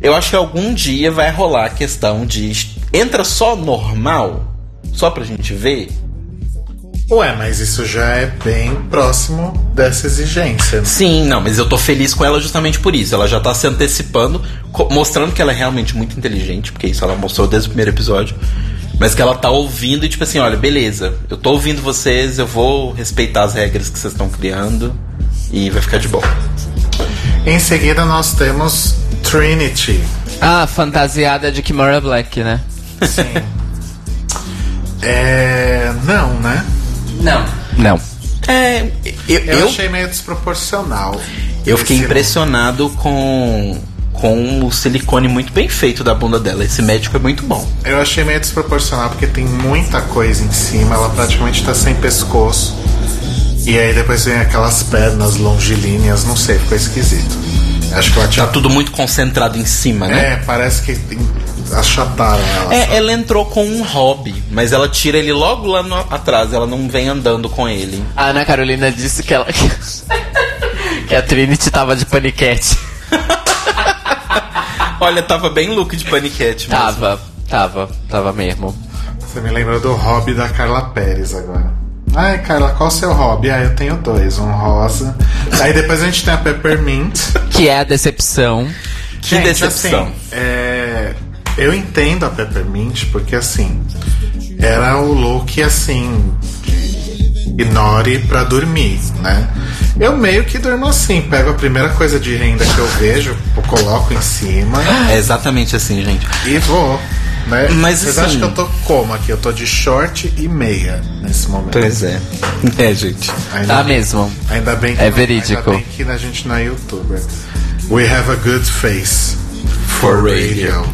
Eu acho que algum dia vai rolar a questão de entra só normal, só pra gente ver. Ué, mas isso já é bem próximo dessa exigência. né? Sim, não, mas eu tô feliz com ela justamente por isso. Ela já tá se antecipando, mostrando que ela é realmente muito inteligente, porque isso ela mostrou desde o primeiro episódio. Mas que ela tá ouvindo e tipo assim, olha, beleza, eu tô ouvindo vocês, eu vou respeitar as regras que vocês estão criando e vai ficar de boa. Em seguida nós temos Trinity. Ah, fantasiada de Kimora Black, né? Sim. é. Não, né? Não. Não. É, eu, Eu, achei meio desproporcional. eu fiquei impressionado com, com o silicone muito bem feito da bunda dela. Esse médico é muito bom. Eu achei meio desproporcional porque tem muita coisa em cima, ela praticamente tá sem pescoço. E aí depois vem aquelas pernas longilíneas, não sei, ficou esquisito. Acho que ela Tá tinha. tudo muito concentrado em cima, né? É, parece que tem- achataram ela. É, ela entrou com um hobby, mas ela tira ele logo lá no- atrás, ela não vem andando com ele. A Ana Carolina disse que ela. que a Trinity tava de paniquete. Olha, tava bem look de paniquete. mesmo. Tava, tava, tava mesmo. Você me lembrou do hobby da Carla Pérez agora. Ai, Carla, qual o seu hobby? Ah, eu tenho dois, um rosa. Aí depois a gente tem a Peppermint. Que é a decepção. Que Gente, decepção. assim, é, eu entendo a Peppermint porque assim era o look assim ignore pra dormir, né? Eu meio que durmo assim, pego a primeira coisa de renda que eu vejo, coloco em cima É exatamente assim, gente. e vou. Né? Mas, Vocês assim- acham que eu tô como aqui? Eu tô de short e meia nesse momento. Pois é. É, gente. Ainda Tá bem- mesmo. Ainda bem que É não- verídico. Ainda bem que a gente não é youtuber. We have a good face For radio.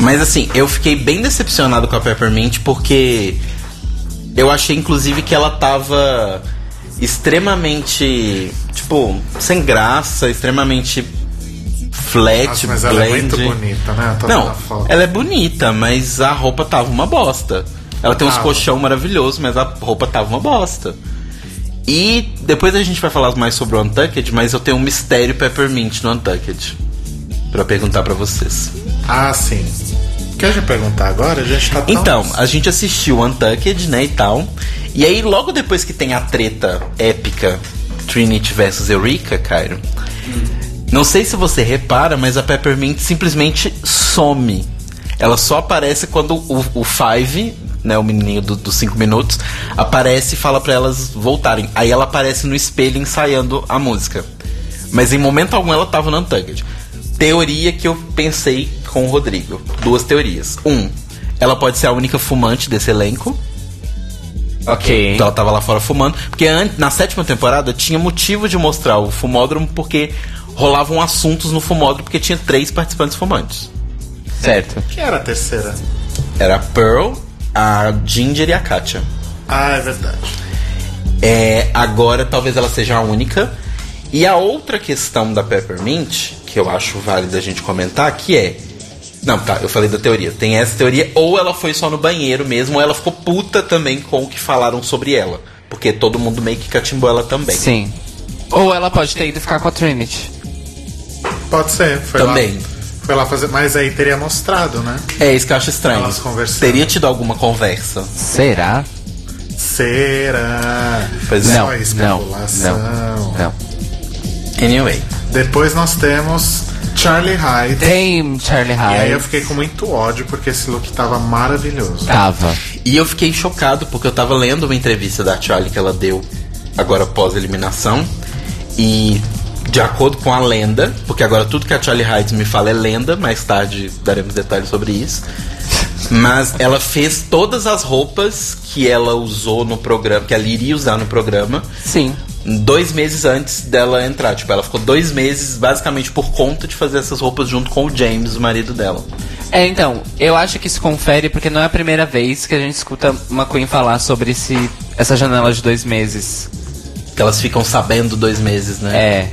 Mas assim, eu fiquei bem decepcionado com a Peppermint porque eu achei inclusive que ela tava extremamente, tipo, sem graça, extremamente flat, Nossa, mas ela é muito blend. bonita, né? Não, ela é bonita, mas a roupa tava uma bosta. Ela tem uns Tava. colchão maravilhoso, mas a roupa tava uma bosta. E depois a gente vai falar mais sobre o Untucked, mas eu tenho um mistério Peppermint no Untucked. Pra perguntar pra vocês. Ah, sim. Quer já perguntar agora? A gente tá tão... Então, a gente assistiu Untucked, né, e tal. E aí, logo depois que tem a treta épica Trinity versus Eureka, Cairo, não sei se você repara, mas a Peppermint simplesmente some. Ela só aparece quando o, o Five, né, o menininho do- dos 5 minutos, aparece e fala pra elas voltarem. Aí ela aparece no espelho ensaiando a música. Mas em momento algum ela tava no Untucked. Teoria que eu pensei com o Rodrigo. Duas teorias. Um, ela pode ser a única fumante desse elenco. Ok. Então ela tava lá fora fumando. Porque na sétima temporada tinha motivo de mostrar o fumódromo porque rolavam assuntos no fumódromo porque tinha três participantes fumantes. Certo. Quem era a terceira? Era a Pearl, a Ginger e a Katia. Ah, é verdade. É, agora talvez ela seja a única. E a outra questão da Peppermint, que eu acho válida a gente comentar, que é. Não, tá, eu falei da teoria. Tem essa teoria, ou ela foi só no banheiro mesmo, ou ela ficou puta também com o que falaram sobre ela. Porque todo mundo meio que catimbou ela também. Sim. Ou ela pode ter ido ficar com a Trinity. Pode ser. Foi Também. Lá, foi lá fazer... Mas aí teria mostrado, né? É isso que eu acho estranho. Elas conversando. Teria tido alguma conversa. Será? Será? Pois é. Só Não, não, não, não. Anyway. Depois nós temos Charlie Hyde. Tem Charlie E aí eu Hyde. fiquei com muito ódio porque esse look tava maravilhoso. Tava. E eu fiquei chocado porque eu tava lendo uma entrevista da Charlie que ela deu agora pós eliminação e de acordo com a lenda, porque agora tudo que a Charlie Hyde me fala é lenda, mais tarde daremos detalhes sobre isso. Mas ela fez todas as roupas que ela usou no programa, que ela iria usar no programa, Sim. Dois meses antes dela entrar. Tipo, ela ficou dois meses basicamente por conta de fazer essas roupas junto com o James, o marido dela. É, então, eu acho que isso confere porque não é a primeira vez que a gente escuta uma Queen falar sobre esse, essa janela de dois meses. Que elas ficam sabendo dois meses, né? É.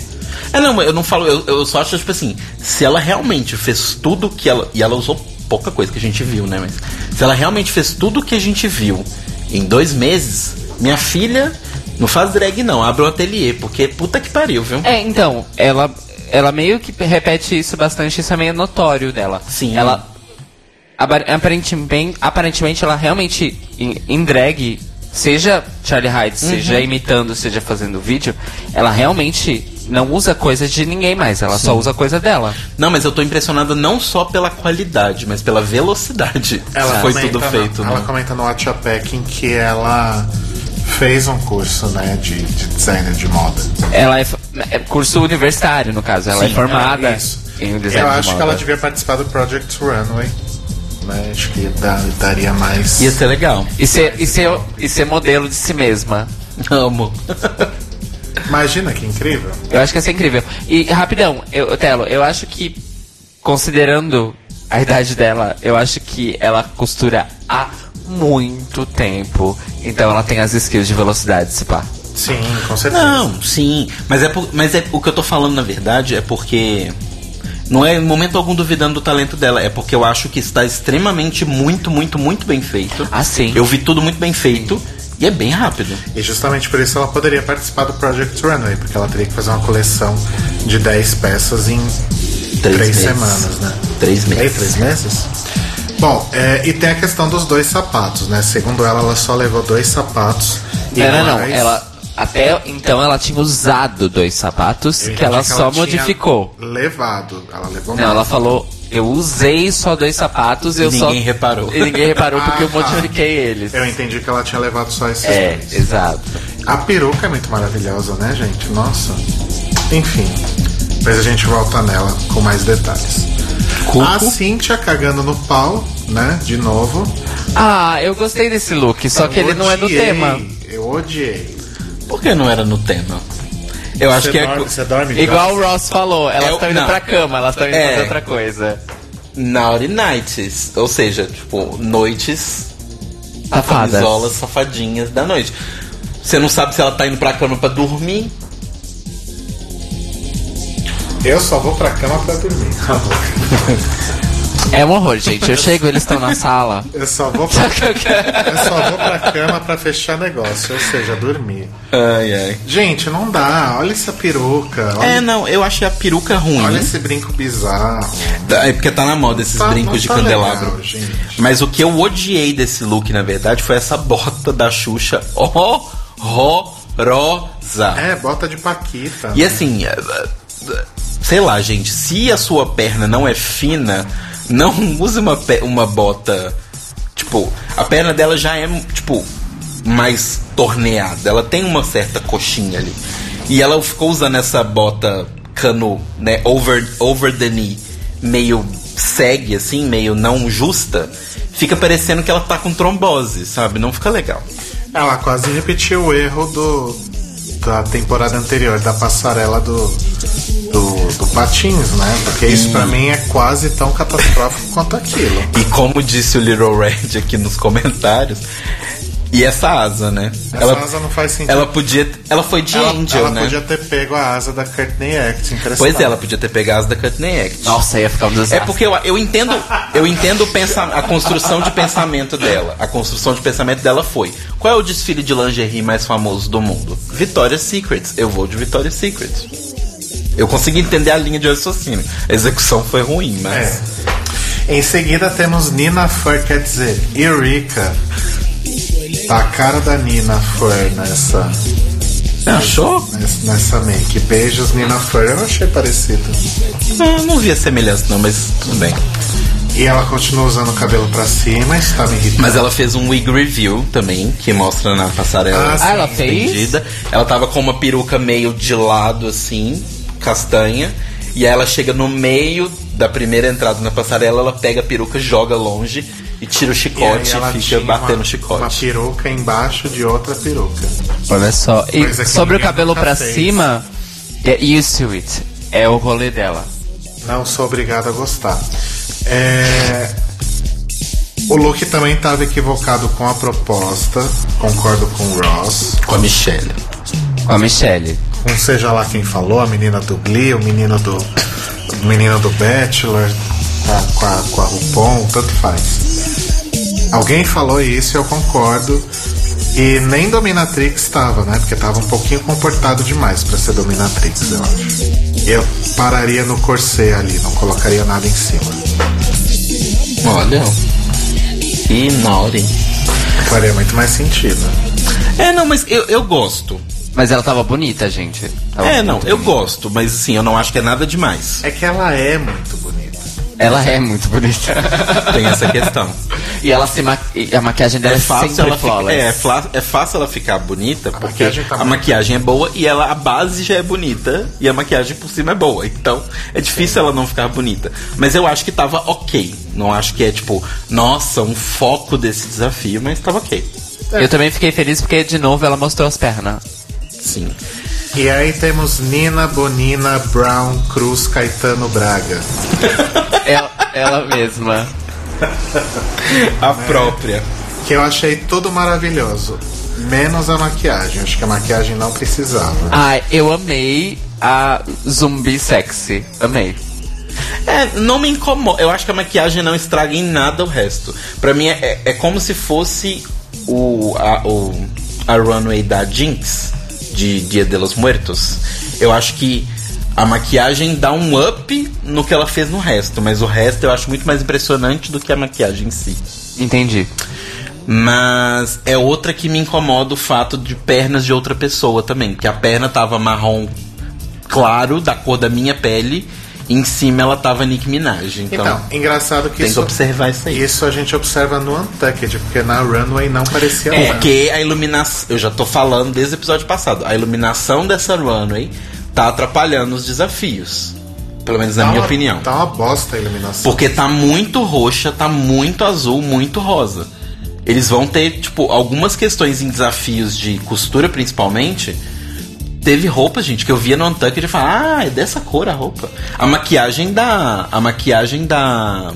É, não, eu não falo, eu, eu só acho, tipo assim, se ela realmente fez tudo que ela. E ela usou pouca coisa que a gente viu, né? Mas se ela realmente fez tudo que a gente viu em dois meses, minha filha, não faz drag não, abre um ateliê, porque puta que pariu, viu? É, então, ela, ela meio que repete isso bastante, isso é meio notório dela. Sim. Ela. apa- Aparentemente, aparentemente ela realmente, em, em drag, seja Charlie Hyde, seja imitando, seja fazendo vídeo, ela realmente não usa coisa de ninguém mais, ela só usa coisa dela. Não, mas eu tô impressionado não só pela qualidade, mas pela velocidade. Ela foi comenta tudo no- feito, Ela né? comenta no Watcha Packing que ela fez um curso, né, de, de designer de moda. Ela é, é curso universitário, no caso, ela é Sim, formada É, isso. em design Eu de acho que moda. ela devia participar do Project Runway. Né? Acho que dá- daria mais. Ia ser legal. E ser, e, ser, e ser modelo de si mesma. Amo. Imagina que incrível. Eu acho que ia ser incrível. E rapidão, eu, Telo, eu acho que, considerando a idade dela, eu acho que ela costura há muito tempo. Então ela tem as skills de velocidade, se pá. Sim, com certeza. Não, sim. Mas é, por- mas é o que eu tô falando, na verdade, é porque. Não é em momento algum duvidando do talento dela, é porque eu acho que está extremamente, muito, muito, muito bem feito. Ah, sim. Eu vi tudo muito bem feito e é bem rápido. E justamente por isso ela poderia participar do Project Runway, porque ela teria que fazer uma coleção de 10 peças em Três 3 meses. semanas, né? Três meses. É, três meses? Bom, é, e tem a questão dos dois sapatos, né? Segundo ela, ela só levou dois sapatos. Não, não, não. Ela, até então ela tinha usado dois sapatos Eu que ela entendi só tinha modificou. Levado. Ela levou Não, mais. ela falou, eu usei só dois sapatos, eu E só. ninguém reparou. E ninguém reparou porque eu Ah, tá. modifiquei eles. Eu entendi que ela tinha levado só esses É, dois. exato. A peruca é muito maravilhosa, né, gente? Nossa. Enfim. Depois a gente volta nela com mais detalhes. Cuco. A Cintia cagando no pau, né? De novo. Ah, eu gostei desse look, só que ele não é do Odiei, tema. Eu odiei. Por que não era no tema? Eu acho que é. dorme, você dorme Igual o Ross falou, elas É estão indo não. pra cama, elas estão indo É. fazer outra coisa. Naughty Nights. Ou seja, tipo, noites Safadas. camisolas safadinhas da noite. Você não sabe se ela tá indo pra cama pra dormir. Eu só vou pra cama pra dormir. É um horror, gente. Eu chego, eles estão na sala. Eu só vou pra, eu só vou pra cama pra fechar negócio, ou seja, dormir. Ai, ai. Gente, não dá. Olha essa peruca. Olha, É, não, eu achei a peruca ruim. olha esse brinco bizarro. É porque tá na moda esses Tá- brincos de tá candelabro. legal, gente. Mas o que eu odiei desse look, na verdade, foi essa bota da Xuxa horrorosa. É, bota de Paquita. E assim, é, é, sei lá, gente, se a sua perna não é fina, não use uma, uma bota. Tipo, a perna dela já é, tipo, mais torneada. Ela tem uma certa coxinha ali. E ela ficou usando essa bota cano, né, over, over the knee, meio segue, assim, meio não justa. Fica parecendo que ela tá com trombose, sabe? Não fica legal. Ela quase repetiu o erro do da temporada anterior, da passarela do, do, do Patins, né? Porque isso pra mim é quase tão catastrófico quanto aquilo. E como disse o Little Red aqui nos comentários, e essa asa, né? Essa asa não faz sentido. Ela podia. Ela foi de ela, Angel, ela né? podia ter pego a asa da Courtney Act, interessante. Pois é, ela podia ter pegado a asa da Courtney Act. Nossa, ia ficar um desastre. É porque eu, eu entendo, eu entendo pensa, a construção de pensamento dela. A construção de pensamento dela foi: qual é o desfile de lingerie mais famoso do mundo? Victoria's Secret. Eu vou de Victoria's Secret. Eu consegui entender a linha de raciocínio. A execução foi ruim, mas. É. Em seguida temos Nina Fur, quer dizer, Eureka. Tá a cara da Nina Fur nessa, Achou? Nessa, nessa make. Beijos, Nina Furry. Eu achei parecido. Não, não vi a semelhança não, mas tudo bem. E ela continua usando o cabelo pra cima, está me irritando. Mas ela fez um wig review também, que mostra na passarela Ah, sim. Ah, ela fez? estendida. Ela tava com uma peruca meio de lado, assim, castanha. E aí ela chega no meio da primeira entrada na passarela, ela pega a peruca, joga longe e tira o E chicote ela e fica batendo uma, o chicote. Uma peruca embaixo de outra peruca. Olha só. E sobre o cabelo fez. cima, get used to it. É o rolê dela. Não sou obrigado a gostar. É, O look também estava equivocado com a proposta. Concordo com o Ross. Com a Michelle. Com a Michelle. Com seja lá quem falou, a menina do Glee, o menino do. O menino do Bachelor, com a, com a, com a RuPaul, tanto faz. Alguém falou isso e eu concordo. E nem Dominatrix estava, né? Porque tava um pouquinho comportado demais pra ser Dominatrix, eu acho. Eu pararia no corset ali, não colocaria nada em cima. Olha. Que naughty. Faria muito mais sentido. É, não, mas eu, eu gosto. Mas ela tava bonita, gente. Tava É, não, muito eu bonita. gosto, mas assim, eu não acho que é nada demais. É que ela é muito bonita. Ela é muito bonita. Tem essa questão. e ela se ma... e a maquiagem dela é, É fácil, sempre ela fica, flawless. é, é fácil ela ficar bonita porque maquiagem tá a maquiagem é boa e ela, a base já é bonita e a maquiagem por cima é boa. Então é difícil ela não ficar bonita. Mas eu acho que tava ok. Não acho que é tipo, nossa, um foco desse desafio, mas tava ok. Eu também fiquei feliz porque, de novo, ela mostrou as pernas. Sim. E aí temos Nina Bonina Brown Cruz Caetano Braga. ela, ela mesma. A própria. Que eu achei tudo maravilhoso. Menos a maquiagem. Acho que a maquiagem não precisava. Ai, eu amei a zumbi sexy. Amei. É, não me incomoda. Eu acho que a maquiagem não estraga em nada o resto. Pra mim é, é- é como se fosse o, a, o, a runway da Jinx de Dia de los Muertos. Eu acho que a maquiagem dá um up no que ela fez no resto, mas o resto eu acho muito mais impressionante do que a maquiagem em si. Entendi. Mas é outra que me incomoda o fato de pernas de outra pessoa também. Que a perna tava marrom claro, da cor da minha pele, em cima ela tava Nick Minaj. Então, Então, engraçado que tem isso, que observar isso aí. isso a gente observa no Untucked, porque na Runway não parecia É porque a iluminação. Eu já tô falando desde o episódio passado. A iluminação dessa runway tá atrapalhando os desafios. Pelo menos na Tá minha uma- opinião. Tá uma bosta a iluminação. Porque tá muito roxa, tá muito azul, muito rosa. Eles vão ter, tipo, algumas questões em desafios de costura, principalmente. Teve roupa, gente, que eu via no Untucked e falava, ah, é dessa cor a roupa. A maquiagem da. A maquiagem da.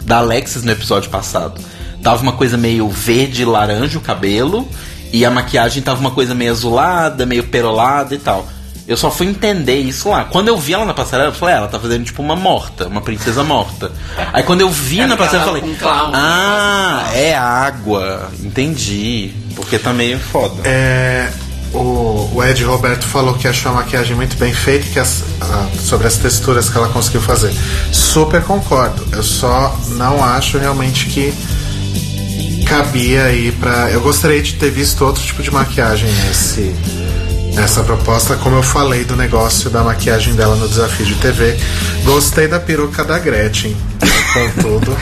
Da Alexis no episódio passado. Tava uma coisa meio verde, laranja o cabelo. E a maquiagem tava uma coisa meio azulada, meio perolada e tal. Eu só fui entender isso lá. Quando eu vi ela na passarela, eu falei, ah, ela tá fazendo tipo uma morta, uma princesa morta. Aí quando eu vi na passarela, eu falei, um clown. ah, é água. Entendi. Porque tá meio foda. É, o, Ed Roberto falou que achou a maquiagem muito bem feita que as- ah, sobre as texturas que ela conseguiu fazer. Super concordo. Eu só não acho realmente que cabia aí pra. Eu gostaria de ter visto outro tipo de maquiagem nesse. Nessa proposta, como eu falei do negócio da maquiagem dela no desafio de TV, gostei da peruca da Gretchen, contudo,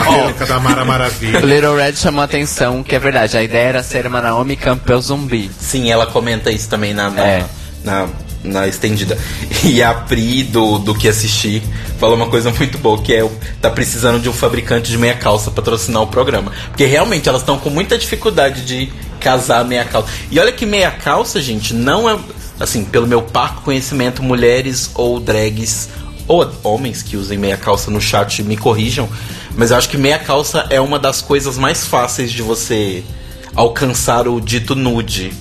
a peruca da Mara Maravilha. Little Red chamou a atenção que é verdade. A ideia era ser uma Naomi Campbell zumbi. Sim, ela comenta isso também na, na, É. na, na estendida. E a Pri, do, do que assisti, falou uma coisa muito boa, que é tá precisando de um fabricante de meia calça patrocinar o programa. Porque realmente elas estão com muita dificuldade de casar meia calça. E olha que meia calça, gente, não é. Assim, pelo meu parco conhecimento, mulheres ou drags ou homens que usem meia calça no chat me corrijam, mas eu acho que meia calça é uma das coisas mais fáceis de você alcançar o dito nude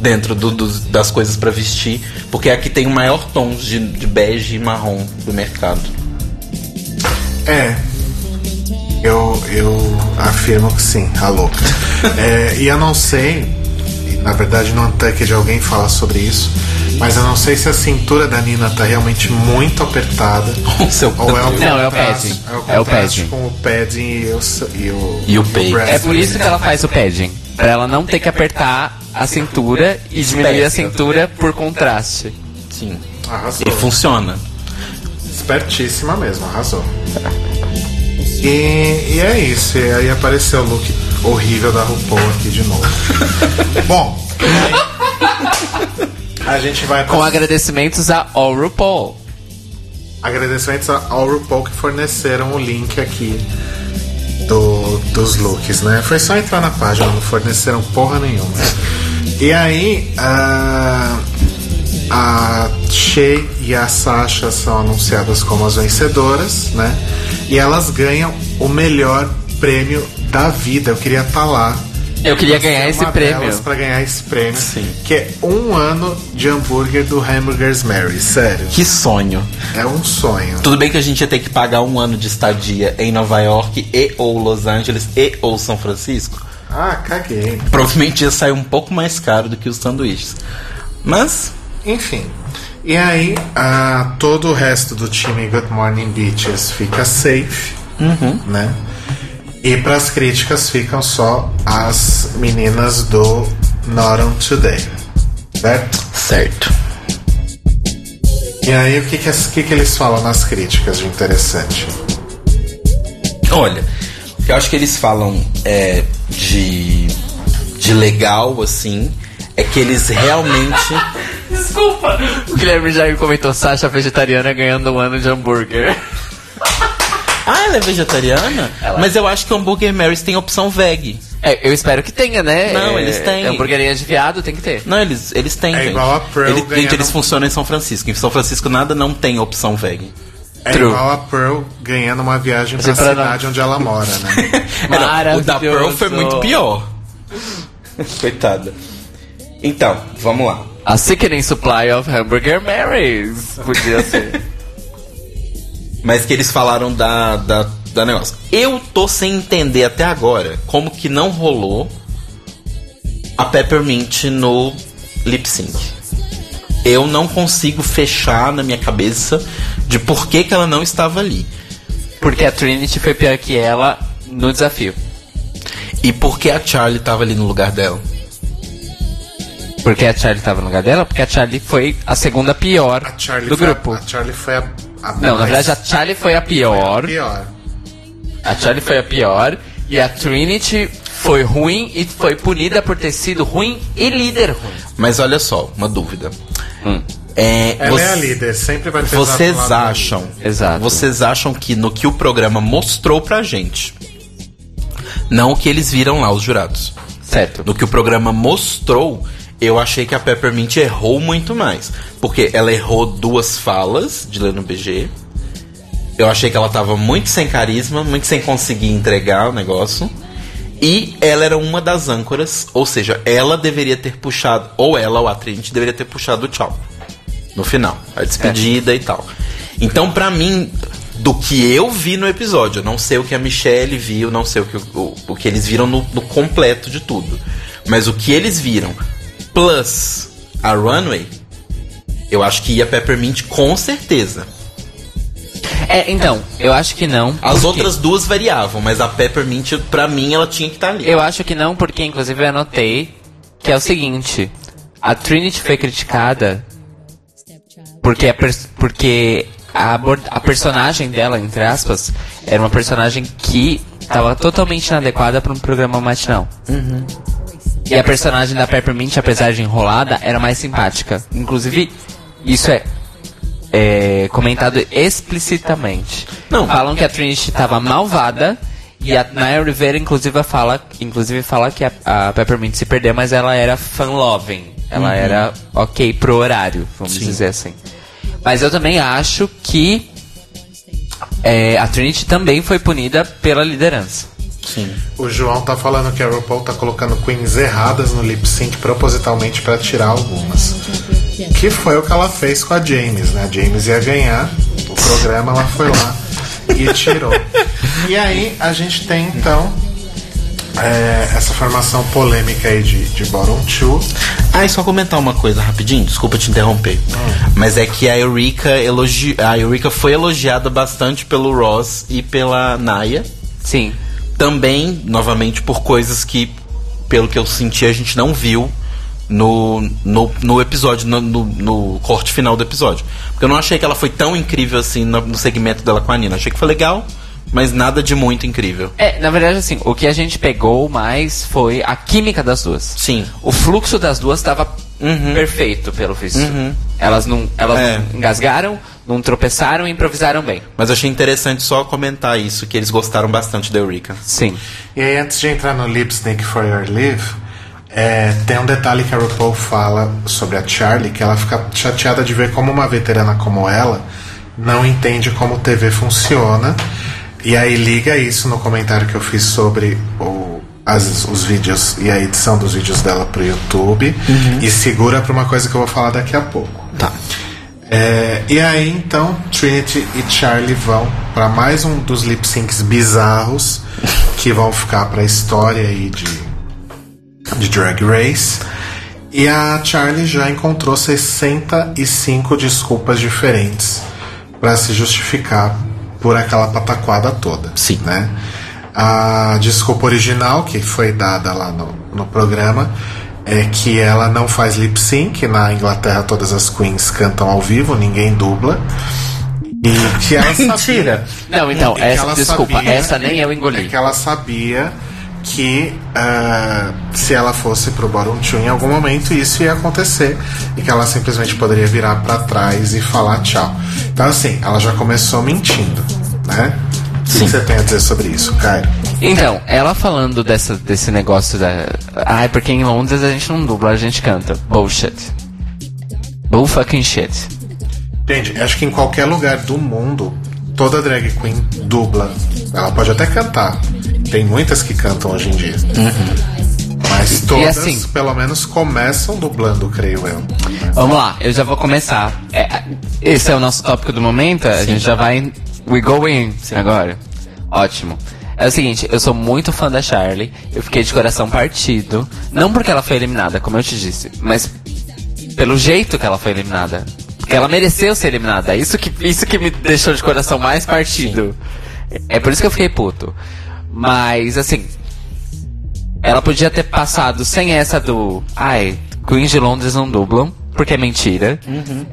dentro do- dos- das coisas pra vestir, porque é a que tem o maior tom de, de bege e marrom do mercado. É. Eu, eu afirmo que sim, a louca. É, e eu não sei, na verdade no Untucked alguém fala sobre isso, mas eu não sei se a cintura da Nina tá realmente muito apertada. Com seu Ou é o. Não, é o padding. É o, É padding. com o padding e o, e o, E o peito. breast. É por isso que ela faz o padding. Pra ela não ter que apertar a cintura e diminuir a cintura por contraste. Sim. Arrasou. E funciona. Espertíssima mesmo, arrasou. E, e é isso. E aí apareceu o look horrível da RuPaul aqui de novo. Bom, a gente vai Com agradecimentos a All RuPaul. agradecimentos ao RuPaul que forneceram o link aqui do, dos looks, né? Foi só entrar na página, não forneceram porra nenhuma. E aí, a, a Shea e a Sasha são anunciadas como as vencedoras, né? E elas ganham o melhor prêmio da vida. Eu queria estar lá. Eu queria Você ganhar é esse prêmio. Pra ganhar esse prêmio. Sim. Que é um ano de hambúrguer do Hamburgers Mary. Sério. Que sonho. É um sonho. Tudo bem que a gente ia ter que pagar um ano de estadia em Nova York e ou Los Angeles e ou São Francisco. Ah, caguei. Provavelmente ia sair um pouco mais caro do que os sanduíches. Mas, Enfim. E aí, ah, todo o resto do time Good Morning Beaches fica safe, né? E para as críticas ficam só as meninas do Not On Today, certo? certo. E aí, o que que, que que eles falam nas críticas de interessante? Olha, o que eu acho que eles falam é, de, de legal, assim, é que eles realmente. Desculpa! O Guilherme Jair comentou Sasha vegetariana ganhando um ano de hambúrguer. Ah, ela é vegetariana? Mas eu acho que o hambúrguer Marys tem opção veg. É, eu espero que tenha, né? Não, É, eles têm. Hamburguerinha de viado tem que ter. Não, eles, eles têm, É gente. igual a Pearl Ele- ganhando- Gente, eles funcionam em São Francisco. Em São Francisco nada não tem opção veg. É True. igual a Pearl ganhando uma viagem pra pra não- cidade onde ela mora, né? É, não, o da Pearl foi muito pior. Coitada. Então, vamos lá. A sickening supply of hamburger Marys. Podia ser. Mas que eles falaram da, da, da negócio. Eu tô sem entender até agora como que não rolou a Peppermint no lip sync. Eu não consigo fechar na minha cabeça de por que, que ela não estava ali. Porque a Trinity foi pior que ela no desafio. E por que a Charlie estava ali no lugar dela. Porque a Charlie tava no lugar dela? Porque a Charlie foi a segunda pior A Charlie do foi a- grupo. A, Charlie foi a, a Não, na verdade a Charlie foi a pior. pior. A Charlie foi a pior. E a Trinity foi ruim e foi punida por ter sido ruim e líder ruim. Mas olha só, uma dúvida. Hum. É, Ela você- é a líder, sempre vai ter Vocês acham, líder. Exato. vocês acham que no que o programa mostrou pra gente, não o que eles viram lá, os jurados, Certo. no que o programa mostrou, eu achei que a Peppermint errou muito mais. Porque ela errou duas falas de Leno BG. Eu achei que ela tava muito sem carisma, muito sem conseguir entregar o negócio. E ela era uma das âncoras, ou seja, ela deveria ter puxado, ou ela ou a Trinity deveria ter puxado o tchau. No final, a despedida e tal. Então, pra mim, do que eu vi no episódio, eu não sei o que a Michelle viu, não sei o que, o, o que eles viram no, no completo de tudo. Mas o que eles viram, plus a Runway, eu acho que ia Peppermint com certeza. É, então, eu acho que não. As porque- outras duas variavam, mas a Peppermint, pra mim, ela tinha que estar ali. Eu acho que não, porque inclusive eu anotei que é o seguinte: a Trinity foi criticada porque a, porque a, a personagem dela, entre aspas, era uma personagem que estava totalmente inadequada para um programa matinal. E a personagem da Peppermint, apesar de enrolada, era mais simpática. Inclusive, isso é, é comentado explicitamente. Não. Falam que a Trinity estava malvada. E a Naya Rivera, inclusive, fala, inclusive fala que a, a Peppermint se perdeu, mas ela era fun-loving. Ela era ok pro horário, vamos Sim. dizer assim. Mas eu também acho que é, a Trinity também foi punida pela liderança. Sim. O João tá falando que a RuPaul tá colocando queens erradas no lip sync propositalmente pra tirar algumas. Que foi o que ela fez com a James, né? A James ia ganhar o programa, ela foi lá e tirou. E aí a gente tem então é, essa formação polêmica aí de, de Bottom Two. Ah, e só comentar uma coisa rapidinho, desculpa te interromper. Mas é que a Eureka, elogi... a Eureka foi elogiada bastante pelo Ross e pela Naya. Sim. Também, novamente, por coisas que, pelo que eu senti, a gente não viu no, no, no episódio, no, no, no corte final do episódio. Porque eu não achei que ela foi tão incrível assim no, no segmento dela com a Nina. Achei que foi legal, mas nada de muito incrível. É, na verdade, assim, o que a gente pegou mais foi a química das duas. Sim. O fluxo das duas estava perfeito, pelo visto. Elas, não, elas É. não engasgaram, não tropeçaram e improvisaram bem. Mas eu achei interessante só comentar isso, que eles gostaram bastante da Eureka. Sim. E aí, antes de entrar no Lipstick for Your Live, é, tem um detalhe que a RuPaul fala sobre a Charlie, que ela fica chateada de ver como uma veterana como ela não entende como TV funciona. E aí liga isso no comentário que eu fiz sobre o, as- os vídeos e a edição dos vídeos dela pro YouTube. E segura pra uma coisa que eu vou falar daqui a pouco. Tá. É, e aí então Trinity e Charlie vão para mais um dos lip syncs bizarros que vão ficar para a história aí de, de Drag Race. E a Charlie já encontrou 65 desculpas diferentes para se justificar por aquela pataquada toda. Sim. Né? A desculpa original que foi dada lá no, no programa é que ela não faz lip sync. Na Inglaterra, todas as queens cantam ao vivo, ninguém dubla. E que ela sabia- Mentira. Não, então, essa, desculpa, sabia- essa nem eu engoli. É que ela sabia que ah, se ela fosse pro Bottom Two em algum momento isso ia acontecer e que ela simplesmente poderia virar pra trás e falar tchau. Então assim, ela já começou mentindo, né? O que Sim. você tem a dizer sobre isso, Caio? Então, ela falando dessa, desse negócio da. Ai, porque em Londres a gente não dubla, a gente canta. Bullshit. Bull fucking shit. Gente, acho que em qualquer lugar do mundo, toda drag queen dubla. Ela pode até cantar. Tem muitas que cantam hoje em dia. Mas todas, assim- pelo menos, começam dublando, creio eu. Vamos lá, eu já vou começar. É, esse é o nosso tópico do momento, a gente já vai. We go in agora. Ótimo. É o seguinte, eu sou muito fã da Charlie, eu fiquei de coração partido. Não porque ela foi eliminada, como eu te disse, mas pelo jeito que ela foi eliminada. Porque ela mereceu ser eliminada. Isso que, isso que me deixou de coração mais partido. É por isso que eu fiquei puto. Mas, assim, ela podia ter passado sem essa do. Ai, Queens de Londres não dublam, porque é mentira.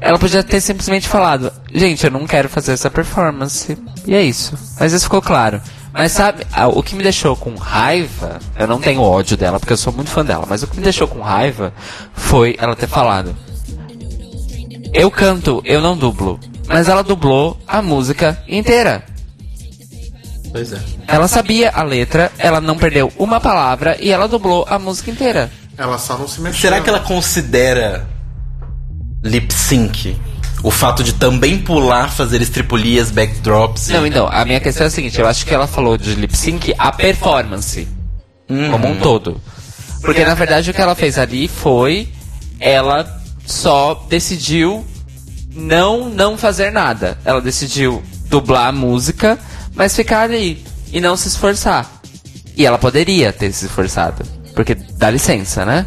Ela podia ter simplesmente falado: Gente, eu não quero fazer essa performance. E é isso. Mas isso ficou claro. Mas sabe, o que me deixou com raiva, eu não tenho ódio dela, porque eu sou muito fã dela, mas o que me deixou com raiva foi ela ter falado: Eu canto, eu não dublo. Mas ela dublou a música inteira. Pois é. Ela sabia a letra, ela não perdeu uma palavra e ela dublou a música inteira. Ela só não se mexeu. Será que ela considera lip sync o fato de também pular, fazer estripulias, backdrops? Não, então, a minha questão é a seguinte, eu acho que ela falou de lip sync a performance como um todo. Porque na verdade o que ela fez ali foi ela só decidiu não não fazer nada. Ela decidiu dublar a música, mas ficar ali e não se esforçar. E ela poderia ter se esforçado, porque dá licença, né?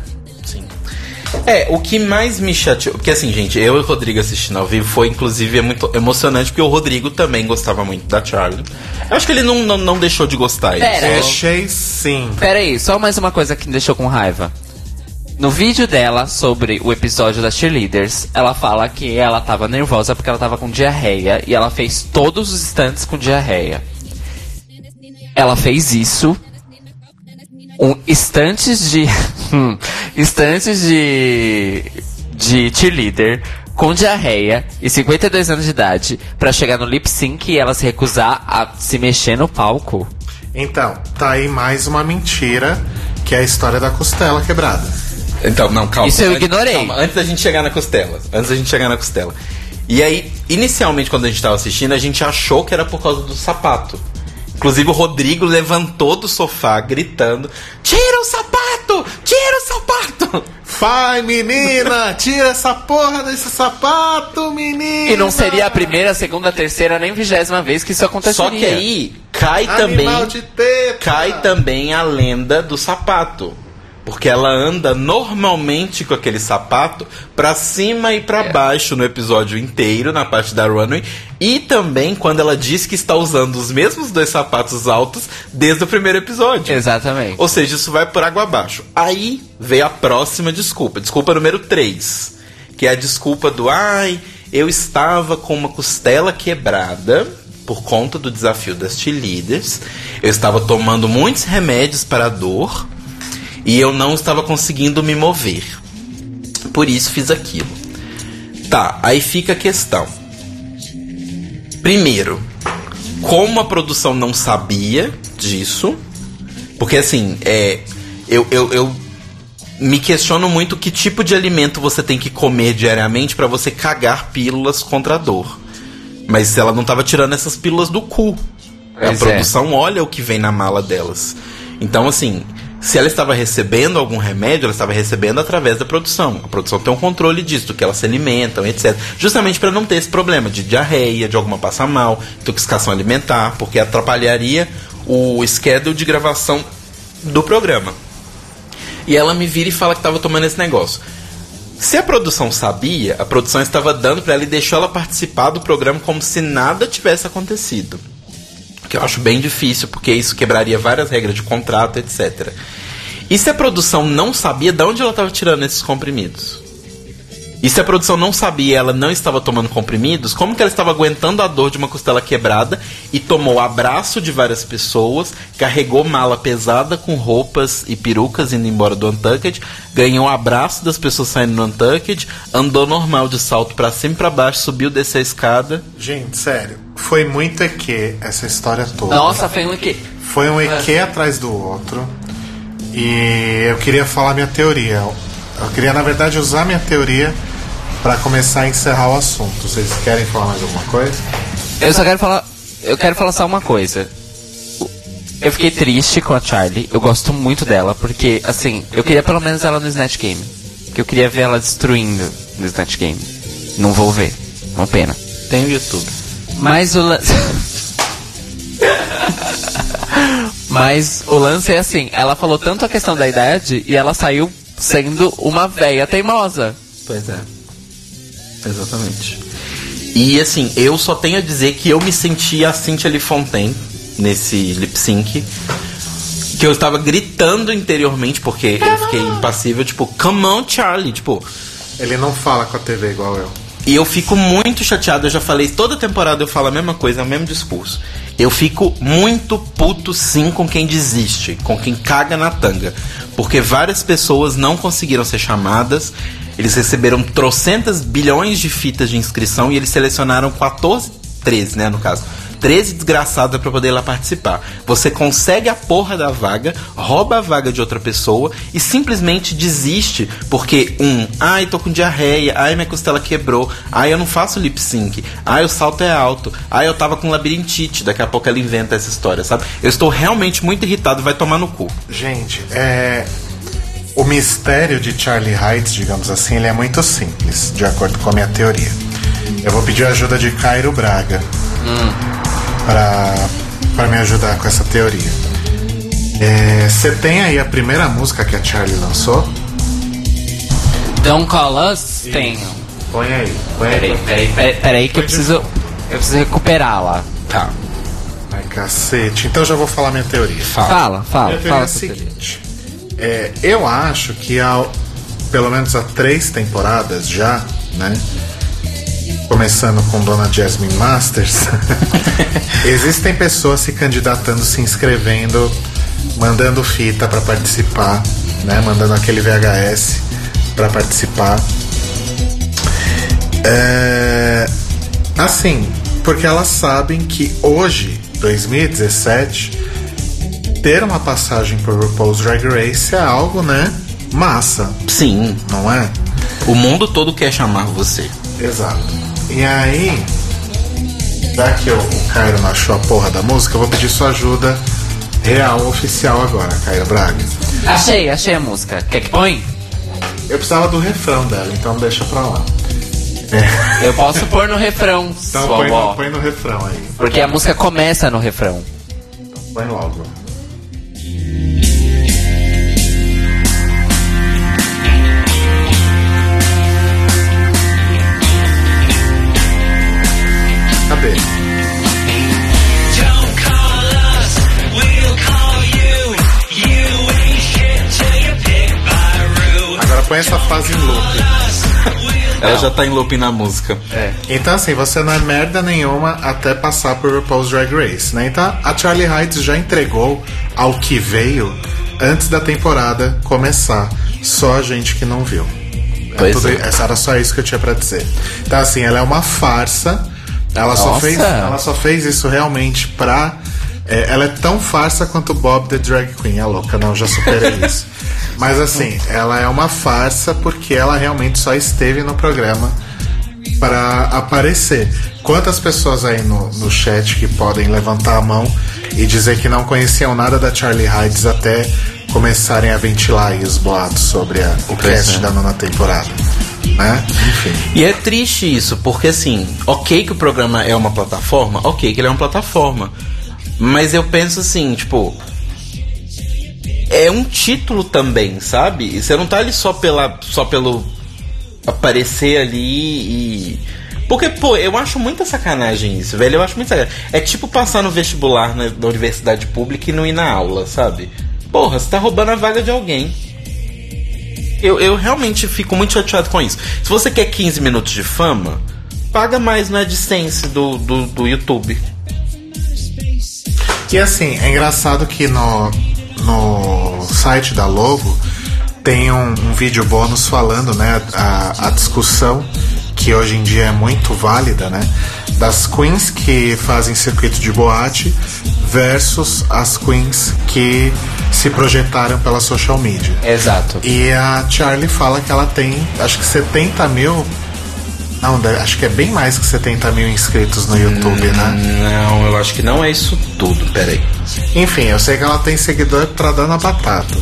É, o que mais me chateou. Porque assim, gente, eu e o Rodrigo assistindo ao vivo foi, inclusive, é muito emocionante, porque o Rodrigo também gostava muito da Charlie. Eu acho que ele não, não, não deixou de gostar. ele Pera, só- Deixei sim. Pera aí, só mais uma coisa que me deixou com raiva. No vídeo dela sobre o episódio das cheerleaders, ela fala que ela tava nervosa porque ela tava com diarreia e ela fez todos os instantes com diarreia. Ela fez isso um instantes de hum, instantes de de cheerleader com diarreia e 52 anos de idade pra chegar no lip sync e ela se recusar a se mexer no palco. Então, tá aí mais uma mentira, que é a história da costela quebrada. Então, não, calma. Isso eu ignorei. calma, antes da gente chegar na costela. Antes da gente chegar na costela. E aí, inicialmente, quando a gente tava assistindo, a gente achou que era por causa do sapato. Inclusive, o Rodrigo levantou do sofá gritando: Tira o sapato! Tira o sapato! Vai, menina! Tira essa porra desse sapato, menina! E não seria a primeira, segunda, terceira, nem vigésima vez que isso aconteceria. Só que aí cai Animal também. Cai também a lenda do sapato. Porque ela anda normalmente com aquele sapato pra cima e pra É. baixo no episódio inteiro, na parte da runway. E também quando ela diz que está usando os mesmos dois sapatos altos desde o primeiro episódio. Exatamente. Ou seja, isso vai por água abaixo. Aí veio a próxima desculpa, desculpa número 3, que é a desculpa do ai, eu estava com uma costela quebrada por conta do desafio das cheerleaders. Eu estava tomando muitos remédios para a dor e eu não estava conseguindo me mover. Por isso fiz aquilo. Tá, aí fica a questão. Primeiro, como a produção não sabia disso, porque assim, é, eu, eu, eu me questiono muito que tipo de alimento você tem que comer diariamente pra você cagar pílulas contra a dor. Mas ela não tava tirando essas pílulas do cu. a Pois é. produção olha o que vem na mala delas. Então, assim, se ela estava recebendo algum remédio, ela estava recebendo através da produção. A produção tem um controle disso, do que elas se alimentam, etc. Justamente para não ter esse problema de diarreia, de alguma passar mal, intoxicação alimentar, porque atrapalharia o schedule de gravação do programa. E ela me vira e fala que estava tomando esse negócio. Se a produção sabia, a produção estava dando para ela e deixou ela participar do programa como se nada tivesse acontecido. Que eu acho bem difícil, porque isso quebraria várias regras de contrato, etc. E se a produção não sabia de onde ela estava tirando esses comprimidos? E se a produção não sabia ela não estava tomando comprimidos, como que ela estava aguentando a dor de uma costela quebrada e tomou abraço de várias pessoas, carregou mala pesada com roupas e perucas indo embora do Untucked, ganhou abraço das pessoas saindo do Untucked, andou normal de salto pra cima e pra baixo, subiu, desceu a escada. Gente, sério, foi muito EQ essa história toda. Nossa, foi um que. Foi um EQ atrás do outro. E eu queria falar minha teoria. Eu queria, na verdade, usar minha teoria para começar a encerrar o assunto. Vocês querem falar mais alguma coisa? Eu só quero falar. Eu quero falar só uma coisa. Eu fiquei triste com a Charlie. Eu gosto muito dela, porque, assim, eu queria pelo menos ela no Snatch Game. Que eu queria ver ela destruindo no Snatch Game. Não vou ver. Uma pena. Tem o YouTube. Mas o lance. Mas o lance é assim, ela falou tanto a questão da idade e ela saiu sendo uma véia teimosa. Pois é. Exatamente. E assim, eu só tenho a dizer que eu me senti a Cynthia Lee Fontaine nesse lip sync. Que eu estava gritando interiormente, porque eu fiquei impassível, tipo, come on, Charlie, tipo. Ele não fala com a TV igual eu. E eu fico muito chateado, eu já falei, toda temporada eu falo a mesma coisa, é o mesmo discurso. Eu fico muito puto sim com quem desiste, com quem caga na tanga. Porque várias pessoas não conseguiram ser chamadas, eles receberam trocentas bilhões de fitas de inscrição e eles selecionaram 14, 13, né, no caso. 13 desgraçadas pra poder ir lá participar. Você consegue a porra da vaga, rouba a vaga de outra pessoa e simplesmente desiste porque um, ai, tô com diarreia, ai, minha costela quebrou, ai, eu não faço lip sync, ai, o salto é alto, ai, eu tava com labirintite, daqui a pouco ela inventa essa história, sabe? Eu estou realmente muito irritado, vai tomar no cu. Gente, é. O mistério de Charlie Heights, digamos assim, ele é muito simples, de acordo com a minha teoria. Eu vou pedir a ajuda de Cairo Braga pra, pra me ajudar com essa teoria. É, Você tem aí a primeira música que a Charlie lançou? Don't call us? Tenho. Põe aí. Põe aí. Peraí, peraí, peraí, peraí que eu preciso. Eu preciso recuperá-la. Tá. Ai, cacete. Então já vou falar minha teoria. Fala, fala, Minha teoria fala. é a seguinte: é, eu acho que há pelo menos há três temporadas já, né? Começando com Dona Jasmine Masters, existem pessoas se candidatando, se inscrevendo, mandando fita para participar, né? Mandando aquele VHS para participar. É, assim, porque elas sabem que hoje, 2017, ter uma passagem por RuPaul's Drag Race é algo, né? Massa, Sim, não é? o mundo todo quer chamar você. Exato. E aí, já que o, o Cairo não achou a porra da música, eu vou pedir sua ajuda real, oficial agora, Cairo Braga. Achei, achei a música. Quer que põe? Eu precisava do refrão dela, então deixa pra lá. Eu posso pôr no refrão, Então põe no, põe no refrão aí. Porque a música começa no refrão. Põe logo. Essa fase em loop. Ela já tá em looping na música. Então, assim, você não é merda nenhuma até passar por RuPaul's Drag Race, né? Então, a Charlie Heights já entregou ao que veio antes da temporada começar. Só a gente que não viu. É tudo- é. essa Era só isso que eu tinha pra dizer. Então, assim, ela é uma farsa. Ela só, Nossa. fez, ela só fez isso realmente pra. É, ela é tão farsa quanto Bob the Drag Queen. É louca, não, já superei isso. Mas assim, ela é uma farsa porque ela realmente só esteve no programa para aparecer. Quantas pessoas aí no, no chat que podem levantar a mão e dizer que não conheciam nada da Charlie Hides até começarem a ventilar aí os boatos sobre a- o cast é. da nona temporada? Né? Enfim. E é triste isso, porque assim, ok que o programa é uma plataforma, ok que ele é uma plataforma. Mas eu penso assim, tipo. É um título também, sabe? E Você não tá ali só, pela, só pelo aparecer ali e. Porque, pô, eu acho muita sacanagem isso, velho. Eu acho muito sacanagem. É tipo passar no vestibular na, na universidade pública e não ir na aula, sabe? Porra, você tá roubando a vaga de alguém. Eu, eu realmente fico muito chateado com isso. Se você quer 15 minutos de fama, paga mais no AdSense do, do, do YouTube. E assim, é engraçado que no, no site da Logo tem um, um vídeo bônus falando, né, a, a discussão que hoje em dia é muito válida, né, das queens que fazem circuito de boate versus as queens que se projetaram pela social media. Exato. E a Charlie fala que ela tem, acho que 70 mil. Não, acho que é bem mais que 70 mil inscritos no YouTube, né? Não, eu acho que não é isso tudo, peraí. Enfim, eu sei que ela tem seguidor pra dar na batata.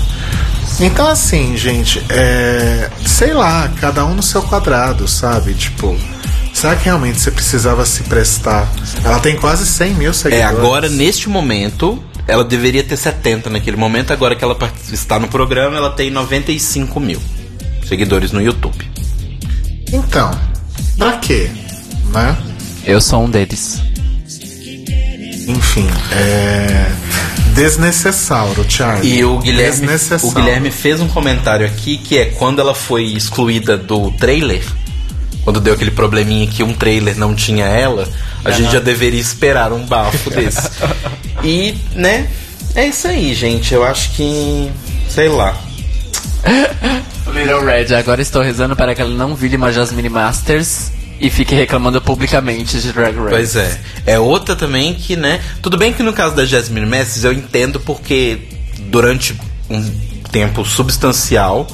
Então, assim, gente, é. Sei lá, cada um no seu quadrado, sabe? Tipo, será que realmente você precisava se prestar? Ela tem quase 100 mil É, seguidores. agora, neste momento, ela deveria ter 70 naquele momento. Agora que ela está no programa, ela tem 95 mil seguidores no YouTube. Então, pra quê? Né? Eu sou um deles. Enfim, é. Desnecessário, Charlie. E o Guilherme, Desnecessário. o Guilherme fez um comentário aqui que é quando ela foi excluída do trailer, quando deu aquele probleminha que um trailer não tinha ela, a gente já deveria esperar um bafo desse. E, né, é isso aí, gente. Eu acho que. sei lá. Little Red, agora estou rezando para que ela não vire uma Jasmine Masters e fique reclamando publicamente de Drag Race. Pois é. É outra também que, né? Tudo bem que no caso da Jasmine Masters eu entendo porque durante um tempo substancial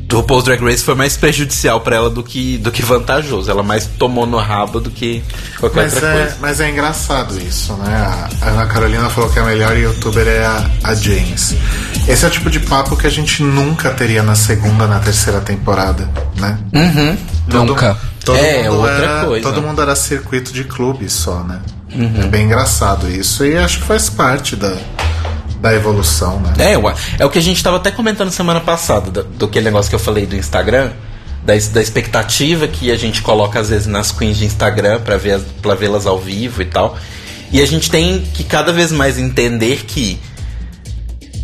do RuPaul's Drag Race foi mais prejudicial pra ela do que, do que vantajoso. Ela mais tomou no rabo do que qualquer Mas outra é, coisa. mas é engraçado isso, né? A Ana Carolina falou que a melhor youtuber é a, a James. Esse é o tipo de papo que a gente nunca teria na segunda, na terceira temporada, né? Todo- Nunca. Todo É, mundo outra era, coisa. Todo mundo era circuito de clube só, né? Uhum. É bem engraçado isso e acho que faz parte da, da evolução, né? É, é o que a gente tava até comentando semana passada, do, do aquele negócio que eu falei do Instagram, da, da expectativa que a gente coloca às vezes nas queens de Instagram pra ver pra vê-las ao vivo e tal. E a gente tem que cada vez mais entender que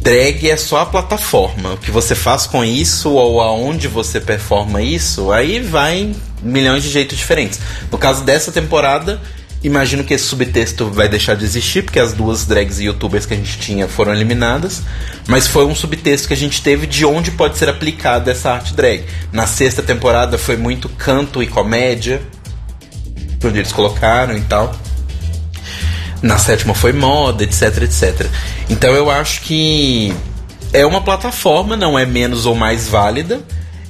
drag é só a plataforma. O que você faz com isso ou aonde você performa isso, aí vai milhões de jeitos diferentes. No caso dessa temporada, imagino que esse subtexto vai deixar de existir, porque as duas drags e youtubers que a gente tinha foram eliminadas. Mas foi um subtexto que a gente teve de onde pode ser aplicada essa arte drag. Na sexta temporada foi muito canto e comédia, onde eles colocaram e tal. Na sétima foi moda, etc, etc. Então eu acho que é uma plataforma, não é menos ou mais válida.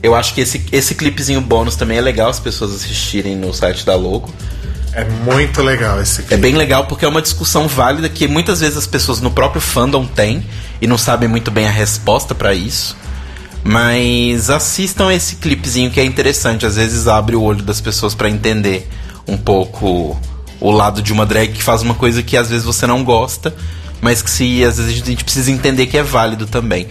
Eu acho que esse, esse clipezinho bônus também é legal as pessoas assistirem no site da Logo. É muito legal esse É clipe. bem legal porque é uma discussão válida que muitas vezes as pessoas no próprio fandom têm e não sabem muito bem a resposta pra isso. Mas assistam esse clipezinho que é interessante, às vezes abre o olho das pessoas pra entender um pouco o lado de uma drag que faz uma coisa que às vezes você não gosta, mas que se às vezes a gente precisa entender que é válido também.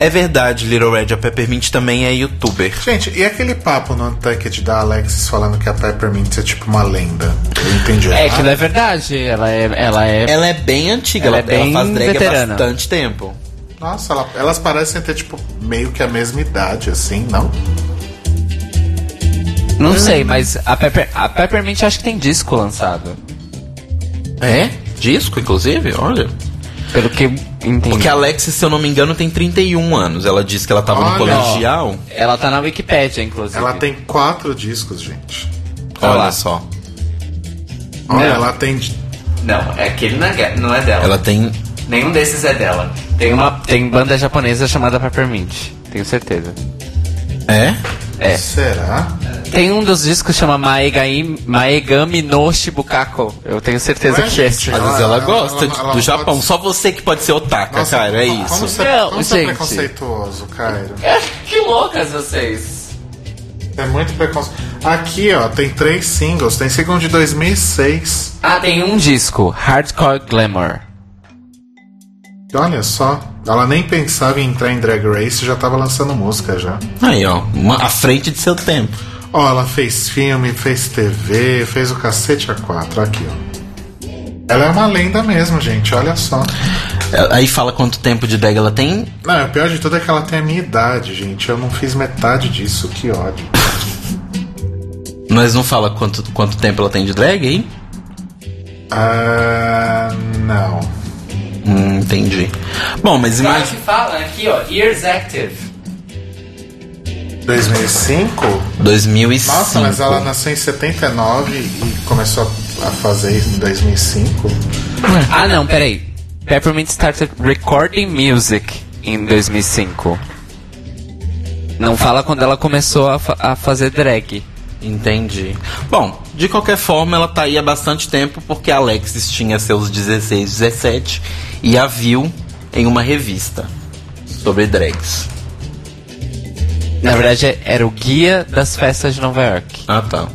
É verdade, Little Red, a Peppermint também é youtuber. Gente, e aquele papo no Untucked da Alexis falando que a Peppermint é tipo uma lenda? Eu entendi. É que não é verdade. Ela é. Ela é... Ela é bem antiga, Ela ela, é bem ela faz drag há veterana. bastante tempo. Nossa, ela- elas parecem ter, tipo, meio que a mesma idade, assim, não? Não sei, mas a, Pepper, a Peppermint acho que tem disco lançado. É? Disco, inclusive? Olha. Pelo que eu entendi. Porque a Alexis, se eu não me engano, tem 31 anos. Ela disse que ela tava no Olha. colegial. Ela tá na Wikipédia, inclusive. Ela tem quatro discos, gente. Olha lá. só. Olha, Não. ela tem. Não, é aquele não é, não é dela. Ela tem. Nenhum desses é dela. Tem uma tem banda japonesa chamada Peppermint. Tenho certeza. É? É. Será? Tem um dos discos que chama Maegami, Maegami no Shibukako. Eu tenho certeza Ué, que é. gente, Às Ela- vezes ela, ela- gosta ela- ela do Japão. pode- Só você que pode ser otaka, Nossa, cara. É como- isso. Como você, Não, como você é gente. preconceituoso, Cairo? Que loucas vocês. É muito preconceituoso. Aqui, ó, tem três singles. Tem single de 2006. Ah, tem um disco, Hardcore Glamour. Olha só. Ela nem pensava em entrar em Drag Race já tava lançando música já. Aí, ó. Uma, à frente de seu tempo. Ó, ela fez filme, fez TV, fez o cacete A4. Aqui, ó. Ela é uma lenda mesmo, gente. Olha só. É, Aí fala quanto tempo de drag ela tem. Não, o pior de tudo é que ela tem a minha idade, gente. Eu não fiz metade disso. Que ódio. Mas não fala quanto, quanto tempo ela tem de drag, hein? Ah, não. Hum, entendi. Bom, mas Claro imagina. que fala aqui, ó, Years Active. 2005? 2005. Nossa, mas ela nasceu em 79 e começou a fazer isso em 2005. Ah, não, peraí. Peppermint started recording music em 2005. Não fala quando ela começou a, fa- a fazer drag. Entendi. Bom, de qualquer forma, ela tá aí há bastante tempo porque a Alexis tinha seus 16, 17 e a viu em uma revista sobre drags. Na verdade, era o guia das festas de Nova York. Ah, tá.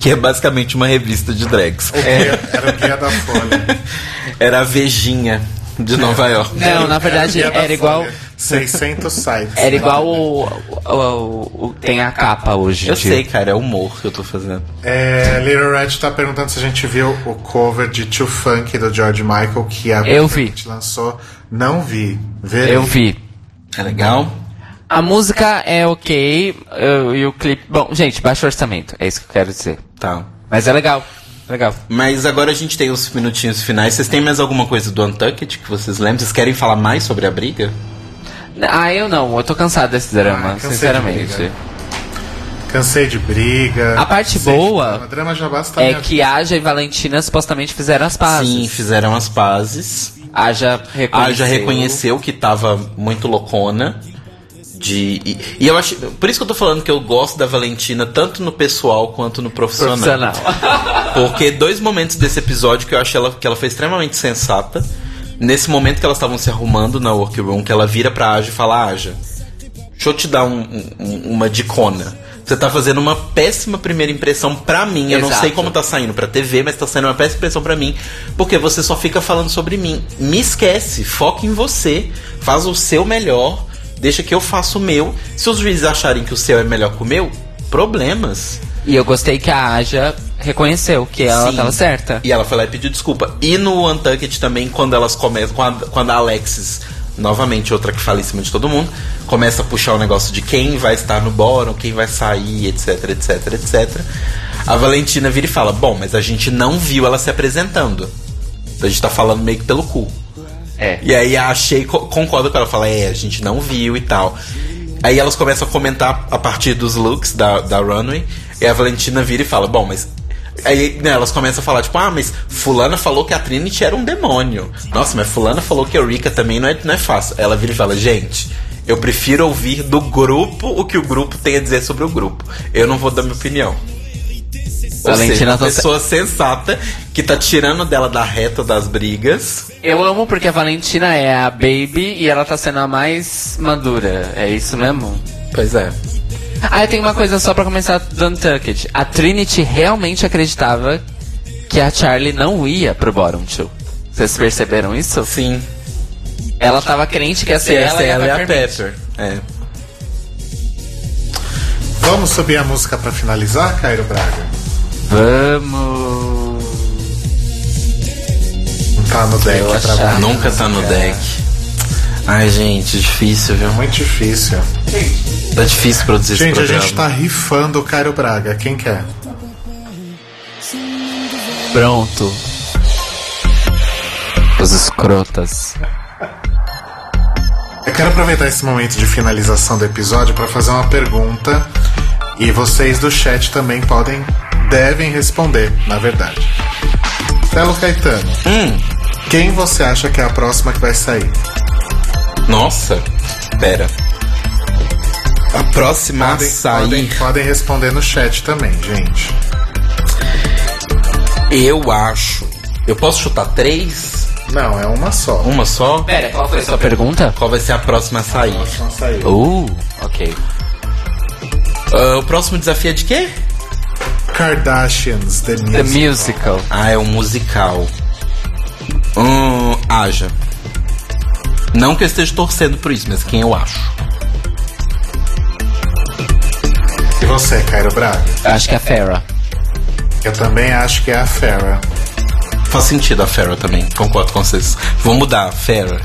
Que é basicamente uma revista de drags. Guia- Era o guia da Folha. Era a Vejinha de Nova York. Não, na verdade, Era era igual. Folha. 600 sites. Era igual o, o- o- o- Tem a capa hoje. Eu de- sei, cara, é humor que eu tô fazendo. É, Little Red tá perguntando se a gente viu o cover de Too Funk do George Michael que a Eu vi. gente lançou. Não vi. Verei. Eu vi. É legal? A música é ok. eu- E o clipe. Bom, gente, baixo orçamento. É isso que eu quero dizer. Tá. Mas é legal. Legal. Mas agora a gente tem os minutinhos finais. Vocês têm mais alguma coisa do Untucked que vocês lembram? Vocês querem falar mais sobre a briga? Ah, eu não. Eu tô cansado desse drama, Ah, cansei de sinceramente. briga. Cansei de briga. A parte cansei de boa drama. Drama já basta É que Aja e Valentina supostamente fizeram as pazes. Sim, fizeram as pazes. Aja reconheceu. A já reconheceu que tava muito loucona. De, e, e eu acho. Por isso que eu tô falando que eu gosto da Valentina, tanto no pessoal quanto no profissional. Profissional. Porque dois momentos desse episódio que eu achei ela, que ela foi extremamente sensata. Nesse momento que elas estavam se arrumando na workroom, que ela vira pra Aja e fala: Aja, deixa eu te dar um- um- uma dicona. Você tá fazendo uma péssima primeira impressão pra mim. Eu não Exato. sei como tá saindo pra TV, mas tá saindo uma péssima impressão pra mim. Porque você só fica falando sobre mim. Me esquece, foca em você. Faz o seu melhor. Deixa que eu faça o meu. Se os juízes acharem que o seu é melhor que o meu, problemas. E eu gostei que a Aja reconheceu que ela Sim. tava certa. E ela foi lá e pediu desculpa. E no Untucked também, quando elas começam. Quando a, quando a Alexis, novamente outra que fala em cima de todo mundo, começa a puxar o negócio de quem vai estar no bórum, quem vai sair, etc, etc, etc. A Valentina vira e fala: Bom, mas a gente não viu ela se apresentando. Então a gente tá falando meio que pelo cu. É. E aí a Shea co- concorda com ela, fala, é, a gente não viu e tal. Aí elas começam a comentar a partir dos looks da, da runway, e a Valentina vira e fala, bom, mas. Aí né, elas começam a falar, tipo, ah, mas fulana falou que a Trinity era um demônio. Nossa, mas fulana falou que a Rika também não é, não é fácil. Ela vira e fala, gente, eu prefiro ouvir do grupo o que o grupo tem a dizer sobre o grupo. Eu não vou dar minha opinião. Ou Valentina seja, uma tá- pessoa sensata que tá tirando dela da reta das brigas. Eu amo porque a Valentina é a baby e ela tá sendo a mais madura. É isso mesmo? Pois é. Ah, eu tenho uma coisa só pra começar do Untucked. A Trinity realmente acreditava que a Charlie não ia pro Bottom Two. Vocês perceberam isso? Sim. Ela tava crente que ia ser Essa ela, ela e é a a. Pepper. É. Vamos subir a música pra finalizar, Cairo Braga? Vamos. Não tá no deck. Nunca tá no deck. Ai, gente, difícil, viu? Muito difícil. Tá difícil produzir Gente, esse a programa. gente tá rifando o Cairo Braga. Quem quer? Pronto. Os escrotas. Eu quero aproveitar esse momento de finalização do episódio para fazer uma pergunta e vocês do chat também podem, devem responder, na verdade. Telo Caetano, Hum, quem você acha que é a próxima que vai sair? Nossa. Pera. A próxima a Podem, sair. podem, podem responder no chat também, gente. Eu acho. Eu posso chutar três? Não, é uma só. Uma só? Pera, qual foi a sua pergunta? Qual vai ser a próxima a sair? Não saiu. Uh, ok. Ah, o próximo desafio é de quê? Kardashians, The Music. The Musical. Ah, é um musical. Hum, haja. Não que eu esteja torcendo por isso, mas quem eu acho. E você, Cairo Braga? Acho que é a Farrah. Eu também acho que é a Farrah. Faz sentido a Farrah também, concordo com vocês. Vou mudar, Farrah.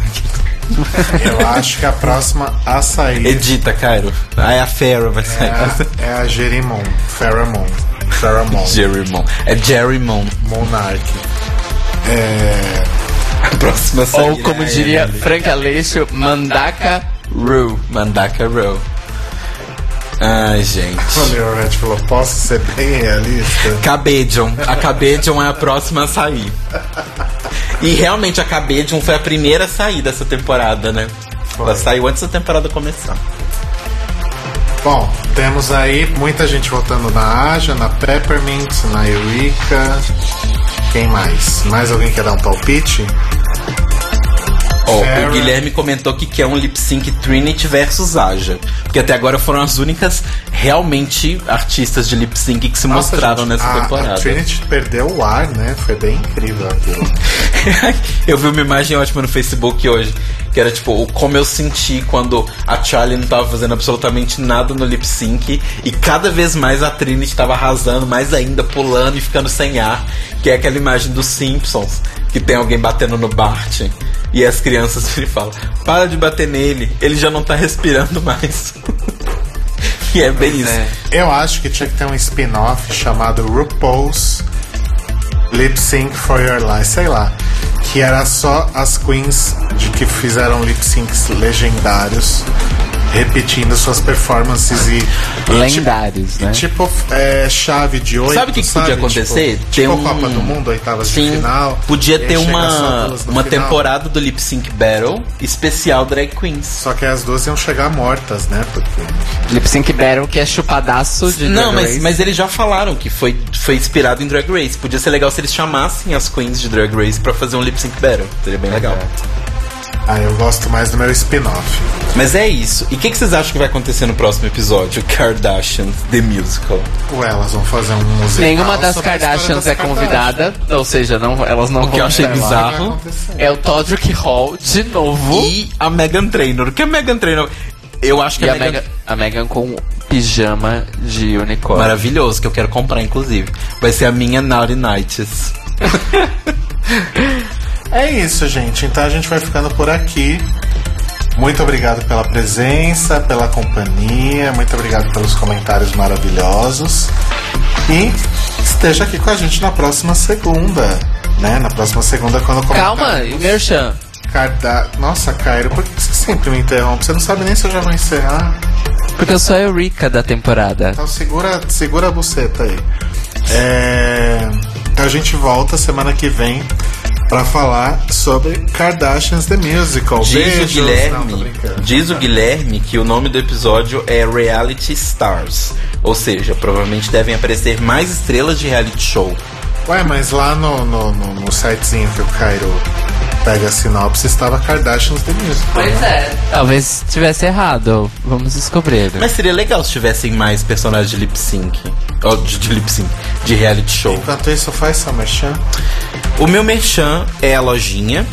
Eu acho que a próxima a sair Edita, Cairo. Ah, é a Farrah vai é sair. a, é a Jerimon. Farrah Moon. Farrah Moon. Jerry Mon. É Jerry Mon. Monarch. É. A próxima a sair. Ou como é diria ele. Frank Aleixo, Mandaka Rue. Mandaka Row. Ai, gente. O Leon Red falou: posso ser bem realista? Cabedion. A Cabedion é a próxima a sair. E realmente a Cabedion foi a primeira a sair dessa temporada, né? Ela saiu antes da temporada começar. Bom, temos aí muita gente votando na Aja, na Peppermint, na Eureka. Quem mais? Mais alguém quer dar um palpite? Sarah. o Guilherme comentou que quer um lip sync Trinity versus Aja. Porque até agora foram as únicas realmente artistas de lip sync que se Nossa, mostraram gente, nessa a, temporada. A Trinity perdeu o ar, né? Foi bem incrível aquilo. eu vi uma imagem ótima no Facebook hoje, que era tipo, o como eu senti quando a Charlie não tava fazendo absolutamente nada no lip sync e cada vez mais a Trinity tava arrasando, mais ainda pulando e ficando sem ar, que é aquela imagem dos Simpsons, que tem alguém batendo no Bart e as crianças ele fala: "Para de bater nele, ele já não tá respirando mais". e é bem isso. é. Eu acho que tinha que ter um spin-off chamado RuPaul's Lip Sync for Your Life, sei lá. Que era só as queens de que fizeram lip syncs legendários repetindo suas performances e. e Lendários, né? Tipo, é, chave de oito. Sabe o que que podia acontecer? Tipo, Ter tipo um- Copa do Mundo, oitavas de Sim, final. podia ter uma, uma final. temporada do Lip Sync Battle especial Drag Queens. Só que as duas iam chegar mortas, né? Porque. Lip Sync Battle, que é chupadaço de Não, Drag mas, Race. mas eles já falaram que foi, foi inspirado em Drag Race. Podia ser legal se eles chamassem as queens de Drag Race pra fazer um lip sync battle. Seria bem legal. Ah, eu gosto mais do meu spin-off. Mas é isso. E o que, que vocês acham que vai acontecer no próximo episódio? Kardashians, The Musical. Ué, elas vão fazer um musical. Nenhuma das a Kardashians das é convidada, ou seja, não, elas não O que vão eu achei estar lá. bizarro. É o Todrick Hall de novo. E a Megan Trainor. O que é Megan Trainor? Eu acho que E a a Megan... Megan, a Megan com pijama de unicórnio. Maravilhoso, que eu quero comprar, inclusive. Vai ser a minha Naughty Nights. É isso, gente. Então a gente vai ficando por aqui. Muito obrigado pela presença, pela companhia, muito obrigado pelos comentários maravilhosos. E esteja aqui com a gente na próxima segunda, né? Na próxima segunda quando Calma, e o Merchan? Carda... Nossa, Cairo, por que você sempre me interrompe? Você não sabe nem se eu já vou encerrar. Porque eu sou a Eureka da temporada. Então segura, segura a buceta aí. É, Então a gente volta semana que vem pra falar sobre Kardashians The Musical. Diz Beijos. o Não, Guilherme, brincando. diz o Guilherme que o nome do episódio é Reality Stars, ou seja, provavelmente devem aparecer mais estrelas de reality show. Ué, mas lá no, no, no, no sitezinho que o Cairo pega a sinopse estava Kardashians The Musical. né? é. Talvez tivesse errado. Vamos descobrir. Mas seria legal se tivessem mais personagens de lip sync, ou de, de lip sync, de reality show. Enquanto isso, faz seu merchan. O meu merchan é a lojinha.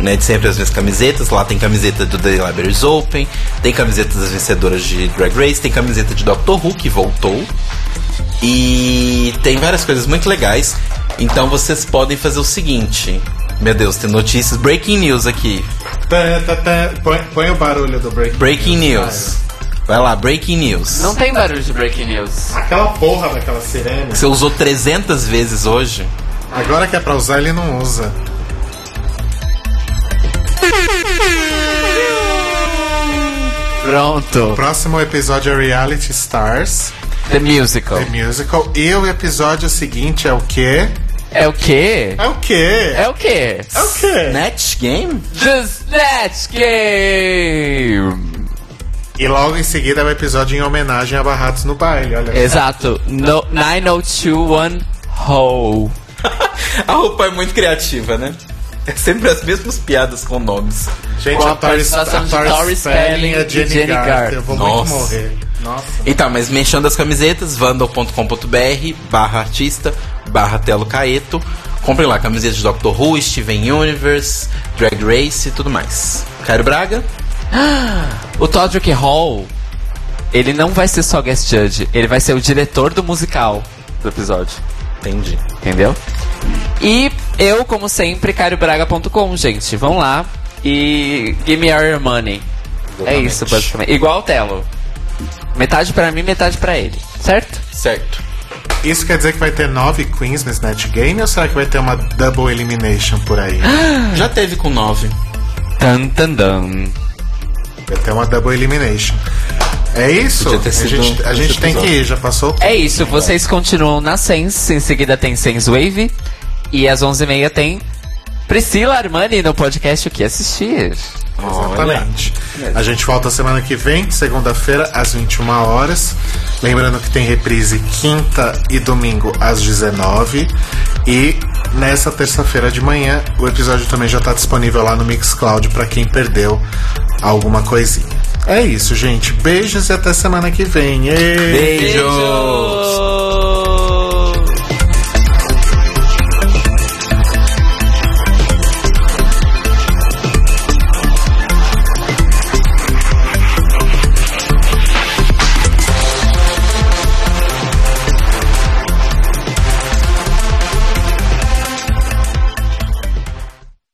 Né, de sempre as minhas camisetas. Lá tem camiseta do The Libraries Open, tem camiseta das vencedoras de Drag Race, tem camiseta de Doctor Who que voltou. E tem várias coisas muito legais. Então vocês podem fazer o seguinte. Meu Deus, tem notícias, breaking news aqui. Tá, tá, tá. Põe, põe o barulho do breaking, Breaking news. Vai lá, breaking news. Não tem barulho de breaking news. Aquela porra daquela sirene. Você usou 300 vezes hoje? Agora que é pra usar, ele não usa. Pronto. Próximo episódio é Reality Stars, The Musical. The Musical. E o episódio seguinte é o quê? É o quê? É o quê? É o quê? É o quê? Net Game? The Snatch Game! E logo em seguida é o episódio em homenagem a Barratos no baile, olha. Exato. No, 9021 Ho. A roupa é muito criativa, né? É sempre as mesmas piadas com nomes. Gente, Com a a Tori, a Spelling Spelling é e Jenny, Jenny Garth. Garth. Eu vou Nossa. muito morrer. Nossa. Então, mas mexendo as camisetas, vandal.com.br barra artista, barra Telo Caeto. Comprem lá camisetas de Doctor Who, Steven Universe, Drag Race e tudo mais. Cairo Braga? O Todrick Hall, ele não vai ser só guest judge, ele vai ser o diretor do musical do episódio. Entendi. Entendeu? E eu, como sempre, cariobraga.com, gente. Vão lá e give me all your money. É Exatamente. isso, basicamente. Igual o Telo. Metade pra mim, metade pra ele. Certo? Certo. Isso quer dizer que vai ter nove queens nesse Net Game ou será que vai ter uma double elimination por aí? Já teve com 9. Tan, tan, tan. Vai ter uma double elimination. É isso? A gente, a gente tem que ir, já passou? É isso, vocês continuam na Sense, em seguida tem Sense Wave. E às 11h30 tem Priscila Armani no podcast O Que Assistir. Exatamente. A gente volta semana que vem, segunda-feira, às 21 horas. Lembrando que tem reprise quinta e domingo às 19 E nessa terça-feira de manhã, o episódio também já está disponível lá no Mixcloud para quem perdeu alguma coisinha. É isso, gente. Beijos e até semana que vem. Ê! Beijos!